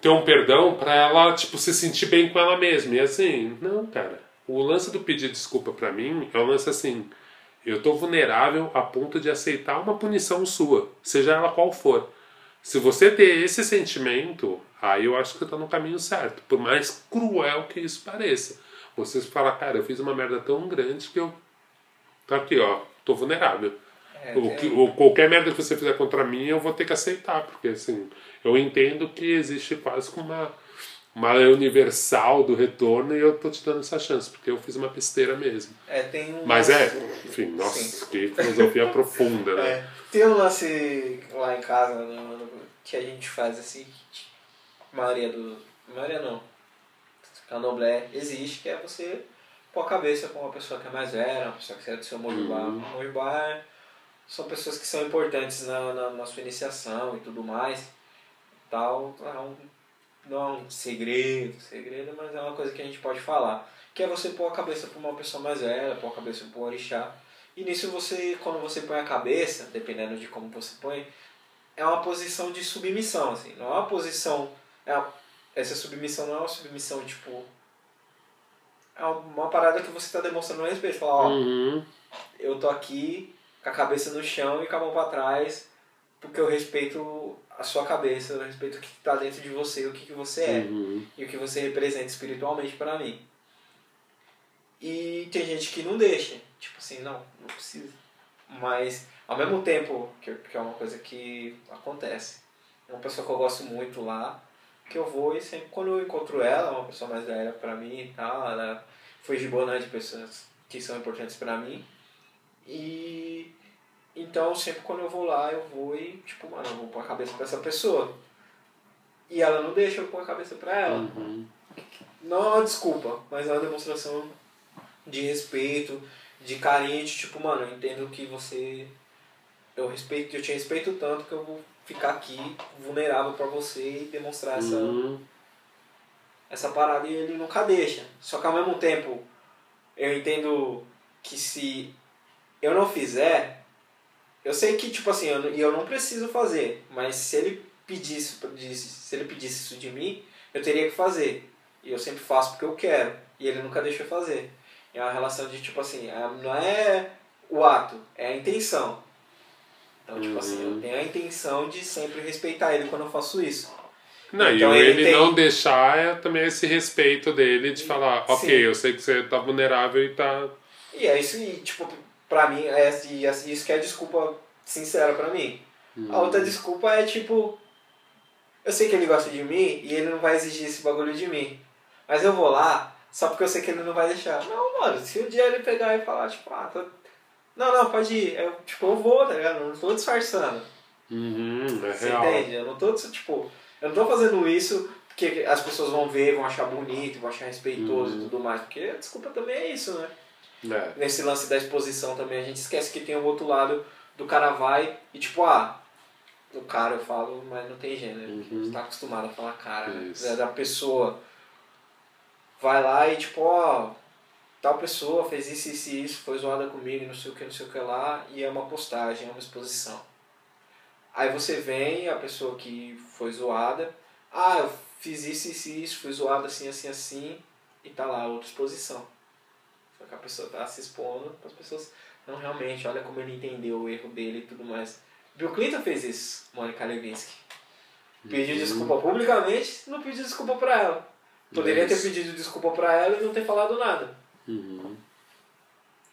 ter um perdão pra ela, tipo, se sentir bem com ela mesma. E assim, não, cara. O lance do pedir desculpa pra mim é um lance assim. Eu tô vulnerável a ponto de aceitar uma punição sua, seja ela qual for. Se você ter esse sentimento, aí eu acho que você tá no caminho certo. Por mais cruel que isso pareça. Você fala, cara, eu fiz uma merda tão grande que eu. Tá aqui, ó, tô vulnerável. É, O que, o, qualquer merda que você fizer contra mim, eu vou ter que aceitar, porque assim, eu entendo que existe quase que uma, uma lei universal do retorno e eu tô te dando essa chance, porque eu fiz uma besteira mesmo. é, tem um Mas lance- é, enfim, nossa, Sim. que filosofia (laughs) profunda, né? É, tem um lance lá em casa no- no- que a gente faz assim, que a maioria do. a maioria não. Candomblé existe, que é você pôr a cabeça com uma pessoa que é mais velha, uma pessoa que é do seu mojubá. Uhum. Mojubá são pessoas que são importantes na, na, na sua iniciação e tudo mais. Tal, é um, não é um segredo, segredo, mas é uma coisa que a gente pode falar. Que é você pôr a cabeça para uma pessoa mais velha, pôr a cabeça para um orixá. E nisso você, quando você põe a cabeça, dependendo de como você põe, é uma posição de submissão, assim. Não é uma posição. É uma- essa submissão não é uma submissão tipo. É uma parada que você está demonstrando respeito. Falar, ó, Uhum. eu tô aqui com a cabeça no chão e com a mão para trás, porque eu respeito a sua cabeça, eu respeito o que está dentro de você, o que, que você é Uhum. e o que você representa espiritualmente para mim. E tem gente que não deixa, tipo assim, não, não precisa. Mas, ao mesmo tempo, que, que é uma coisa que acontece, uma pessoa que eu gosto muito lá, que eu vou e sempre quando eu encontro ela, uma pessoa mais velha pra mim e tal, ela foi gibonã de pessoas que são importantes pra mim. E então sempre quando eu vou lá, eu vou e, tipo, mano, eu vou pôr a cabeça pra essa pessoa. E ela não deixa eu pôr a cabeça pra ela. Uhum. Não é uma desculpa, mas é uma demonstração de respeito, de carinho, de tipo, mano, eu entendo que você. Eu respeito, eu te respeito tanto que eu vou ficar aqui vulnerável pra você e demonstrar essa, Uhum. essa parada e ele nunca deixa. Só que ao mesmo tempo, eu entendo que se eu não fizer, eu sei que, tipo assim, eu, e eu não preciso fazer, mas se ele pedisse, pedisse- se ele pedisse isso de mim, eu teria que fazer. E eu sempre faço porque eu quero. E ele nunca deixa eu fazer. É uma relação de, tipo assim, é- não é o ato, é a intenção. Então, tipo assim, eu Uhum. tenho a intenção de sempre respeitar ele quando eu faço isso. Não, Então e ele ele, tem- não deixar é também esse respeito dele de falar, ok, Sim. eu sei que você tá vulnerável e tá. E é isso, e, tipo, pra mim, é, isso que é desculpa sincera pra mim. A outra desculpa é, tipo, eu sei que ele gosta de mim e ele não vai exigir esse bagulho de mim. Mas eu vou lá só porque eu sei que ele não vai deixar. Não, mano, se um dia ele pegar e falar, tipo, ah, tô... não, não, pode ir. Eu, tipo, eu vou, tá ligado? Eu não tô disfarçando. Uhum, é Você real. entende? Eu não tô, tipo, eu não tô fazendo isso porque as pessoas vão ver, vão achar bonito, vão achar respeitoso Uhum. e tudo mais. Porque a desculpa também é isso, né? É. Nesse lance da exposição também, a gente esquece que tem o outro lado do cara vai e tipo, ah, o cara eu falo, mas não tem gênero. porque A gente tá acostumado a falar cara, né? Isso. É da pessoa. Vai lá e tipo, ó, tal pessoa fez isso, isso e isso, foi zoada comigo, não sei o que, não sei o que lá, e é uma postagem, é uma exposição. Aí você vem, a pessoa que foi zoada, ah, eu fiz isso, isso e isso, fui zoada assim, assim, assim, e tá lá, outra exposição. Só que a pessoa tá se expondo para as pessoas, não, realmente, olha como ele entendeu o erro dele e tudo mais. Bill Clinton fez isso, Mônica Lewinsky. Pediu desculpa publicamente, não pediu desculpa pra ela. Poderia ter Isso. pedido desculpa pra ela e não ter falado nada. Uhum.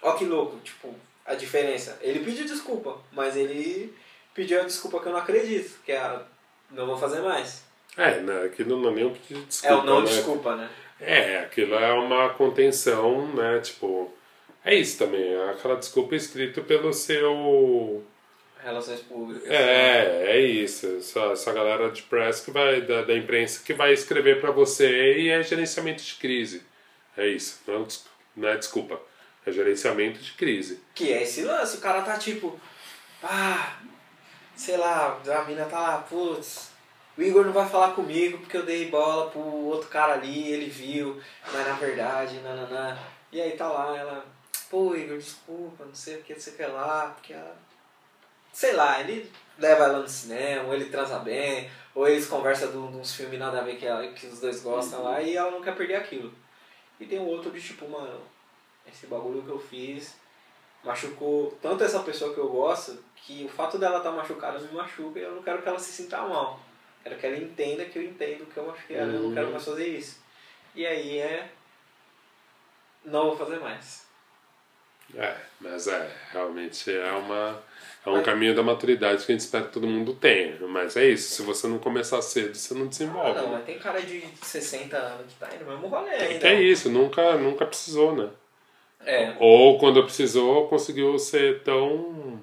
Ó que louco, tipo, a diferença. Ele pediu desculpa, mas ele pediu a desculpa que eu não acredito, que é a não vou fazer mais. É, né, aquilo não é nem um pedido de desculpa. é o não né? desculpa, né? É, aquilo é uma contenção, né? Tipo, é isso também. É aquela desculpa escrita pelo seu. Relações públicas. É, é isso. Essa, essa galera de press que vai, da, da imprensa que vai escrever pra você e é gerenciamento de crise. É isso. Não, des- não é desculpa. É gerenciamento de crise. Que é esse lance, o cara tá tipo, ah, sei lá, a mina tá lá, putz, o Igor não vai falar comigo porque eu dei bola pro outro cara ali, ele viu, mas na verdade, nananã. E aí tá lá, ela, pô Igor, desculpa, não sei o que, não sei o que lá, porque ela. Sei lá, ele leva ela no cinema, ou ele transa bem, ou eles conversam de uns filmes nada a ver que, ela, que os dois gostam lá e ela não quer perder aquilo. E tem um outro de tipo, mano, esse bagulho que eu fiz machucou tanto essa pessoa que eu gosto que o fato dela estar machucada me machuca e eu não quero que ela se sinta mal. Quero que ela entenda que eu entendo que eu machuquei ela e eu não quero mais fazer isso. E aí é. Não vou fazer mais. É, mas é, realmente é uma. É um caminho da maturidade que a gente espera que todo mundo tenha. Mas é isso, se você não começar cedo, você não Ah, desenvolve. não, né? mas tem cara de 60 anos que tá aí no mesmo rolê ainda. Que é isso, nunca, nunca precisou, né? É, Ou quando precisou, conseguiu ser tão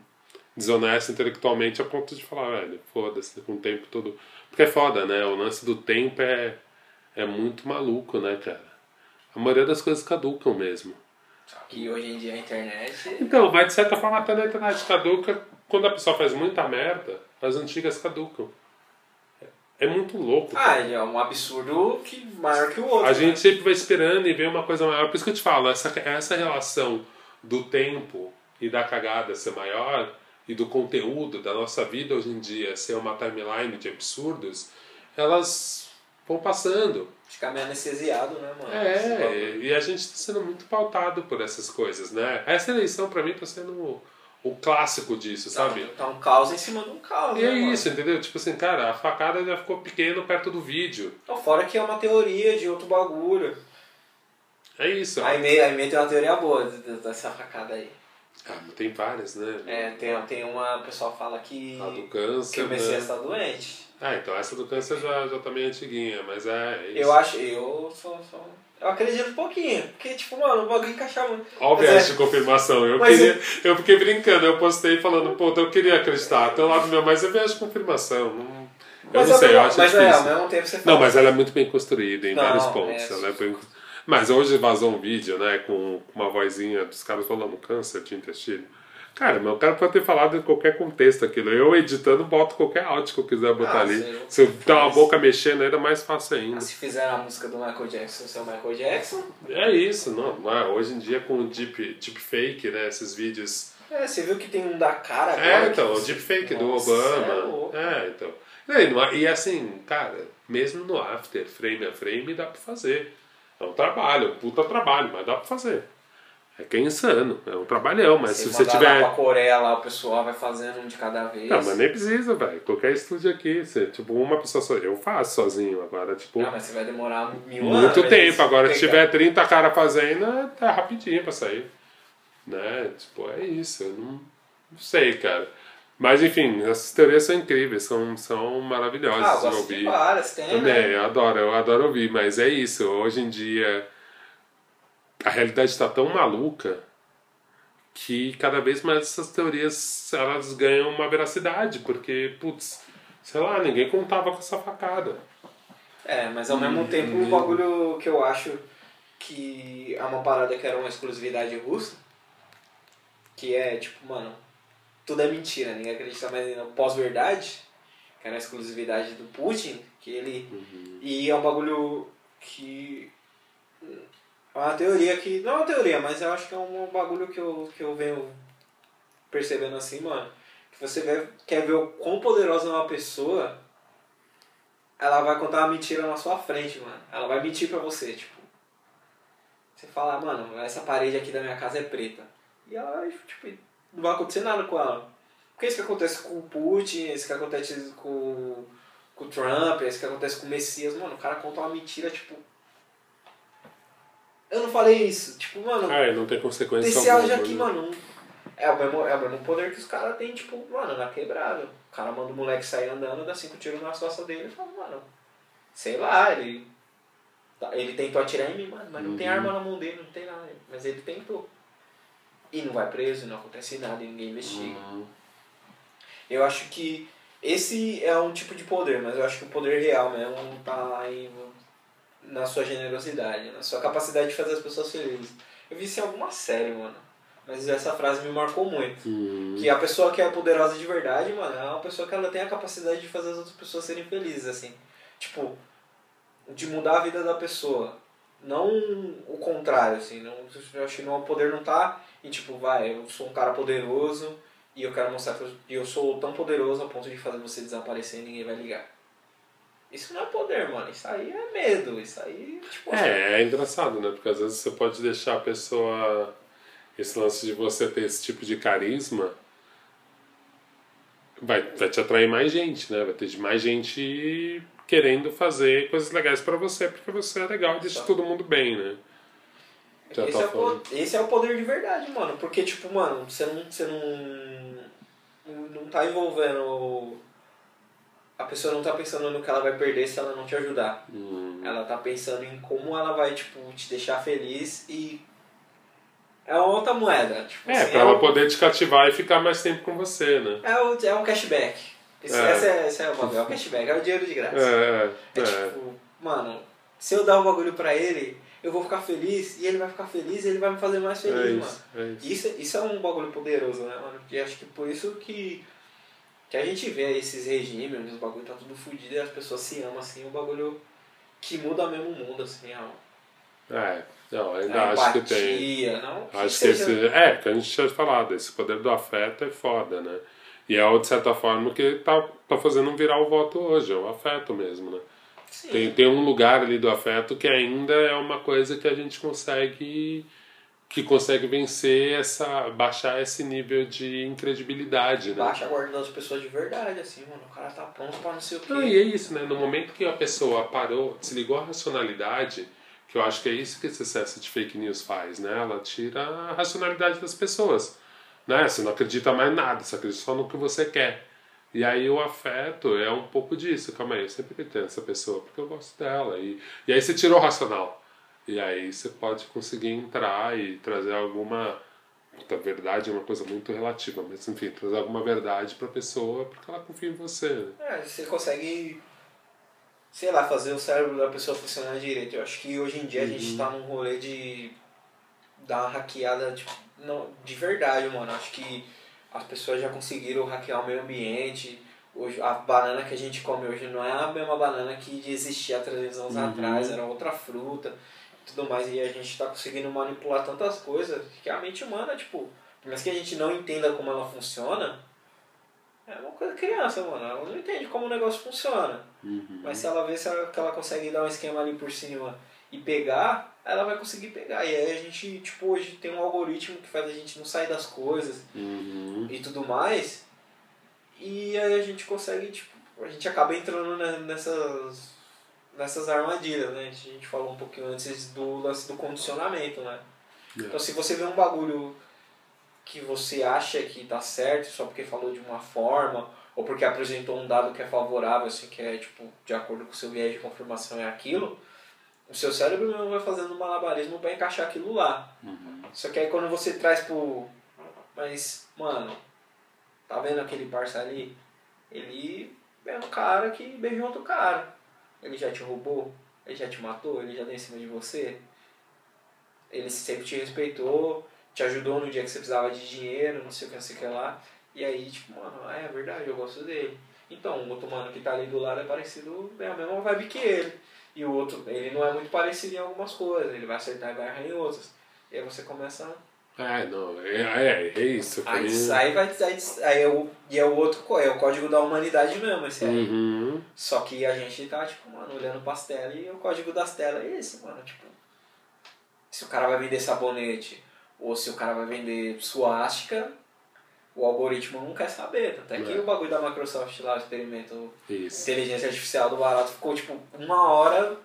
desonesto intelectualmente a ponto de falar, velho, foda-se, com o tempo todo. Porque é foda, né? O lance do tempo é, é muito maluco, né, cara? A maioria das coisas caducam mesmo. só que hoje em dia a internet. Então, mas de certa forma até na internet caduca, quando a pessoa faz muita merda, as antigas caducam. É muito louco. Ah, cara. é um absurdo que maior que o outro. A né? gente sempre vai esperando e vê uma coisa maior. Por isso que eu te falo, essa, essa relação do tempo e da cagada ser maior e do conteúdo da nossa vida hoje em dia ser uma timeline de absurdos, elas vão passando. Ficar meio anestesiado, né, mano? É, e a gente está sendo muito pautado por essas coisas, né? Essa eleição pra mim tá sendo o, clássico disso, sabe? Tá um caos em cima de um caos, E né, é mano? isso, entendeu? Tipo assim, cara, a facada já ficou pequeno perto do vídeo. Então, fora que é uma teoria de outro bagulho. É isso. Aí meio, aí meio tem uma teoria boa de- de- dessa facada aí. Ah, tem várias, né? É, tem, tem uma, o pessoal fala que, A do que câncer, o Messias né? tá doente. Ah, então essa do câncer já, já tá meio antiguinha, mas é, é isso. Eu acho, eu sou, sou- eu acredito um pouquinho, porque tipo, mano, o bagulho encaixava muito. Ó o viés é- de confirmação. Eu, Mas queria, eu fiquei brincando, eu postei falando, pô, eu queria acreditar. Tem um lado meu, mas é viés de confirmação. Não, eu Mas não sei, eu acho mas é, difícil. ao mesmo tempo você fala. Não, mas ela é muito bem construída em Não, vários é, pontos. ela é bem... Mas hoje vazou um vídeo, né, com uma vozinha dos caras falando câncer de intestino. Cara, meu cara pode ter falado em qualquer contexto aquilo. Eu editando boto qualquer áudio que eu quiser botar Ah, ali. sim. Se eu dar uma boca mexendo, ainda mais fácil ainda. Se fizeram a música do Michael Jackson o Michael Jackson, É isso, não, não é? hoje em dia com o deep, deepfake, né, esses vídeos. é, você viu que tem um da cara agora. É, que então, o você- deepfake do Nossa, é Obama. louco. É, então. E, é- e assim, cara, mesmo no after, frame a frame, dá pra fazer. É um trabalho, é um puta trabalho, mas dá pra fazer. É que é insano, é um trabalhão, mas Se se você tiver. lá pra Coreia, lá o pessoal vai fazendo um de cada vez. Não, mas nem precisa, velho. Qualquer estúdio aqui, você, tipo, uma pessoa só. Eu faço sozinho agora, tipo. Ah, mas você vai demorar mil anos. Muito pra tempo. Agora, se pegar. tiver 30 caras fazendo, é- tá rapidinho pra sair. Né? Tipo, é isso. Eu não, não sei, cara. Mas, enfim, essas teorias são incríveis, são, são maravilhosas Ah, eu de ouvir. de várias, tem, Também, né? eu adoro, eu adoro ouvir, mas é isso. Hoje em dia, a realidade está tão maluca que cada vez mais essas teorias elas ganham uma veracidade, porque, putz, sei lá, ninguém contava com essa facada. É, mas ao mesmo tempo o bagulho que eu acho que é uma parada que era uma exclusividade russa, que é tipo, mano, tudo é mentira, ninguém acredita mais na pós-verdade, que era a exclusividade do Putin, que ele. Uhum. E é um bagulho que. É uma teoria que. Não é uma teoria, mas eu acho que é um bagulho que eu, que eu venho percebendo assim, mano. Que você vê, quer ver o quão poderosa é uma pessoa, ela vai contar uma mentira na sua frente, mano. Ela vai mentir pra você, tipo. Você fala, mano, essa parede aqui da minha casa é preta. E ela tipo, não vai acontecer nada com ela. Porque é isso que acontece com o Putin, é isso que acontece com, com o Trump, é isso que acontece com o Messias. Mano, o cara conta uma mentira, tipo. Eu não falei isso. Tipo, mano. É, não tem consequência Esse áudio aqui, né? mano, é o mesmo, é o mesmo poder que os caras têm, tipo, mano, na quebrada. O cara manda o moleque sair andando, dá cinco tiros nas costas dele e fala, mano, sei lá, ele. tá- Ele tentou atirar em mim, mano, mas não tem Uhum. arma na mão dele, não tem nada. Mas ele tentou. E não vai preso, não acontece nada, e ninguém investiga. Uhum. Eu acho que esse é um tipo de poder, mas eu acho que o poder real mesmo tá aí na sua generosidade, na sua capacidade de fazer as pessoas felizes. Eu vi isso em alguma série, mano. Mas essa frase me marcou muito. Uhum. Que a pessoa que é poderosa de verdade, mano, é uma pessoa que ela tem a capacidade de fazer as outras pessoas serem felizes, assim. Tipo, de mudar a vida da pessoa. Não o contrário, assim. Não, eu acho que não, o poder não tá em tipo, vai, eu sou um cara poderoso e eu quero mostrar que eu, eu sou tão poderoso a ponto de fazer você desaparecer e ninguém vai ligar. Isso não é poder, mano. Isso aí é medo. Isso aí, tipo, É, é engraçado, né? Porque às vezes você pode deixar a pessoa. Esse lance de você ter esse tipo de carisma vai, vai te atrair mais gente, né? Vai ter mais gente querendo fazer coisas legais pra você, porque você é legal e deixa Tá. todo mundo bem, né? Já esse, tá é o, esse é o poder de verdade, mano. Porque, tipo, mano, você não, você não. Não tá envolvendo. A pessoa não tá pensando no que ela vai perder se ela não te ajudar. Hum, Ela tá pensando em como ela vai, tipo, te deixar feliz e. É uma outra moeda. Tipo, É, assim, pra é ela o- poder te cativar e ficar mais tempo com você, né? É, o, é um cashback. Esse, É. Esse, é, esse é o bagulho, é o cashback, é o dinheiro de graça. É, É é. tipo, mano, se eu dar um bagulho pra ele, eu vou ficar feliz e ele vai ficar feliz e ele vai me fazer mais feliz, É mano. isso, é isso. Isso, isso é um bagulho poderoso, né, mano? E acho que por isso que, que a gente vê esses regimes onde os bagulho tá tudo fudido e as pessoas se amam, assim, um bagulho que muda mesmo o mundo, assim, a, É, não, ainda acho que tem. empatia, não que Acho que seja... esse. É, que a gente tinha falado, esse poder do afeto é foda, né? E é, de certa forma, que tá, tá fazendo virar o voto hoje, é o afeto mesmo, né? Sim. Tem, tem um lugar ali do afeto que ainda é uma coisa que a gente consegue. que consegue vencer essa. baixar esse nível de incredibilidade, né? Baixa a guarda das pessoas de verdade, assim, mano. O cara tá pronto pra não sei o quê. Não, e é isso, né? No momento que a pessoa parou, desligou a racionalidade, que eu acho que é isso que esse excesso de fake news faz, né? Ela tira a racionalidade das pessoas, né? Você não acredita mais nada, você acredita só no que você quer. E aí o afeto é um pouco disso. Calma aí, eu sempre acreditei nessa pessoa porque eu gosto dela. E, e aí você tirou o racional. E aí você pode conseguir entrar e trazer alguma... A verdade é uma coisa muito relativa, mas enfim, trazer alguma verdade pra pessoa porque ela confia em você. né? É, você consegue, sei lá, fazer o cérebro da pessoa funcionar direito. Eu acho que hoje em dia a gente tá num rolê de dar uma hackeada tipo, não, de verdade, mano. Acho que as pessoas já conseguiram hackear o meio ambiente. Hoje, a banana que a gente come hoje não é a mesma banana que existia há 300 anos Uhum. atrás, era outra fruta e tudo mais. E a gente tá conseguindo manipular tantas coisas que a mente humana, tipo, por mais que a gente não entenda como ela funciona, é uma coisa criança, mano. Ela não entende como o negócio funciona. Mas se ela vê se ela, que ela consegue dar um esquema ali por cima e pegar, ela vai conseguir pegar. E aí a gente, tipo, hoje tem um algoritmo que faz a gente não sair das coisas Uhum. e tudo mais. E aí a gente consegue, tipo, a gente acaba entrando ne- nessas, nessas armadilhas, né? A gente falou um pouquinho antes do lance do condicionamento, né? É. Então se você vê um bagulho que você acha que tá certo só porque falou de uma forma, ou porque apresentou um dado que é favorável, assim, que é, tipo, de acordo com o seu viés de confirmação é aquilo, o seu cérebro mesmo vai fazendo um malabarismo para encaixar aquilo lá. Só que aí quando você traz pro. Mas, mano, tá vendo aquele parça ali? Ele é um cara que beijou outro cara. Ele já te roubou? Ele já te matou? Ele já deu em cima de você? Ele sempre te respeitou, te ajudou no dia que você precisava de dinheiro, não sei o que, não sei o que lá. E aí, tipo, mano, é verdade, eu gosto dele. Então, o outro mano que tá ali do lado é parecido, é a mesma vibe que ele. E o outro, ele não é muito parecido em algumas coisas, ele vai acertar a garra em outras. E aí você começa É, não, é, é, é isso. Aí, mim- aí vai. Aí, aí é o, e é o outro é o código da humanidade mesmo, esse aí. Uhum. Só que a gente tá, tipo, mano, olhando pras telas e o código das telas é esse, mano. Tipo, se o cara vai vender sabonete ou se o cara vai vender suástica, o algoritmo não quer saber. Até que É. o bagulho da Microsoft lá, o experimento Isso. inteligência artificial do barato, ficou tipo uma hora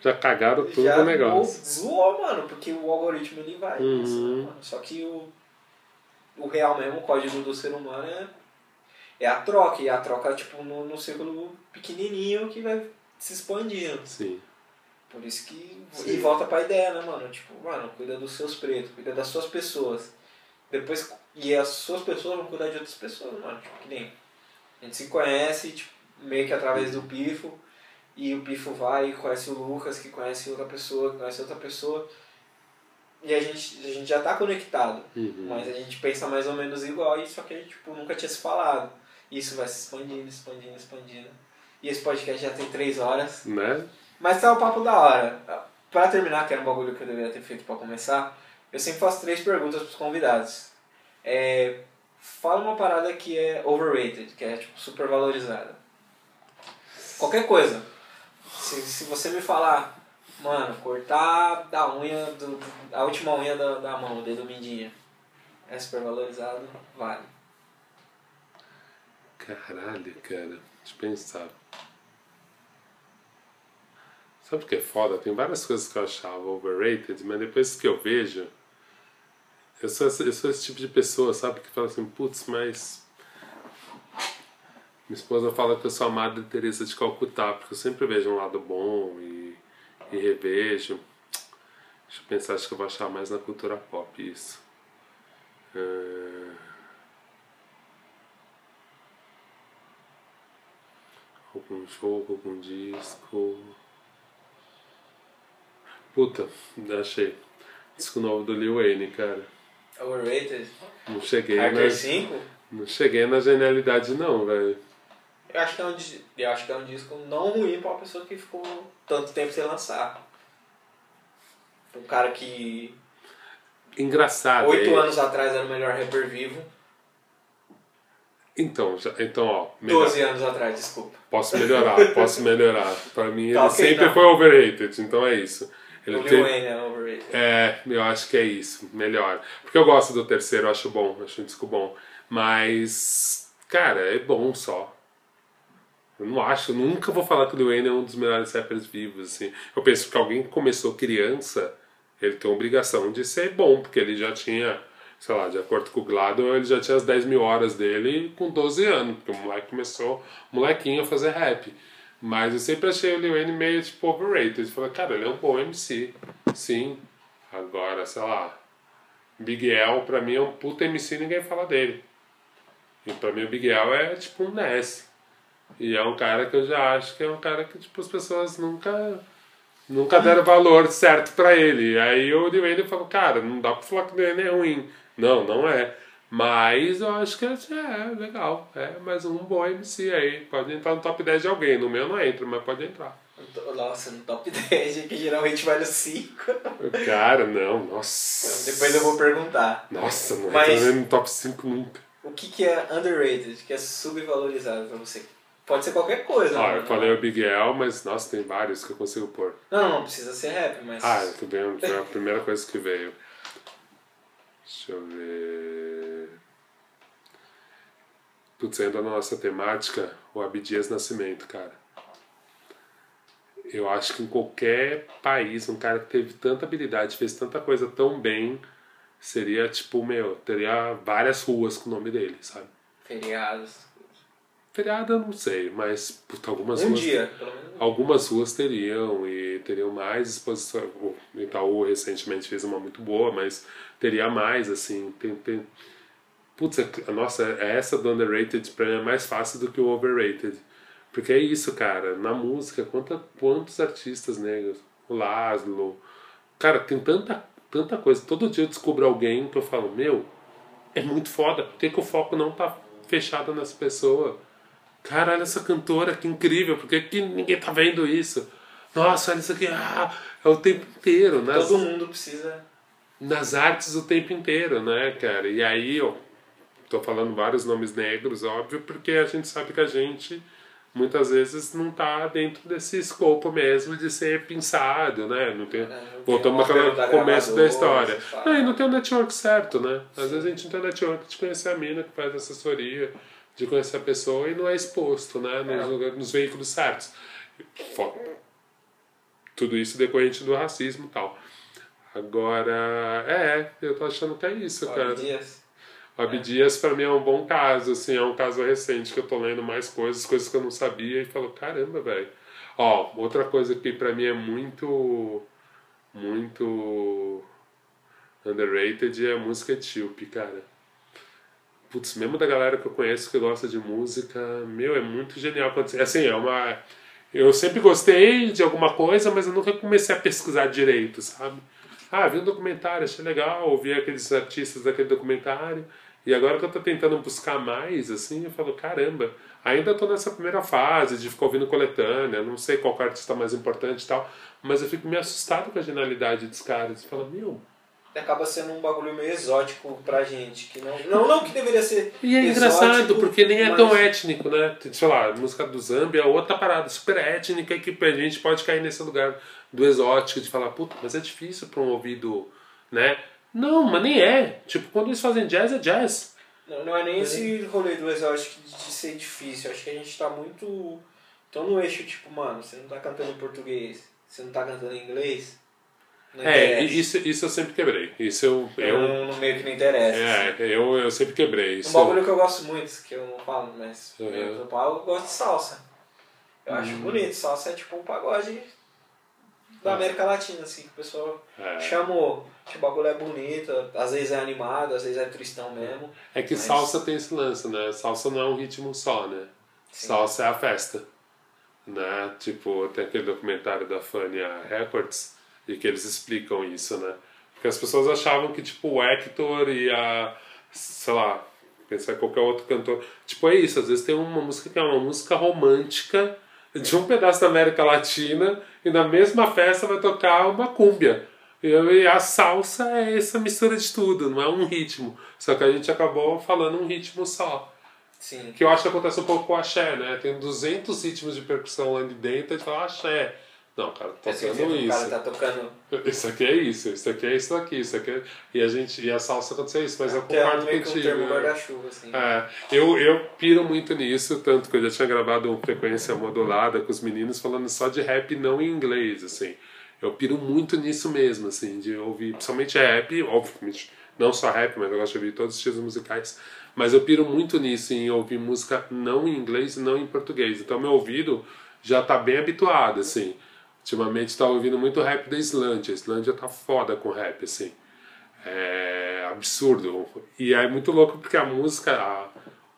Já cagaram tudo já o negócio. zoou, mano, porque o algoritmo ele vai. Uhum. mano? Só que o, o real mesmo, o código do ser humano é, é a troca, e a troca tipo no, no círculo pequenininho que vai se expandindo. Sim. Por isso que. Sim. E volta pra ideia, né, mano? Tipo, mano, cuida dos seus pretos, cuida das suas pessoas. Depois. E as suas pessoas vão cuidar de outras pessoas, mano. Tipo, que nem. A gente se conhece, tipo, meio que através do Pifo. E o Pifo vai e conhece o Lucas, que conhece outra pessoa, que conhece outra pessoa. E a gente, a gente já tá conectado. Uhum. Mas a gente pensa mais ou menos igual, e só que a gente tipo, nunca tinha se falado. E isso vai se expandindo, expandindo, expandindo. E esse podcast já tem três horas. Né? Mas tá um papo da hora. Pra terminar, que era um bagulho que eu deveria ter feito pra começar, eu sempre faço três perguntas pros convidados. É, fala uma parada que é overrated, que é tipo super valorizada. Qualquer coisa. Se, se você me falar, mano, cortar da unha, do, a última unha da, da mão, o dedo mindinho, é super valorizado, vale. Caralho, cara. Deixa eu pensar. Sabe o que é foda? Tem várias coisas que eu achava overrated, mas depois que eu vejo. Eu sou, esse- eu sou esse tipo de pessoa, sabe? Que fala assim, putz, mas. Minha esposa fala que eu sou a Madre Teresa de Calcutá, porque eu sempre vejo um lado bom e, e revejo. Deixa eu pensar, acho que eu vou achar mais na cultura pop isso. Ah, algum jogo, algum disco. Puta, achei. Disco novo do Lil Wayne, cara. Overrated? Não cheguei Harker na, 5? não cheguei na genialidade não, velho. Eu acho, que é um, eu acho que é um disco não ruim pra uma pessoa que ficou tanto tempo sem lançar. Um cara que Engraçado. oito é- anos atrás era o melhor rapper vivo. Então, já, então, ó, melhor- 12 anos atrás, desculpa. posso melhorar, posso melhorar. Pra mim ele Tá, ok, sempre então. foi overrated, então é isso. Ele o Lil Wayne é overrated. É, eu acho que é isso, melhor. Porque eu gosto do terceiro, eu acho bom, eu acho um disco bom. Mas, cara, é bom só. Eu não acho, eu nunca vou falar que o Lil Wayne é um dos melhores rappers vivos, assim. Eu penso que alguém que começou criança, ele tem obrigação de ser bom, porque ele já tinha, sei lá, de acordo com o Gladwell, ele já tinha as 10 mil horas dele com 12 anos, porque o moleque começou, molequinho, a fazer rap. Mas eu sempre achei o Lil Wayne meio, tipo, overrated. Falei, cara, ele é um bom MC, sim. Agora, sei lá, Big L, pra mim, é um puta MC e ninguém fala dele. E pra mim o Big L é tipo um Ness. E é um cara que eu já acho que é um cara que tipo, as pessoas nunca nunca deram valor certo pra ele. E aí o Lil Wayne falou, cara, não dá pra falar que o Wayne é ruim. Não, não é. Mas eu acho que é, é legal. É mais um bom MC aí. Pode entrar no top 10 de alguém. No meu não entra, mas pode entrar. Nossa, no top 10, que geralmente no 5. Cara, não, nossa. Depois eu vou perguntar. Nossa, não Mas- entra nem no top 5 nunca. O que, que é underrated, que é subvalorizado pra você? Pode ser qualquer coisa. Ó, mano. eu falei o Big L, mas nossa, tem vários que eu consigo pôr. Não, não precisa ser rap, mas. Ah, tudo bem, foi a primeira coisa que veio. Deixa eu ver. Putz, ainda na nossa temática, o Abdias Nascimento, cara. Eu acho que em qualquer país, um cara que teve tanta habilidade, fez tanta coisa tão bem, seria tipo, meu, teria várias ruas com o nome dele, sabe? Feriados. Feriado eu não sei, mas puta, algumas Um ruas. dia, pelo menos. Algumas ruas teriam e teriam mais exposição. O Itaú recentemente fez uma muito boa, mas teria mais, assim. Tem, tem... Putz, a nossa, essa do underrated pra mim é mais fácil do que o overrated. Porque é isso, cara. Na música, quanta, quantos artistas negros? O Laszlo. Cara, tem tanta, tanta coisa. Todo dia eu descubro alguém que eu falo, meu, é muito foda. Por que, que o foco não tá fechado nessa pessoa? Cara, olha essa cantora, que incrível. Por que, que ninguém tá vendo isso? Nossa, olha isso aqui. Ah, é o tempo inteiro. Nas, Todo mundo precisa. Nas artes o tempo inteiro, né, cara? E aí, eu tô falando vários nomes negros, óbvio, porque a gente sabe que a gente muitas vezes não está dentro desse escopo mesmo de ser pensado, né? Não tem, é, voltamos ao começo da história. Não, e não tem o network certo, né? Às Sim. vezes a gente não tem o network de conhecer a mina que faz assessoria, de conhecer a pessoa e não é exposto, né? Nos, é. nos veículos certos. Tudo isso decorrente do racismo e tal. Agora, é, eu tô achando que é isso, cara. Dias. Abdias para mim é um bom caso, assim, é um caso recente que eu tô lendo mais coisas, coisas que eu não sabia e falo, caramba, velho. Ó, outra coisa que para mim é muito muito underrated é a música etíope, cara. Putz, mesmo da galera que eu conheço que gosta de música, meu, é muito genial. Assim, é uma. Eu sempre gostei de alguma coisa, mas eu nunca comecei a pesquisar direito, sabe? Ah, vi um documentário, achei legal, ouvi aqueles artistas daquele documentário. E agora que eu tô tentando buscar mais, assim, eu falo, caramba, ainda tô nessa primeira fase de ficar ouvindo coletânea, não sei qual artista mais importante e tal, mas eu fico meio assustado com a genialidade dos caras. Fala, meu. Acaba sendo um bagulho meio exótico pra gente, que não, não, não que deveria ser. E é exótico, engraçado, porque nem é mas... tão étnico, né? Sei lá, a música do Zambia é outra parada super étnica que a gente pode cair nesse lugar do exótico, de falar, puta, mas é difícil pra um ouvido, né? Não, mas nem é. Tipo, quando eles fazem jazz, é jazz. Não, não é nem é. esse rolê do exótico de ser difícil. Acho que a gente tá muito. Tão no eixo, tipo, mano, você não tá cantando em português, você não tá cantando em inglês. é, isso, isso eu sempre quebrei. Isso eu. eu não, meio que não interessa. É, assim. eu, eu sempre quebrei. Isso um bagulho que eu gosto muito, que eu não falo, mas uhum. eu, eu gosto de salsa. Eu acho uhum. bonito. Salsa é tipo um pagode da América Latina, assim, que o pessoal é. chamou. O bagulho é bonito, às vezes é animado, às vezes é tristão mesmo. É que mas... salsa tem esse lance, né? Salsa não é um ritmo só, né? Sim. Salsa é a festa. Né? Tipo, tem aquele documentário da Fania Records e que eles explicam isso, né? Porque as pessoas achavam que, tipo, o Hector e a, sei lá, pensar qualquer outro cantor. Tipo, é isso, às vezes tem uma música que é uma música romântica de um pedaço da América Latina e na mesma festa vai tocar uma cúmbia. E a salsa é essa mistura de tudo, não é um ritmo. Só que a gente acabou falando um ritmo só. Sim. Que eu acho que acontece um pouco com o axé, né? Tem 200 ritmos de percussão lá de dentro e fala axé. Não, cara, tô tocando isso. O cara tá tocando. Isso aqui é isso, isso aqui é isso aqui, isso aqui é... E a gente. E a salsa aconteceu isso, mas eu concordo é contigo. Um termo guarda-chuva, assim. É, eu, eu piro muito nisso, tanto que eu já tinha gravado uma frequência modulada com os meninos falando só de rap não em inglês, assim. Eu piro muito nisso mesmo, assim, de ouvir, principalmente rap, obviamente, não só rap, mas eu gosto de ouvir todos os estilos musicais. Mas eu piro muito nisso, em ouvir música não em inglês não em português. Então meu ouvido já tá bem habituado, assim. Ultimamente tá ouvindo muito rap da Islândia. A Islândia tá foda com rap, assim. É absurdo. E é muito louco porque a música, a,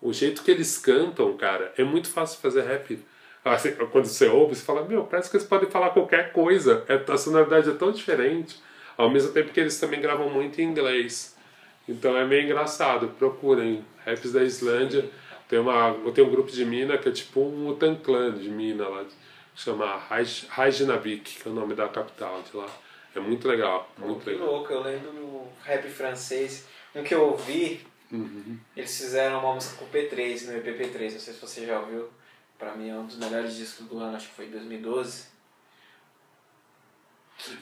o jeito que eles cantam, cara, é muito fácil fazer rap. Assim, quando você ouve, você fala, meu, parece que eles podem falar qualquer coisa. É, a sonoridade é tão diferente. Ao mesmo tempo que eles também gravam muito em inglês. Então é meio engraçado. Procurem raps da Islândia. Tem, uma, tem um grupo de mina que é tipo um Utan Clan de mina lá chama Reykjavik, que é o nome da capital de lá. É muito legal, muito legal. louco, eu lembro no rap francês, um que eu ouvi, uhum. eles fizeram uma música com o P3, no EP3, não sei se você já ouviu, pra mim é um dos melhores discos do ano, acho que foi 2012.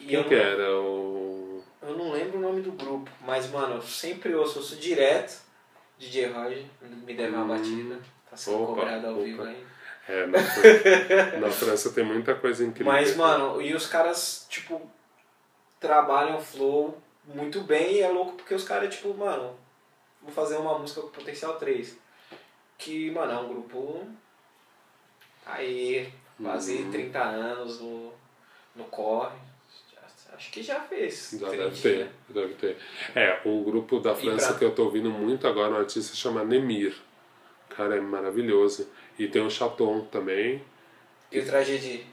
E Quem que era o... Eu não lembro o nome do grupo, mas mano, eu sempre ouço, ouço direto DJ Roger, me deve uma hum. batida, tá sendo opa, cobrado ao opa. vivo aí. É, na, (laughs) na França tem muita coisa incrível. Mas, mano, e os caras, tipo, trabalham o flow muito bem e é louco porque os caras, tipo, mano, vou fazer uma música com potencial 3. Que, mano, é um grupo aí, quase uhum. 30 anos no, no corre. Acho que já fez. Já deve ter, deve ter. É, um grupo da França pra... que eu tô ouvindo muito agora, um artista chama Nemir. Cara, é maravilhoso. E tem o Chaton também. E o Tragédie?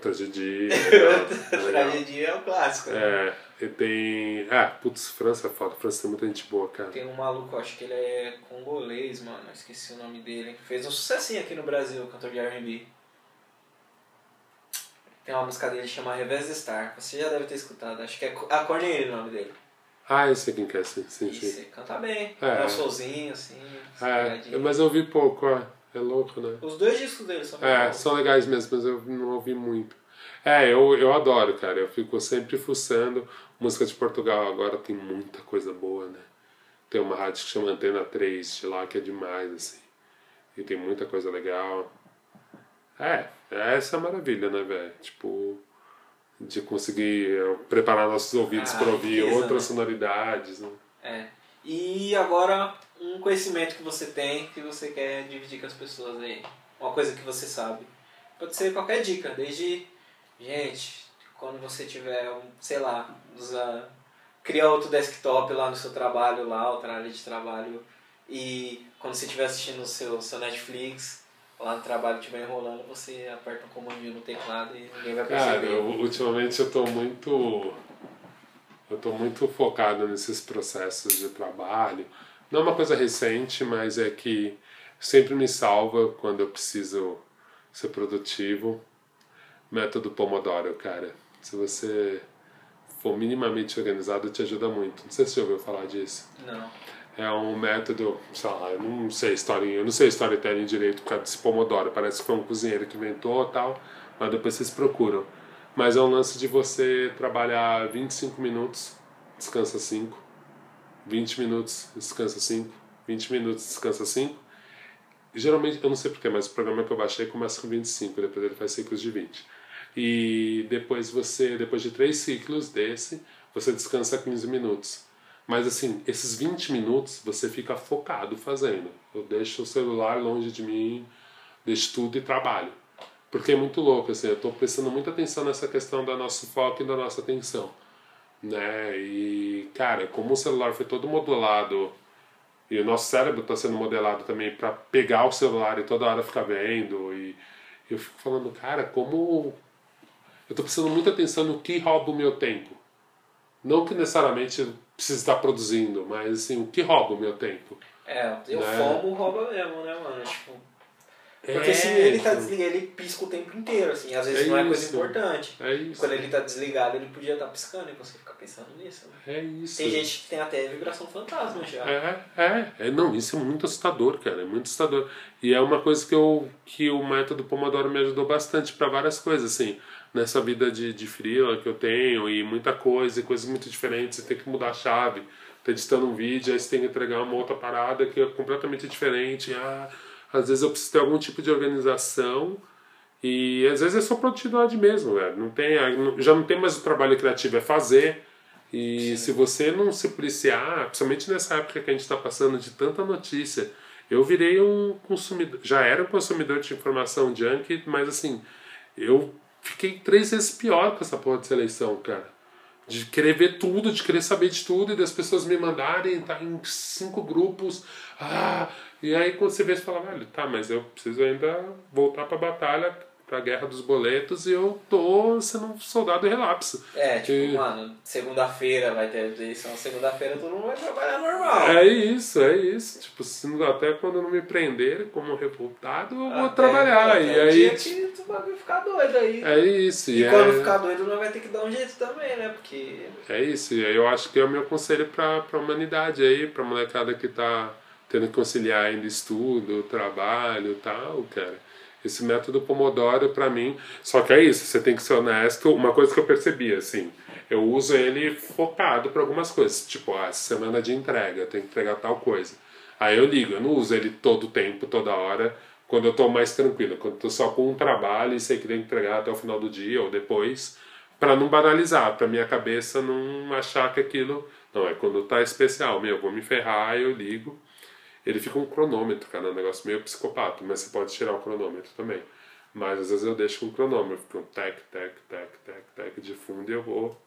Tragédie. (laughs) Tragédie é o clássico. Né? É. E tem. Ah, putz, França é foda. França tem muita gente boa, cara. Tem um maluco, acho que ele é congolês, mano. Esqueci o nome dele. Fez um sucessinho aqui no Brasil, cantor de RB. Tem uma música dele que chama Revés de Star. Você já deve ter escutado. Acho que é a Corneiro o nome dele. Ah, eu sei quem quer, sim, sim. Isso, canta bem. É. É um solzinho, assim. É, mas eu ouvi pouco, ó. É louco, né? Os dois discos dele são É, bons. são legais mesmo, mas eu não ouvi muito. É, eu, eu adoro, cara. Eu fico sempre fuçando. Música de Portugal agora tem muita coisa boa, né? Tem uma rádio que chama Antena 3 de lá que é demais, assim. E tem muita coisa legal. É, essa é a maravilha, né, velho? Tipo, de conseguir eh, preparar nossos ouvidos Ah, para ouvir outras né? sonoridades, né? É. E agora, um conhecimento que você tem que você quer dividir com as pessoas aí. Uma coisa que você sabe. Pode ser qualquer dica, desde. Gente, quando você tiver, um, sei lá, usa. Cria outro desktop lá no seu trabalho, lá, outra área de trabalho. E quando você estiver assistindo o seu, seu Netflix, lá no trabalho estiver enrolando, você aperta um comandinho no teclado e ninguém vai Cara, perceber. eu, ultimamente eu tô muito. Eu tô muito focado nesses processos de trabalho. Não é uma coisa recente, mas é que sempre me salva quando eu preciso ser produtivo. Método Pomodoro, cara. Se você for minimamente organizado, te ajuda muito. Não sei se você já ouviu falar disso. Não. É um método, sei lá, eu não sei história, eu não sei storytelling direito por causa desse Pomodoro. Parece que foi um cozinheiro que inventou tal, mas depois vocês procuram. Mas é um lance de você trabalhar 25 minutos, descansa 5, 20 minutos, descansa 5, 20 minutos, descansa 5. Geralmente, eu não sei porquê, mas o programa que eu baixei começa com 25, depois ele faz ciclos de 20. E depois você, depois de três ciclos desse, você descansa 15 minutos. Mas assim, esses 20 minutos você fica focado fazendo. Eu deixo o celular longe de mim, deixo tudo e trabalho. Porque é muito louco, assim, eu estou prestando muita atenção nessa questão do nosso foco e da nossa atenção. Né? E, cara, como o celular foi todo modulado e o nosso cérebro está sendo modelado também para pegar o celular e toda hora ficar vendo, e eu fico falando, cara, como eu estou prestando muita atenção no que rouba o meu tempo. Não que necessariamente eu precise estar produzindo, mas assim, o que rouba o meu tempo. É, o Né? FOMO rouba mesmo, né, mano? Tipo, porque É, se ele tá desligado, ele pisca o tempo inteiro, assim, às vezes É não é coisa isso. importante. É isso. Quando ele tá desligado, ele podia estar piscando e você fica pensando nisso. Né? É isso. Tem gente que tem até vibração fantasma já. É, é, é, não, isso é muito assustador, cara, é muito assustador. E é uma coisa que, eu, que o método Pomodoro me ajudou bastante para várias coisas, assim, nessa vida de, de freela que eu tenho e muita coisa, e coisas muito diferentes, você tem que mudar a chave, tá editando um vídeo, aí você tem que entregar uma outra parada que é completamente diferente, ah, às vezes eu preciso ter algum tipo de organização e às vezes é só produtividade mesmo, velho, não tem, já não tem mais o trabalho criativo, é fazer, e se você não se policiar, principalmente nessa época que a gente está passando de tanta notícia, eu virei um consumidor, já era um consumidor de informação junk, mas assim, eu fiquei três vezes pior com essa porra de seleção, cara. De querer ver tudo, de querer saber de tudo e das pessoas me mandarem, tá em cinco grupos, ah, e aí quando você vê, você fala, velho, tá, mas eu preciso ainda voltar pra batalha, pra guerra dos boletos e eu tô sendo um soldado relapso. É, tipo, E- mano, segunda-feira vai ter eleição, segunda-feira todo mundo vai trabalhar normal. É isso, é isso. Tipo, se não- até quando não me prenderem como revoltado, eu vou Até- trabalhar. até e o aí. dia que o bagulho ficar doido aí. É isso. E E quando é, ficar doido, nós vai ter que dar um jeito também, né? Porque. é isso. E aí eu acho que é o meu conselho pra, pra humanidade aí, pra molecada que tá tendo que conciliar ainda estudo, trabalho e tal, cara. Esse método Pomodoro, pra mim. Só que é isso, você tem que ser honesto. Uma coisa que eu percebi, assim, eu uso ele focado pra algumas coisas. Tipo, ah, semana de entrega, tenho que entregar tal coisa. Aí eu ligo, eu não uso ele todo tempo, toda hora, quando eu tô mais tranquilo, quando tô só com um trabalho e sei que tenho que entregar até o final do dia ou depois, pra não banalizar, pra minha cabeça não achar que aquilo. Não, é quando tá especial, meu, eu vou me ferrar, eu ligo. Ele fica um cronômetro, cara, é um negócio meio psicopata, mas você pode tirar o cronômetro também. Mas às vezes eu deixo com o cronômetro, fica um tec, tec, tec, tec, tec de fundo e eu vou.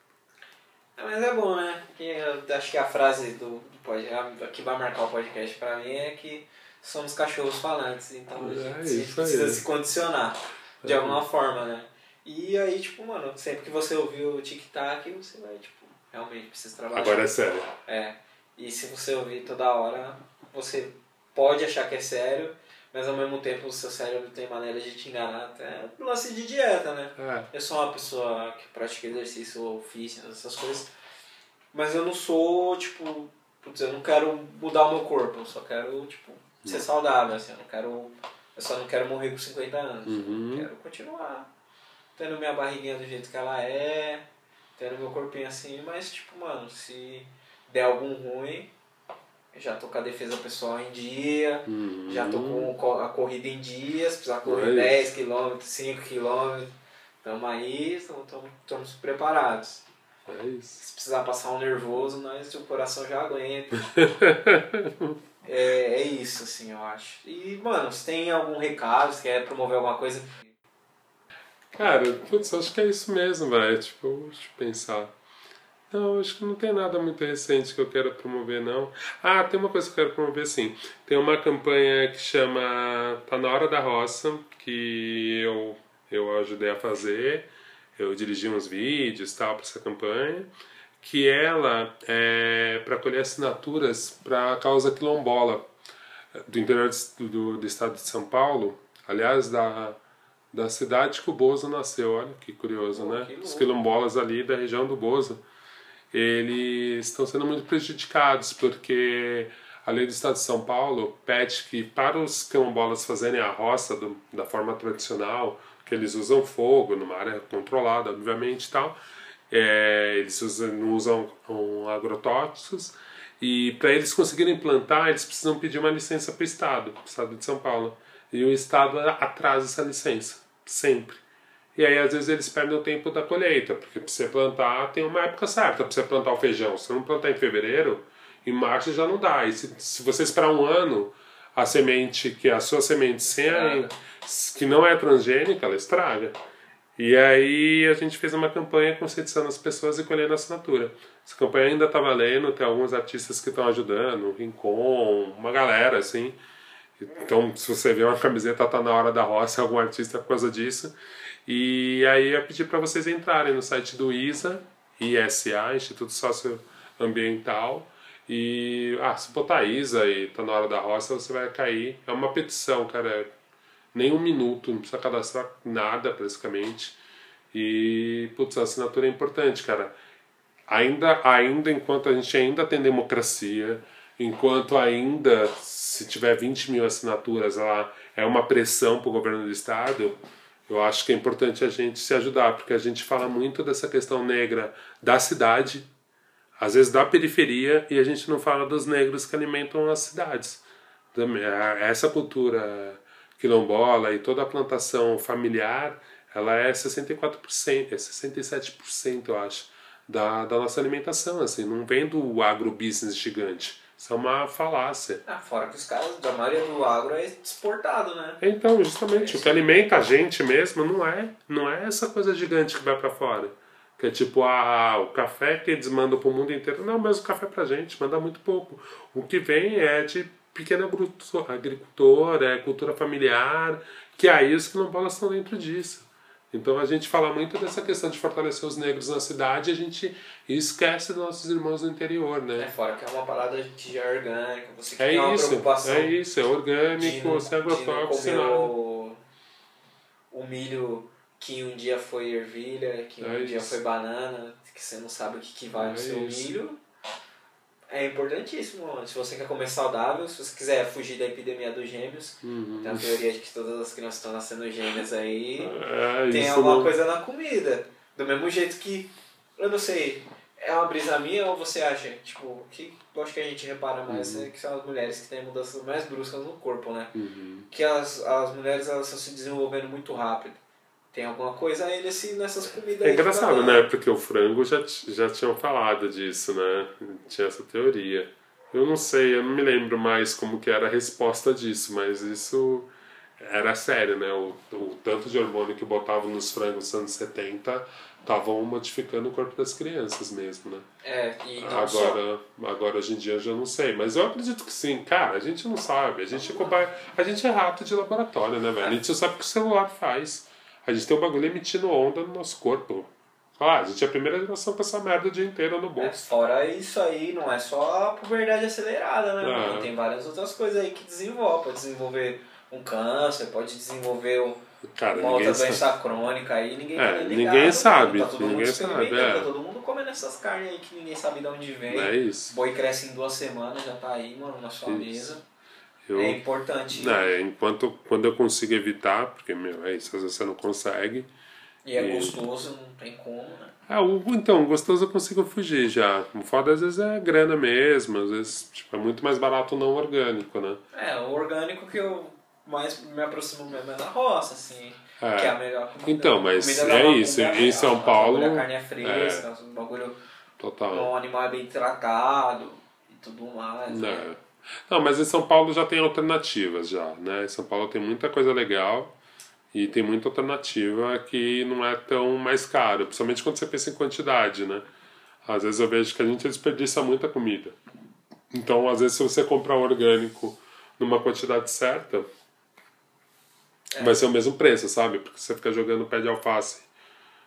É, mas é bom, né? Que eu acho que a frase do, do pod- a- que vai marcar o podcast pra mim é que somos cachorros falantes, então a É gente isso precisa aí. se condicionar de É. alguma forma, né? E aí, tipo, mano, sempre que você ouvir o tic-tac, você vai, tipo, realmente precisa trabalhar. Agora é sério. É. E se você ouvir toda hora, você pode achar que é sério, mas ao mesmo tempo o seu cérebro tem maneira de te enganar até no lance de dieta, né? É. Eu sou uma pessoa que pratica exercício ou fitness, essas coisas, mas eu não sou, tipo, putz, eu não quero mudar o meu corpo, eu só quero, tipo, ser saudável, assim, eu não quero, eu só não quero morrer com 50 anos, Uhum. eu quero continuar tendo minha barriguinha do jeito que ela é, tendo meu corpinho assim, mas, tipo, mano, se der algum ruim, já tô com a defesa pessoal em dia, Uhum. já tô com co- a corrida em dia, se precisar correr Mas- 10 km, 5 km, tamo aí, estamos preparados. É isso. Se precisar passar um nervoso, nós o coração já aguenta. (laughs) é, é isso, assim, eu acho. E, mano, se tem algum recado, se quer promover alguma coisa, Cara, putz, eu acho que é isso mesmo, velho. Tipo, deixa eu pensar. Não, acho que não tem nada muito recente que eu quero promover, não. Ah, tem uma coisa que eu quero promover, sim. Tem uma campanha que chama Tá na Hora da Roça, que eu, eu ajudei a fazer. Eu dirigi uns vídeos tal para essa campanha. Que ela é para colher assinaturas para a causa quilombola do interior do, do, do estado de São Paulo. Aliás, da, da cidade que o Bozo nasceu. Olha que curioso, Pô, né? que Os quilombolas ali da região do Bozo, eles estão sendo muito prejudicados porque a lei do Estado de São Paulo pede que para os quilombolas fazerem a roça do, da forma tradicional, que eles usam fogo numa área controlada, obviamente, tal, é, eles usam, não usam um, agrotóxicos e para eles conseguirem plantar, eles precisam pedir uma licença para o Estado, para o Estado de São Paulo. E o Estado atrasa essa licença, sempre. E aí, às vezes, eles perdem o tempo da colheita, porque para você plantar tem uma época certa para você plantar o feijão. Se você não plantar em fevereiro, em março já não dá. E se, se você esperar um ano, a semente, que é a sua semente sem a, que não é transgênica, ela estraga. E aí a gente fez uma campanha conscientizando as pessoas e colhendo assinatura. Essa campanha ainda está valendo, tem alguns artistas que estão ajudando, o Rincon, uma galera assim. Então, se você vê uma camiseta, tá na hora da roça, algum artista por causa disso. E aí eu pedi para vocês entrarem no site do ISA, ISA, Instituto Socioambiental. E, ah, se botar ISA e tá na hora da roça, você vai cair. É uma petição, cara. Nem um minuto, não precisa cadastrar nada praticamente. E, putz, a assinatura é importante, cara. Ainda, ainda enquanto a gente ainda tem democracia, enquanto ainda, se tiver 20 mil assinaturas lá, é uma pressão para o governo do estado, eu acho que é importante a gente se ajudar, porque a gente fala muito dessa questão negra da cidade, às vezes da periferia, e a gente não fala dos negros que alimentam as cidades. A- Essa cultura quilombola e toda a plantação familiar, ela é 64%, é 67%, eu acho, da, da nossa alimentação, assim, não vem do agrobusiness gigante. Isso é uma falácia. ah, fora que os caras, da maioria do agro é exportado, né? Então, justamente, o que alimenta a gente mesmo não é, não é essa coisa gigante que vai para fora. Que é tipo, ah, o café que eles mandam pro mundo inteiro. Não, mas o café pra gente manda muito pouco. O que vem é de pequeno agricultor, agricultor é cultura familiar, que aí os quilombolas estão dentro disso. Então a gente fala muito dessa questão de fortalecer os negros na cidade e a gente esquece dos nossos irmãos do interior, É né? fora que é uma parada de orgânica, você que É tem uma isso, preocupação é isso, é orgânico, sem comer nada. o, o milho que um dia foi ervilha, que um É dia isso. foi banana, que você não sabe o que, que vai É no seu isso. milho. É importantíssimo. Se você quer comer saudável, se você quiser fugir da epidemia dos gêmeos, Uhum. tem a teoria de que todas as crianças estão nascendo gêmeas aí. É, tem alguma não- coisa na comida. Do mesmo jeito que, eu não sei, é uma brisa minha ou você acha? Tipo, que eu acho que a gente repara mais é que são as mulheres que têm mudanças mais bruscas no corpo, né? Uhum. Que as, as mulheres elas estão se desenvolvendo muito rápido. Tem alguma coisa aí nesse, nessas comidas É aí que engraçado, tá né? Porque o frango já, já tinham falado disso, né? Tinha essa teoria. Eu não sei, eu não me lembro mais como que era a resposta disso, mas isso era sério, né? O, o tanto de hormônio que botavam nos frangos nos anos 70 estavam modificando o corpo das crianças mesmo, né? É, e não Agora, só. agora hoje em dia eu já não sei, mas eu acredito que sim. Cara, a gente não sabe, a gente é a gente é rato de laboratório, né, velho? A gente só sabe o que o celular faz. A gente tem um bagulho emitindo onda no nosso corpo. Ah, a gente é a primeira geração com essa merda o dia inteiro no É, bolso. fora isso aí, não é só a puberdade acelerada, né? É. mano? Tem várias outras coisas aí que desenvolve. Pode desenvolver um câncer, pode desenvolver um- Cara, uma outra sabe. doença crônica aí, ninguém tá É, nem ninguém ligado, sabe, Tá todo mundo ninguém experimentando, sabe, é. Tá todo mundo comendo essas carnes aí que ninguém sabe de onde vem. É isso. Boi cresce em duas semanas, já tá aí, mano, na sua Isso. mesa. Eu, É importante. É, enquanto quando eu consigo evitar, porque meu, é isso, às vezes você não consegue. E é E- gostoso, não tem como, né? Ah, o, então, gostoso eu consigo fugir já. O foda às vezes é grana mesmo, às vezes tipo, é muito mais barato o não orgânico, né? É, o orgânico que eu mais me aproximo mesmo é na roça, assim. É. Que é a melhor comida. Então, mas Comida da é isso, é em São real, Paulo, a carne é fresca, o bagulho, Total. o animal é bem tratado e tudo mais. né? Não. mas em São Paulo já tem alternativas já, né? Em São Paulo tem muita coisa legal e tem muita alternativa que não é tão mais caro, principalmente quando você pensa em quantidade, né? Às vezes eu vejo que a gente desperdiça muita comida. Então, às vezes, se você comprar orgânico numa quantidade certa, vai ser o mesmo preço, sabe? Porque você fica jogando pé de alface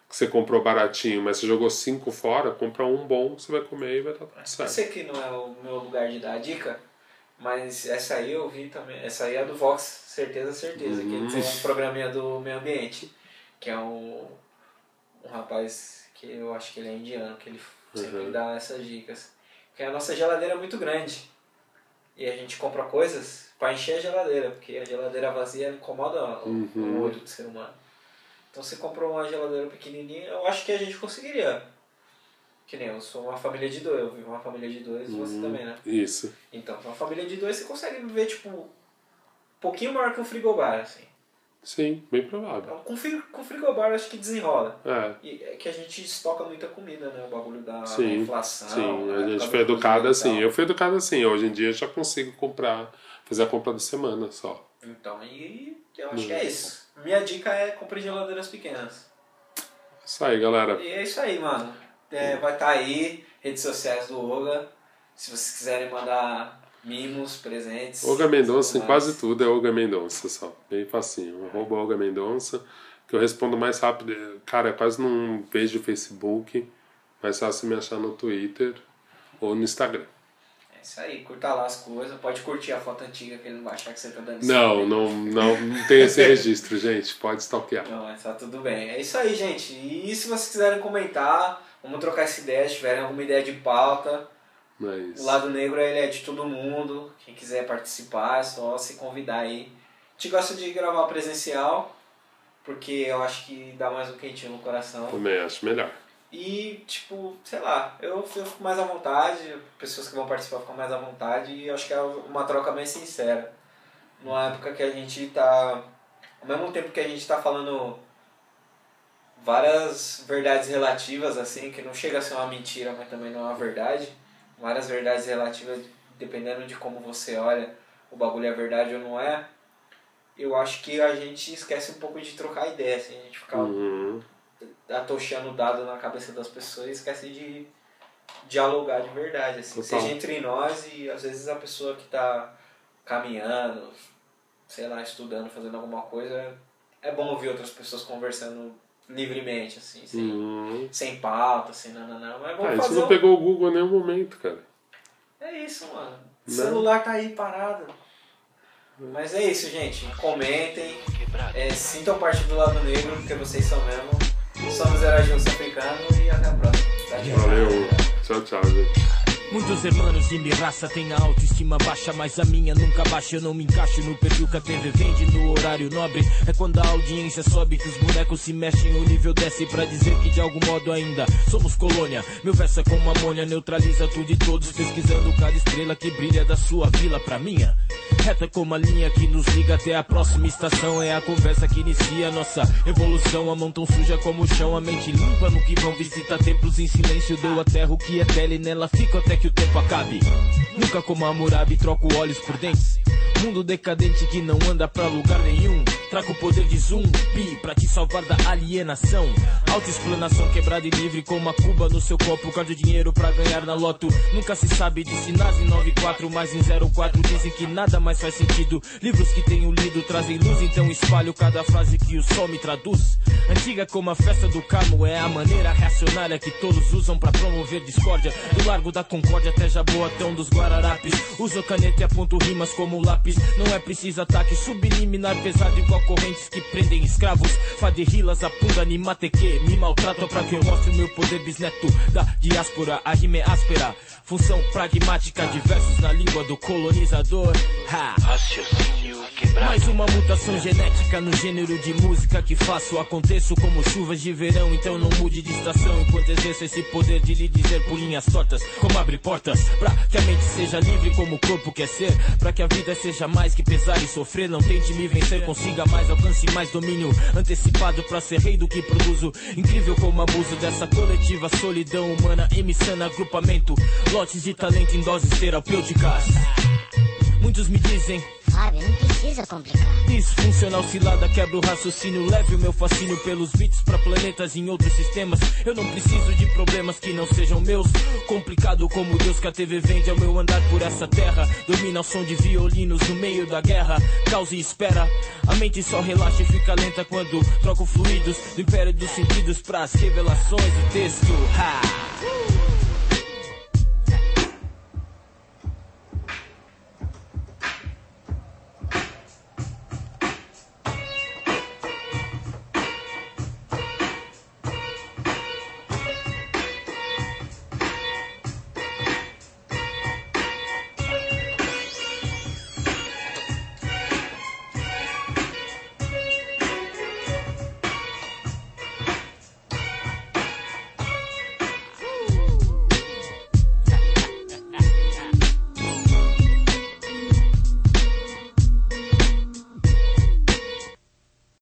que você comprou baratinho, mas você jogou cinco fora, compra um bom, você vai comer e vai estar tudo certo. sei que não é o meu lugar de dar a dica, mas essa aí eu vi também. Essa aí é do Vox, certeza, certeza. Que ele tem um programinha do meio ambiente, que é um, um rapaz que eu acho que ele é indiano, que ele sempre Uhum. dá essas dicas. Porque a nossa geladeira é muito grande. E a gente compra coisas para encher a geladeira, porque a geladeira vazia incomoda Uhum. o olho do ser humano. Então você comprou uma geladeira pequenininha, eu acho que a gente conseguiria. Que nem eu sou uma família de dois, eu vivo uma família de dois, Uhum. você também, né? Isso. Então, uma família de dois você consegue viver, tipo, um pouquinho maior que um frigobar, assim. Sim, bem provável. Então, com, fri- com frigobar acho que desenrola. É. E é que a gente estoca muita comida, né? O bagulho da, Sim, inflação. sim, a época gente foi educado e assim. Eu fui educado assim. Hoje em dia eu já consigo comprar, fazer a compra da semana só. Então, e eu acho Hum. que é isso. Minha dica é compre geladeiras pequenas. Isso aí, galera. E é isso aí, mano. É, vai estar aí, redes sociais do Oga. Se vocês quiserem mandar mimos, presentes. Olga Mendonça em quase tudo é Olga Mendonça só. Bem facinho. Arroba Olga Mendonça. Que eu respondo mais rápido. Cara, quase não vejo Facebook. Mais fácil me achar no Twitter ou no Instagram. É isso aí, curta lá as coisas. Pode curtir a foto antiga que ele não vai achar que você tá dando Não, não, não, não tem esse (laughs) registro, gente. Pode stalkear. Não, mas tá tudo bem. É isso aí, gente. E se vocês quiserem comentar, vamos trocar essa ideia. Se tiverem alguma ideia de pauta, é o lado negro ele é de todo mundo. Quem quiser participar é só se convidar aí. A gente gosta de gravar presencial, porque eu acho que dá mais um quentinho no coração. Também acho melhor. E, tipo, sei lá, eu, eu fico mais à vontade, pessoas que vão participar ficam mais à vontade e eu acho que é uma troca mais sincera. Numa época que a gente tá. Ao mesmo tempo que a gente tá falando várias verdades relativas, assim, que não chega a ser uma mentira, mas também não é uma verdade. Várias verdades relativas, dependendo de como você olha, o bagulho é verdade ou não é. Eu acho que a gente esquece um pouco de trocar ideia, assim, a gente fica Uhum. atochando dado na cabeça das pessoas e esquece de dialogar de verdade, assim. Total. Seja entre nós e às vezes a pessoa que tá caminhando, sei lá, estudando, fazendo alguma coisa, é bom ouvir outras pessoas conversando livremente, assim, sem, Uhum. sem pauta, sem nananã. Mas Ah, vamos isso fazer não um... pegou o Google em nenhum momento, cara. É isso, mano. O Né? celular tá aí parado. Mas é isso, gente. Comentem, é, sintam parte do lado negro, porque vocês são mesmo. Somos urso africano e até a próxima. Tchau, tchau. Valeu. Tchau, tchau, gente. Muitos hermanos de minha raça têm a autoestima baixa, mas a minha nunca baixa. Eu não me encaixo no perfil que a TV vende no horário nobre. É quando a audiência sobe que os bonecos se mexem, o nível desce pra dizer que de algum modo ainda somos colônia. Meu verso é como amônia, neutraliza tudo e todos, pesquisando cada estrela que brilha da sua vila pra minha. Reta como a linha que nos liga até a próxima estação. É a conversa que inicia nossa evolução. A mão tão suja como o chão, a mente limpa no que vão visitar templos em silêncio. Deu a terra o que é dela e nela fico até que o tempo acabe. Nunca como a Murabi troco olhos por dentes. Mundo decadente que não anda pra lugar nenhum. Trago o poder de zumbi pra te salvar da alienação. Autoexplanação quebrada e livre com uma cuba no seu copo. Guarde dinheiro pra ganhar na loto. Nunca se sabe de sinais em 94, mas em 04 dizem que nada mais faz sentido. Livros que tenho lido trazem luz, então espalho cada frase que o sol me traduz. Antiga como a festa do Carmo é a maneira reacionária que todos usam pra promover discórdia. Do Largo da Concórdia até Jaboatão dos Guararapes. Uso caneta e aponto rimas como lápis. Não é preciso ataque subliminar pesado igual correntes que prendem escravos. Faderrilas, a punda, animateque. Me maltratam pra que eu mostre o meu poder bisneto da diáspora. A rima é áspera. Função pragmática de versos na língua do colonizador. Ha! Mais uma mutação genética no gênero de música que faço. Aconteço como chuvas de verão, então não mude de estação. Enquanto exerço esse poder de lhe dizer por linhas tortas, como abre portas. Pra que a mente seja livre como o corpo quer ser. Pra que a vida seja mais que pesar e sofrer. Não tente me vencer, consiga mais, alcance mais domínio. Antecipado pra ser rei do que produzo. Incrível como abuso dessa coletiva solidão humana. Emissão, agrupamento. Lotes de talento em doses terapêuticas. Muitos me dizem Fábio, não precisa complicar. Disfuncional cilada, quebra o raciocínio, leve o meu fascínio pelos beats pra planetas em outros sistemas. Eu não preciso de problemas que não sejam meus. Complicado como Deus que a TV vende ao meu andar por essa terra. Domina o som de violinos no meio da guerra. Causa e espera. A mente só relaxa e fica lenta quando troco fluidos do império dos sentidos pras revelações do texto. Ha!